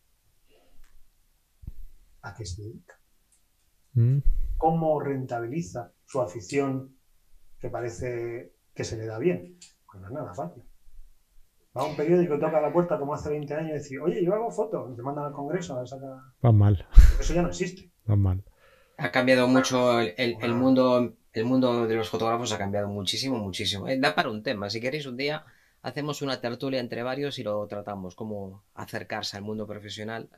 S3: ¿A qué se dedica?
S1: Mm.
S3: ¿Cómo rentabiliza su afición que parece que se le da bien? Pues no es nada fácil. Va a un periódico, toca la puerta como hace 20 años y decir, oye, yo hago fotos, y te mandan al Congreso a sacar...
S1: Van mal,
S3: Eso ya no existe.
S1: van mal.
S2: Ha cambiado mucho el, el- el mundo, el mundo de los fotógrafos ha cambiado muchísimo, muchísimo. Eh, Da para un tema. Si queréis un día hacemos una tertulia entre varios y lo tratamos, cómo acercarse al mundo profesional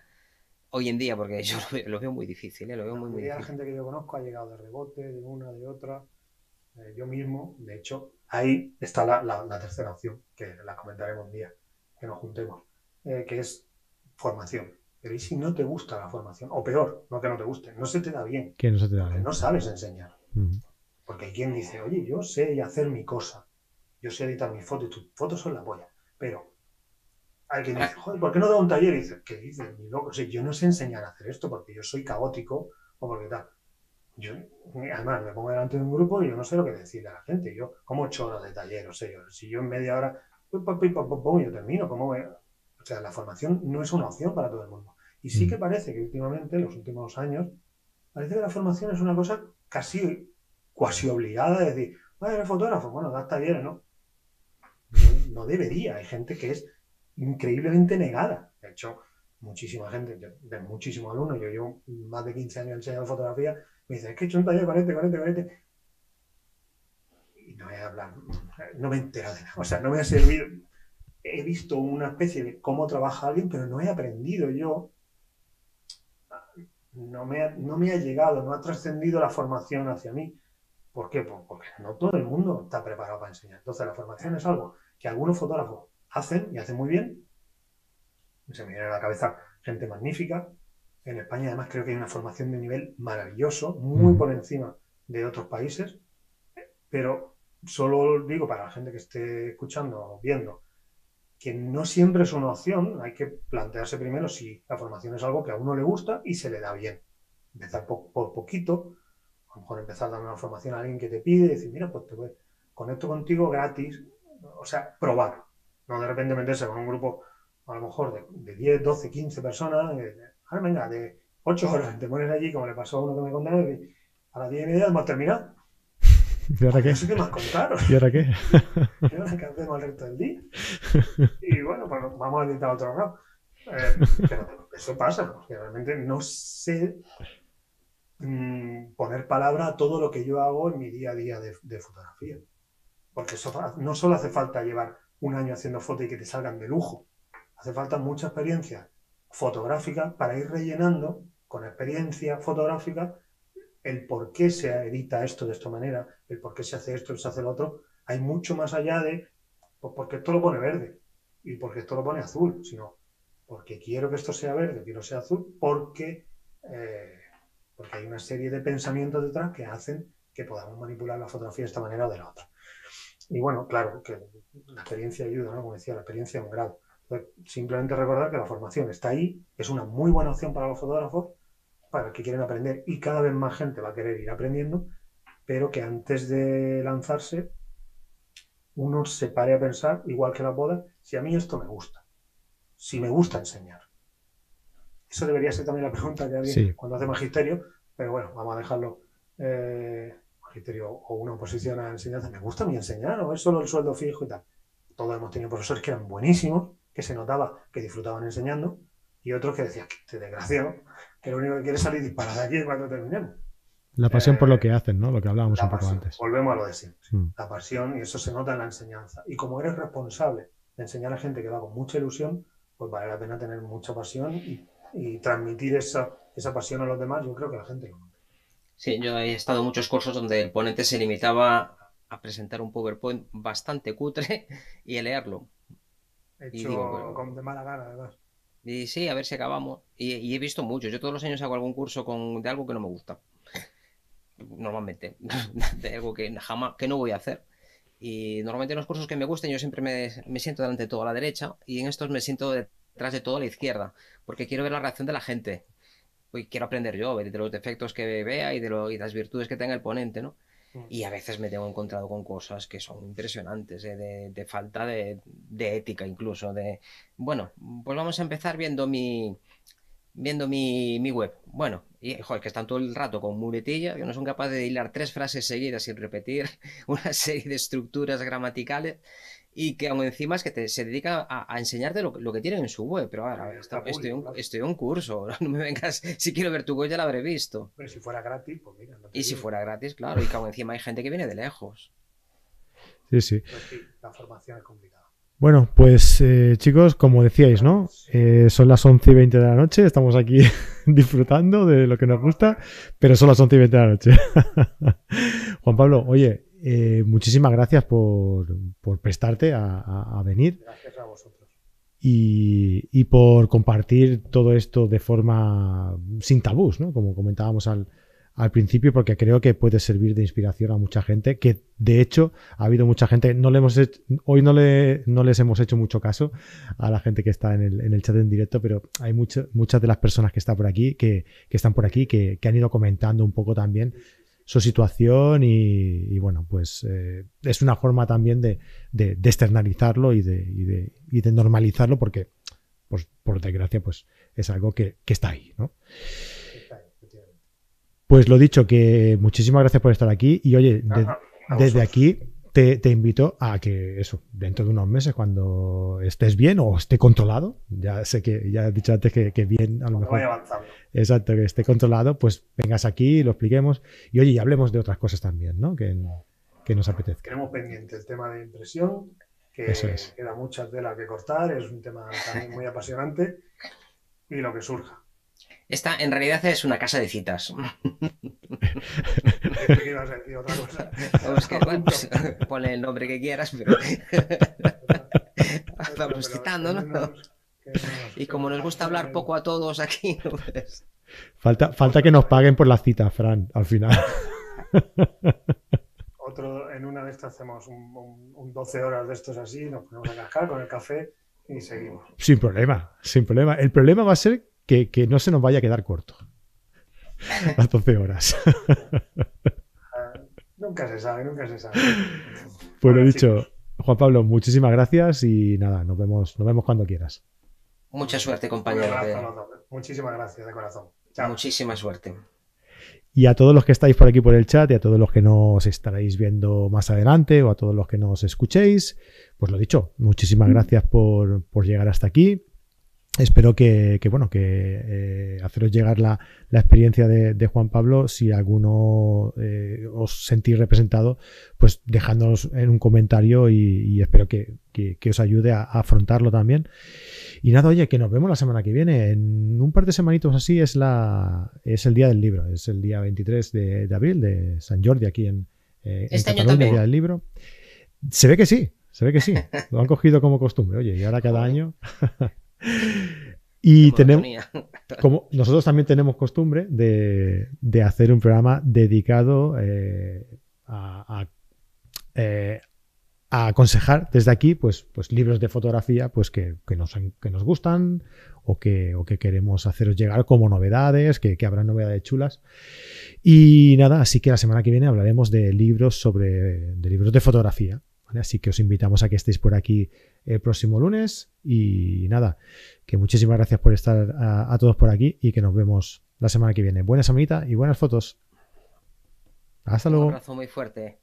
S2: hoy en día, porque yo lo veo, lo veo muy difícil, eh, lo veo muy,
S3: la
S2: difícil.
S3: gente que yo conozco ha llegado de rebote, de una, de otra. Eh, yo mismo, de hecho, ahí está la, la- la tercera opción, que la comentaremos un día, que nos juntemos, eh, que es formación. Pero ¿y si no te gusta la formación? O peor, no que no te guste, no se te da bien,
S1: Que no se te da bien.
S3: no sabes enseñar. Porque hay quien dice, oye, yo sé hacer mi cosa, yo sé editar mis fotos, y tus fotos son la polla. Pero hay quien dice, joder, ¿por qué no da un taller? Y dice, ¿qué dices? O sea, yo no sé enseñar a hacer esto porque yo soy caótico o porque tal. Yo, además, me pongo delante de un grupo y yo no sé lo que decirle a la gente. Yo, como ocho horas de taller, o sea, yo, si yo en media hora, pum, pum, pum, yo termino, ¿cómo voy a- O sea, la formación no es una opción para todo el mundo. Y sí que parece que últimamente, en los últimos años, parece que la formación es una cosa casi, cuasi obligada de decir, vaya, eres fotógrafo, bueno, das talleres, ¿no? No, no debería, hay gente que es increíblemente negada. De hecho, muchísima gente, de muchísimos alumnos, yo llevo más de 15 años enseñando fotografía, me dicen, es que he hecho un taller con este, con este, con este. Y no voy a hablar, no me he enterado de nada, o sea, no me ha servido. He visto una especie de cómo trabaja alguien, pero no he aprendido yo. No me ha, no me ha llegado, no ha trascendido la formación hacia mí. ¿Por qué? Pues porque no todo el mundo está preparado para enseñar. Entonces, la formación es algo que algunos fotógrafos hacen y hacen muy bien, se me viene a la cabeza gente magnífica. En España además creo que hay una formación de nivel maravilloso, muy mm. por encima de otros países, pero solo digo para la gente que esté escuchando o viendo que no siempre es una opción, hay que plantearse primero si la formación es algo que a uno le gusta y se le da bien. Empezar por, poquito, a lo mejor empezar dando una formación a alguien que te pide y decir, mira, pues te voy, conecto contigo gratis, o sea, probar, no de repente meterse con un grupo a lo mejor de, 10, 12, 15 personas, eh, ahora venga, de 8 horas te pones allí, como le pasó a uno que me contaron, y a las 10 y media hemos terminado.
S1: ¿Y ahora qué?
S3: No sé qué más contar.
S1: ¿Y ahora qué?
S3: ¿Y ahora qué hacemos el resto del día? Y bueno, pues vamos a editar otro. Eh, pero eso pasa, porque realmente no sé mm, poner palabra a todo lo que yo hago en mi día a día de, de fotografía. Porque eso, no solo hace falta llevar un año haciendo fotos y que te salgan de lujo, Hace falta mucha experiencia fotográfica para ir rellenando con experiencia fotográfica el por qué se edita esto de esta manera, el por qué se hace esto, se hace lo otro. Hay mucho más allá de pues porque esto lo pone verde y porque esto lo pone azul, sino porque quiero que esto sea verde, quiero que sea azul, porque, eh, porque hay una serie de pensamientos detrás que hacen que podamos manipular la fotografía de esta manera o de la otra. Y bueno, claro, que la experiencia ayuda, ¿no? Como decía, la experiencia es un grado. Simplemente recordar que la formación está ahí, es una muy buena opción para los fotógrafos, para que quieren aprender y cada vez más gente va a querer ir aprendiendo, pero que antes de lanzarse uno se pare a pensar, igual que la boda, si a mí esto me gusta, si me gusta enseñar. Eso debería ser también la pregunta que alguien cuando hace magisterio, pero bueno, vamos a dejarlo. Eh, magisterio o una oposición a enseñanza, ¿me gusta a mí enseñar o es solo el sueldo fijo y tal? Todos hemos tenido profesores que eran buenísimos, que se notaba que disfrutaban enseñando, y otros que decían, que desgraciado, que lo único que quiere es salir disparar de aquí cuando terminemos.
S1: La pasión por lo eh, que hacen, ¿no? Lo que hablábamos un poco antes.
S3: Volvemos a lo de siempre. Mm. La pasión, y eso se nota en la enseñanza. Y como eres responsable de enseñar a gente que va con mucha ilusión, pues vale la pena tener mucha pasión y, transmitir esa, esa pasión a los demás. Yo creo que la gente lo nota.
S2: Sí, yo he estado en muchos cursos donde el ponente se limitaba a presentar un PowerPoint bastante cutre y a leerlo.
S3: Hecho con de mala gana, además.
S2: Y sí, a ver si acabamos. Y, he visto muchos. Yo todos los años hago algún curso con, de algo que no me gusta. Normalmente. De algo que jamás, que no voy a hacer. Y normalmente en los cursos que me gusten yo siempre me, me siento delante de todo a la derecha y en estos me siento detrás de todo a la izquierda. Porque quiero ver la reacción de la gente. Y quiero aprender yo, de los defectos que vea y de, y las virtudes que tenga el ponente, ¿no? Mm. Y a veces me tengo encontrado con cosas que son impresionantes, ¿eh? de, falta de, ética incluso. De, bueno, pues vamos a empezar viendo mi, viendo mi, web. Bueno, y joder, que están todo el rato con muletilla, que no son capaces de hilar tres frases seguidas sin repetir una serie de estructuras gramaticales y que aún encima es que se dedica a, enseñarte lo, que tienen en su web. Pero ahora, estoy, un, estoy un curso, no me vengas, si quiero ver tu web ya la habré visto.
S3: Pero si fuera gratis, pues mira.
S2: y si fuera gratis, claro, y que aún encima hay gente que viene de lejos.
S1: Sí, sí.
S3: Pues la formación es complicada.
S1: Bueno, pues eh, chicos, como decíais, ¿no? Eh, son las 11 y 20 de la noche, estamos aquí disfrutando de lo que nos gusta, pero son las 11 y 20 de la noche. Juan Pablo, oye, eh, muchísimas gracias por, prestarte a, venir.
S3: Gracias a vosotros.
S1: Y, por compartir todo esto de forma sin tabús, ¿no? Como comentábamos al, principio, porque creo que puede servir de inspiración a mucha gente, que de hecho ha habido mucha gente, no le hemos hoy no, le, no les hemos hecho mucho caso a la gente que está en el, chat en directo, pero hay muchas de las personas que están por aquí, que, están por aquí, que, que, han ido comentando un poco también su situación y, bueno, pues eh, es una forma también de, externalizarlo y de, de, normalizarlo porque, pues, por desgracia, pues es algo que, está ahí, ¿no? Pues lo dicho, que muchísimas gracias por estar aquí y oye, desde aquí te, invito a que eso, dentro de unos meses, cuando estés bien o esté controlado, ya sé que ya he dicho antes que, bien, a lo mejor. Exacto, que esté controlado, pues vengas aquí y lo expliquemos. Y oye, y hablemos de otras cosas también, ¿no? Que, que nos apetezca.
S3: Queremos pendiente el tema de impresión, que queda mucha tela que cortar, es un tema también muy apasionante, y lo que surja.
S2: Esta en realidad es una casa de citas.
S3: ¿Qué ibas a decir otra cosa?
S2: pues, ponle el nombre que quieras, pero. Vamos citando, ¿no? y como nos gusta hablar poco a todos aquí, pues...
S1: falta, falta que nos paguen por la cita, Fran, al final.
S3: Otro, en una de estas hacemos un, un 12 horas de estos así, nos ponemos a cascar con el café y seguimos.
S1: Sin problema, sin problema. El problema va a ser que, no se nos vaya a quedar corto. Las 12 horas.
S3: nunca se sabe, nunca se sabe.
S1: Pues lo dicho, Juan Pablo, muchísimas gracias y nada, nos vemos, nos vemos cuando quieras.
S2: Mucha suerte, compañero.
S3: Muchísimas gracias de corazón.
S2: Muchísima suerte.
S1: Y a todos los que estáis por aquí por el chat y a todos los que nos estaréis viendo más adelante o a todos los que nos escuchéis, pues lo dicho, muchísimas gracias por, por llegar hasta aquí espero que, bueno, que eh, haceros llegar la, experiencia de, Juan Pablo. Si alguno eh, os sentís representado, pues dejándonos en un comentario y, espero que, os ayude a, afrontarlo también. Y nada, oye, que nos vemos la semana que viene. En un par de semanitos así es, la, es el día del libro. Es el día 23 de, abril de San Jordi aquí en,
S2: eh, este Cataluña,
S1: el día del libro. Se ve que sí, se ve que sí. Lo han cogido como costumbre. Oye, y ahora cada año. Y tenemos, como nosotros también tenemos costumbre de, hacer un programa dedicado eh, eh, a, aconsejar desde aquí, pues, pues libros de fotografía, pues que, nos, que nos gustan o que, o que queremos haceros llegar como novedades, que, que habrá novedades chulas. Y nada, así que la semana que viene hablaremos de libros sobre, de libros de fotografía. Así que os invitamos a que estéis por aquí el próximo lunes. Y nada, que muchísimas gracias por estar a, todos por aquí y que nos vemos la semana que viene. Buena semanita y buenas fotos. Hasta luego.
S2: Un abrazo muy fuerte.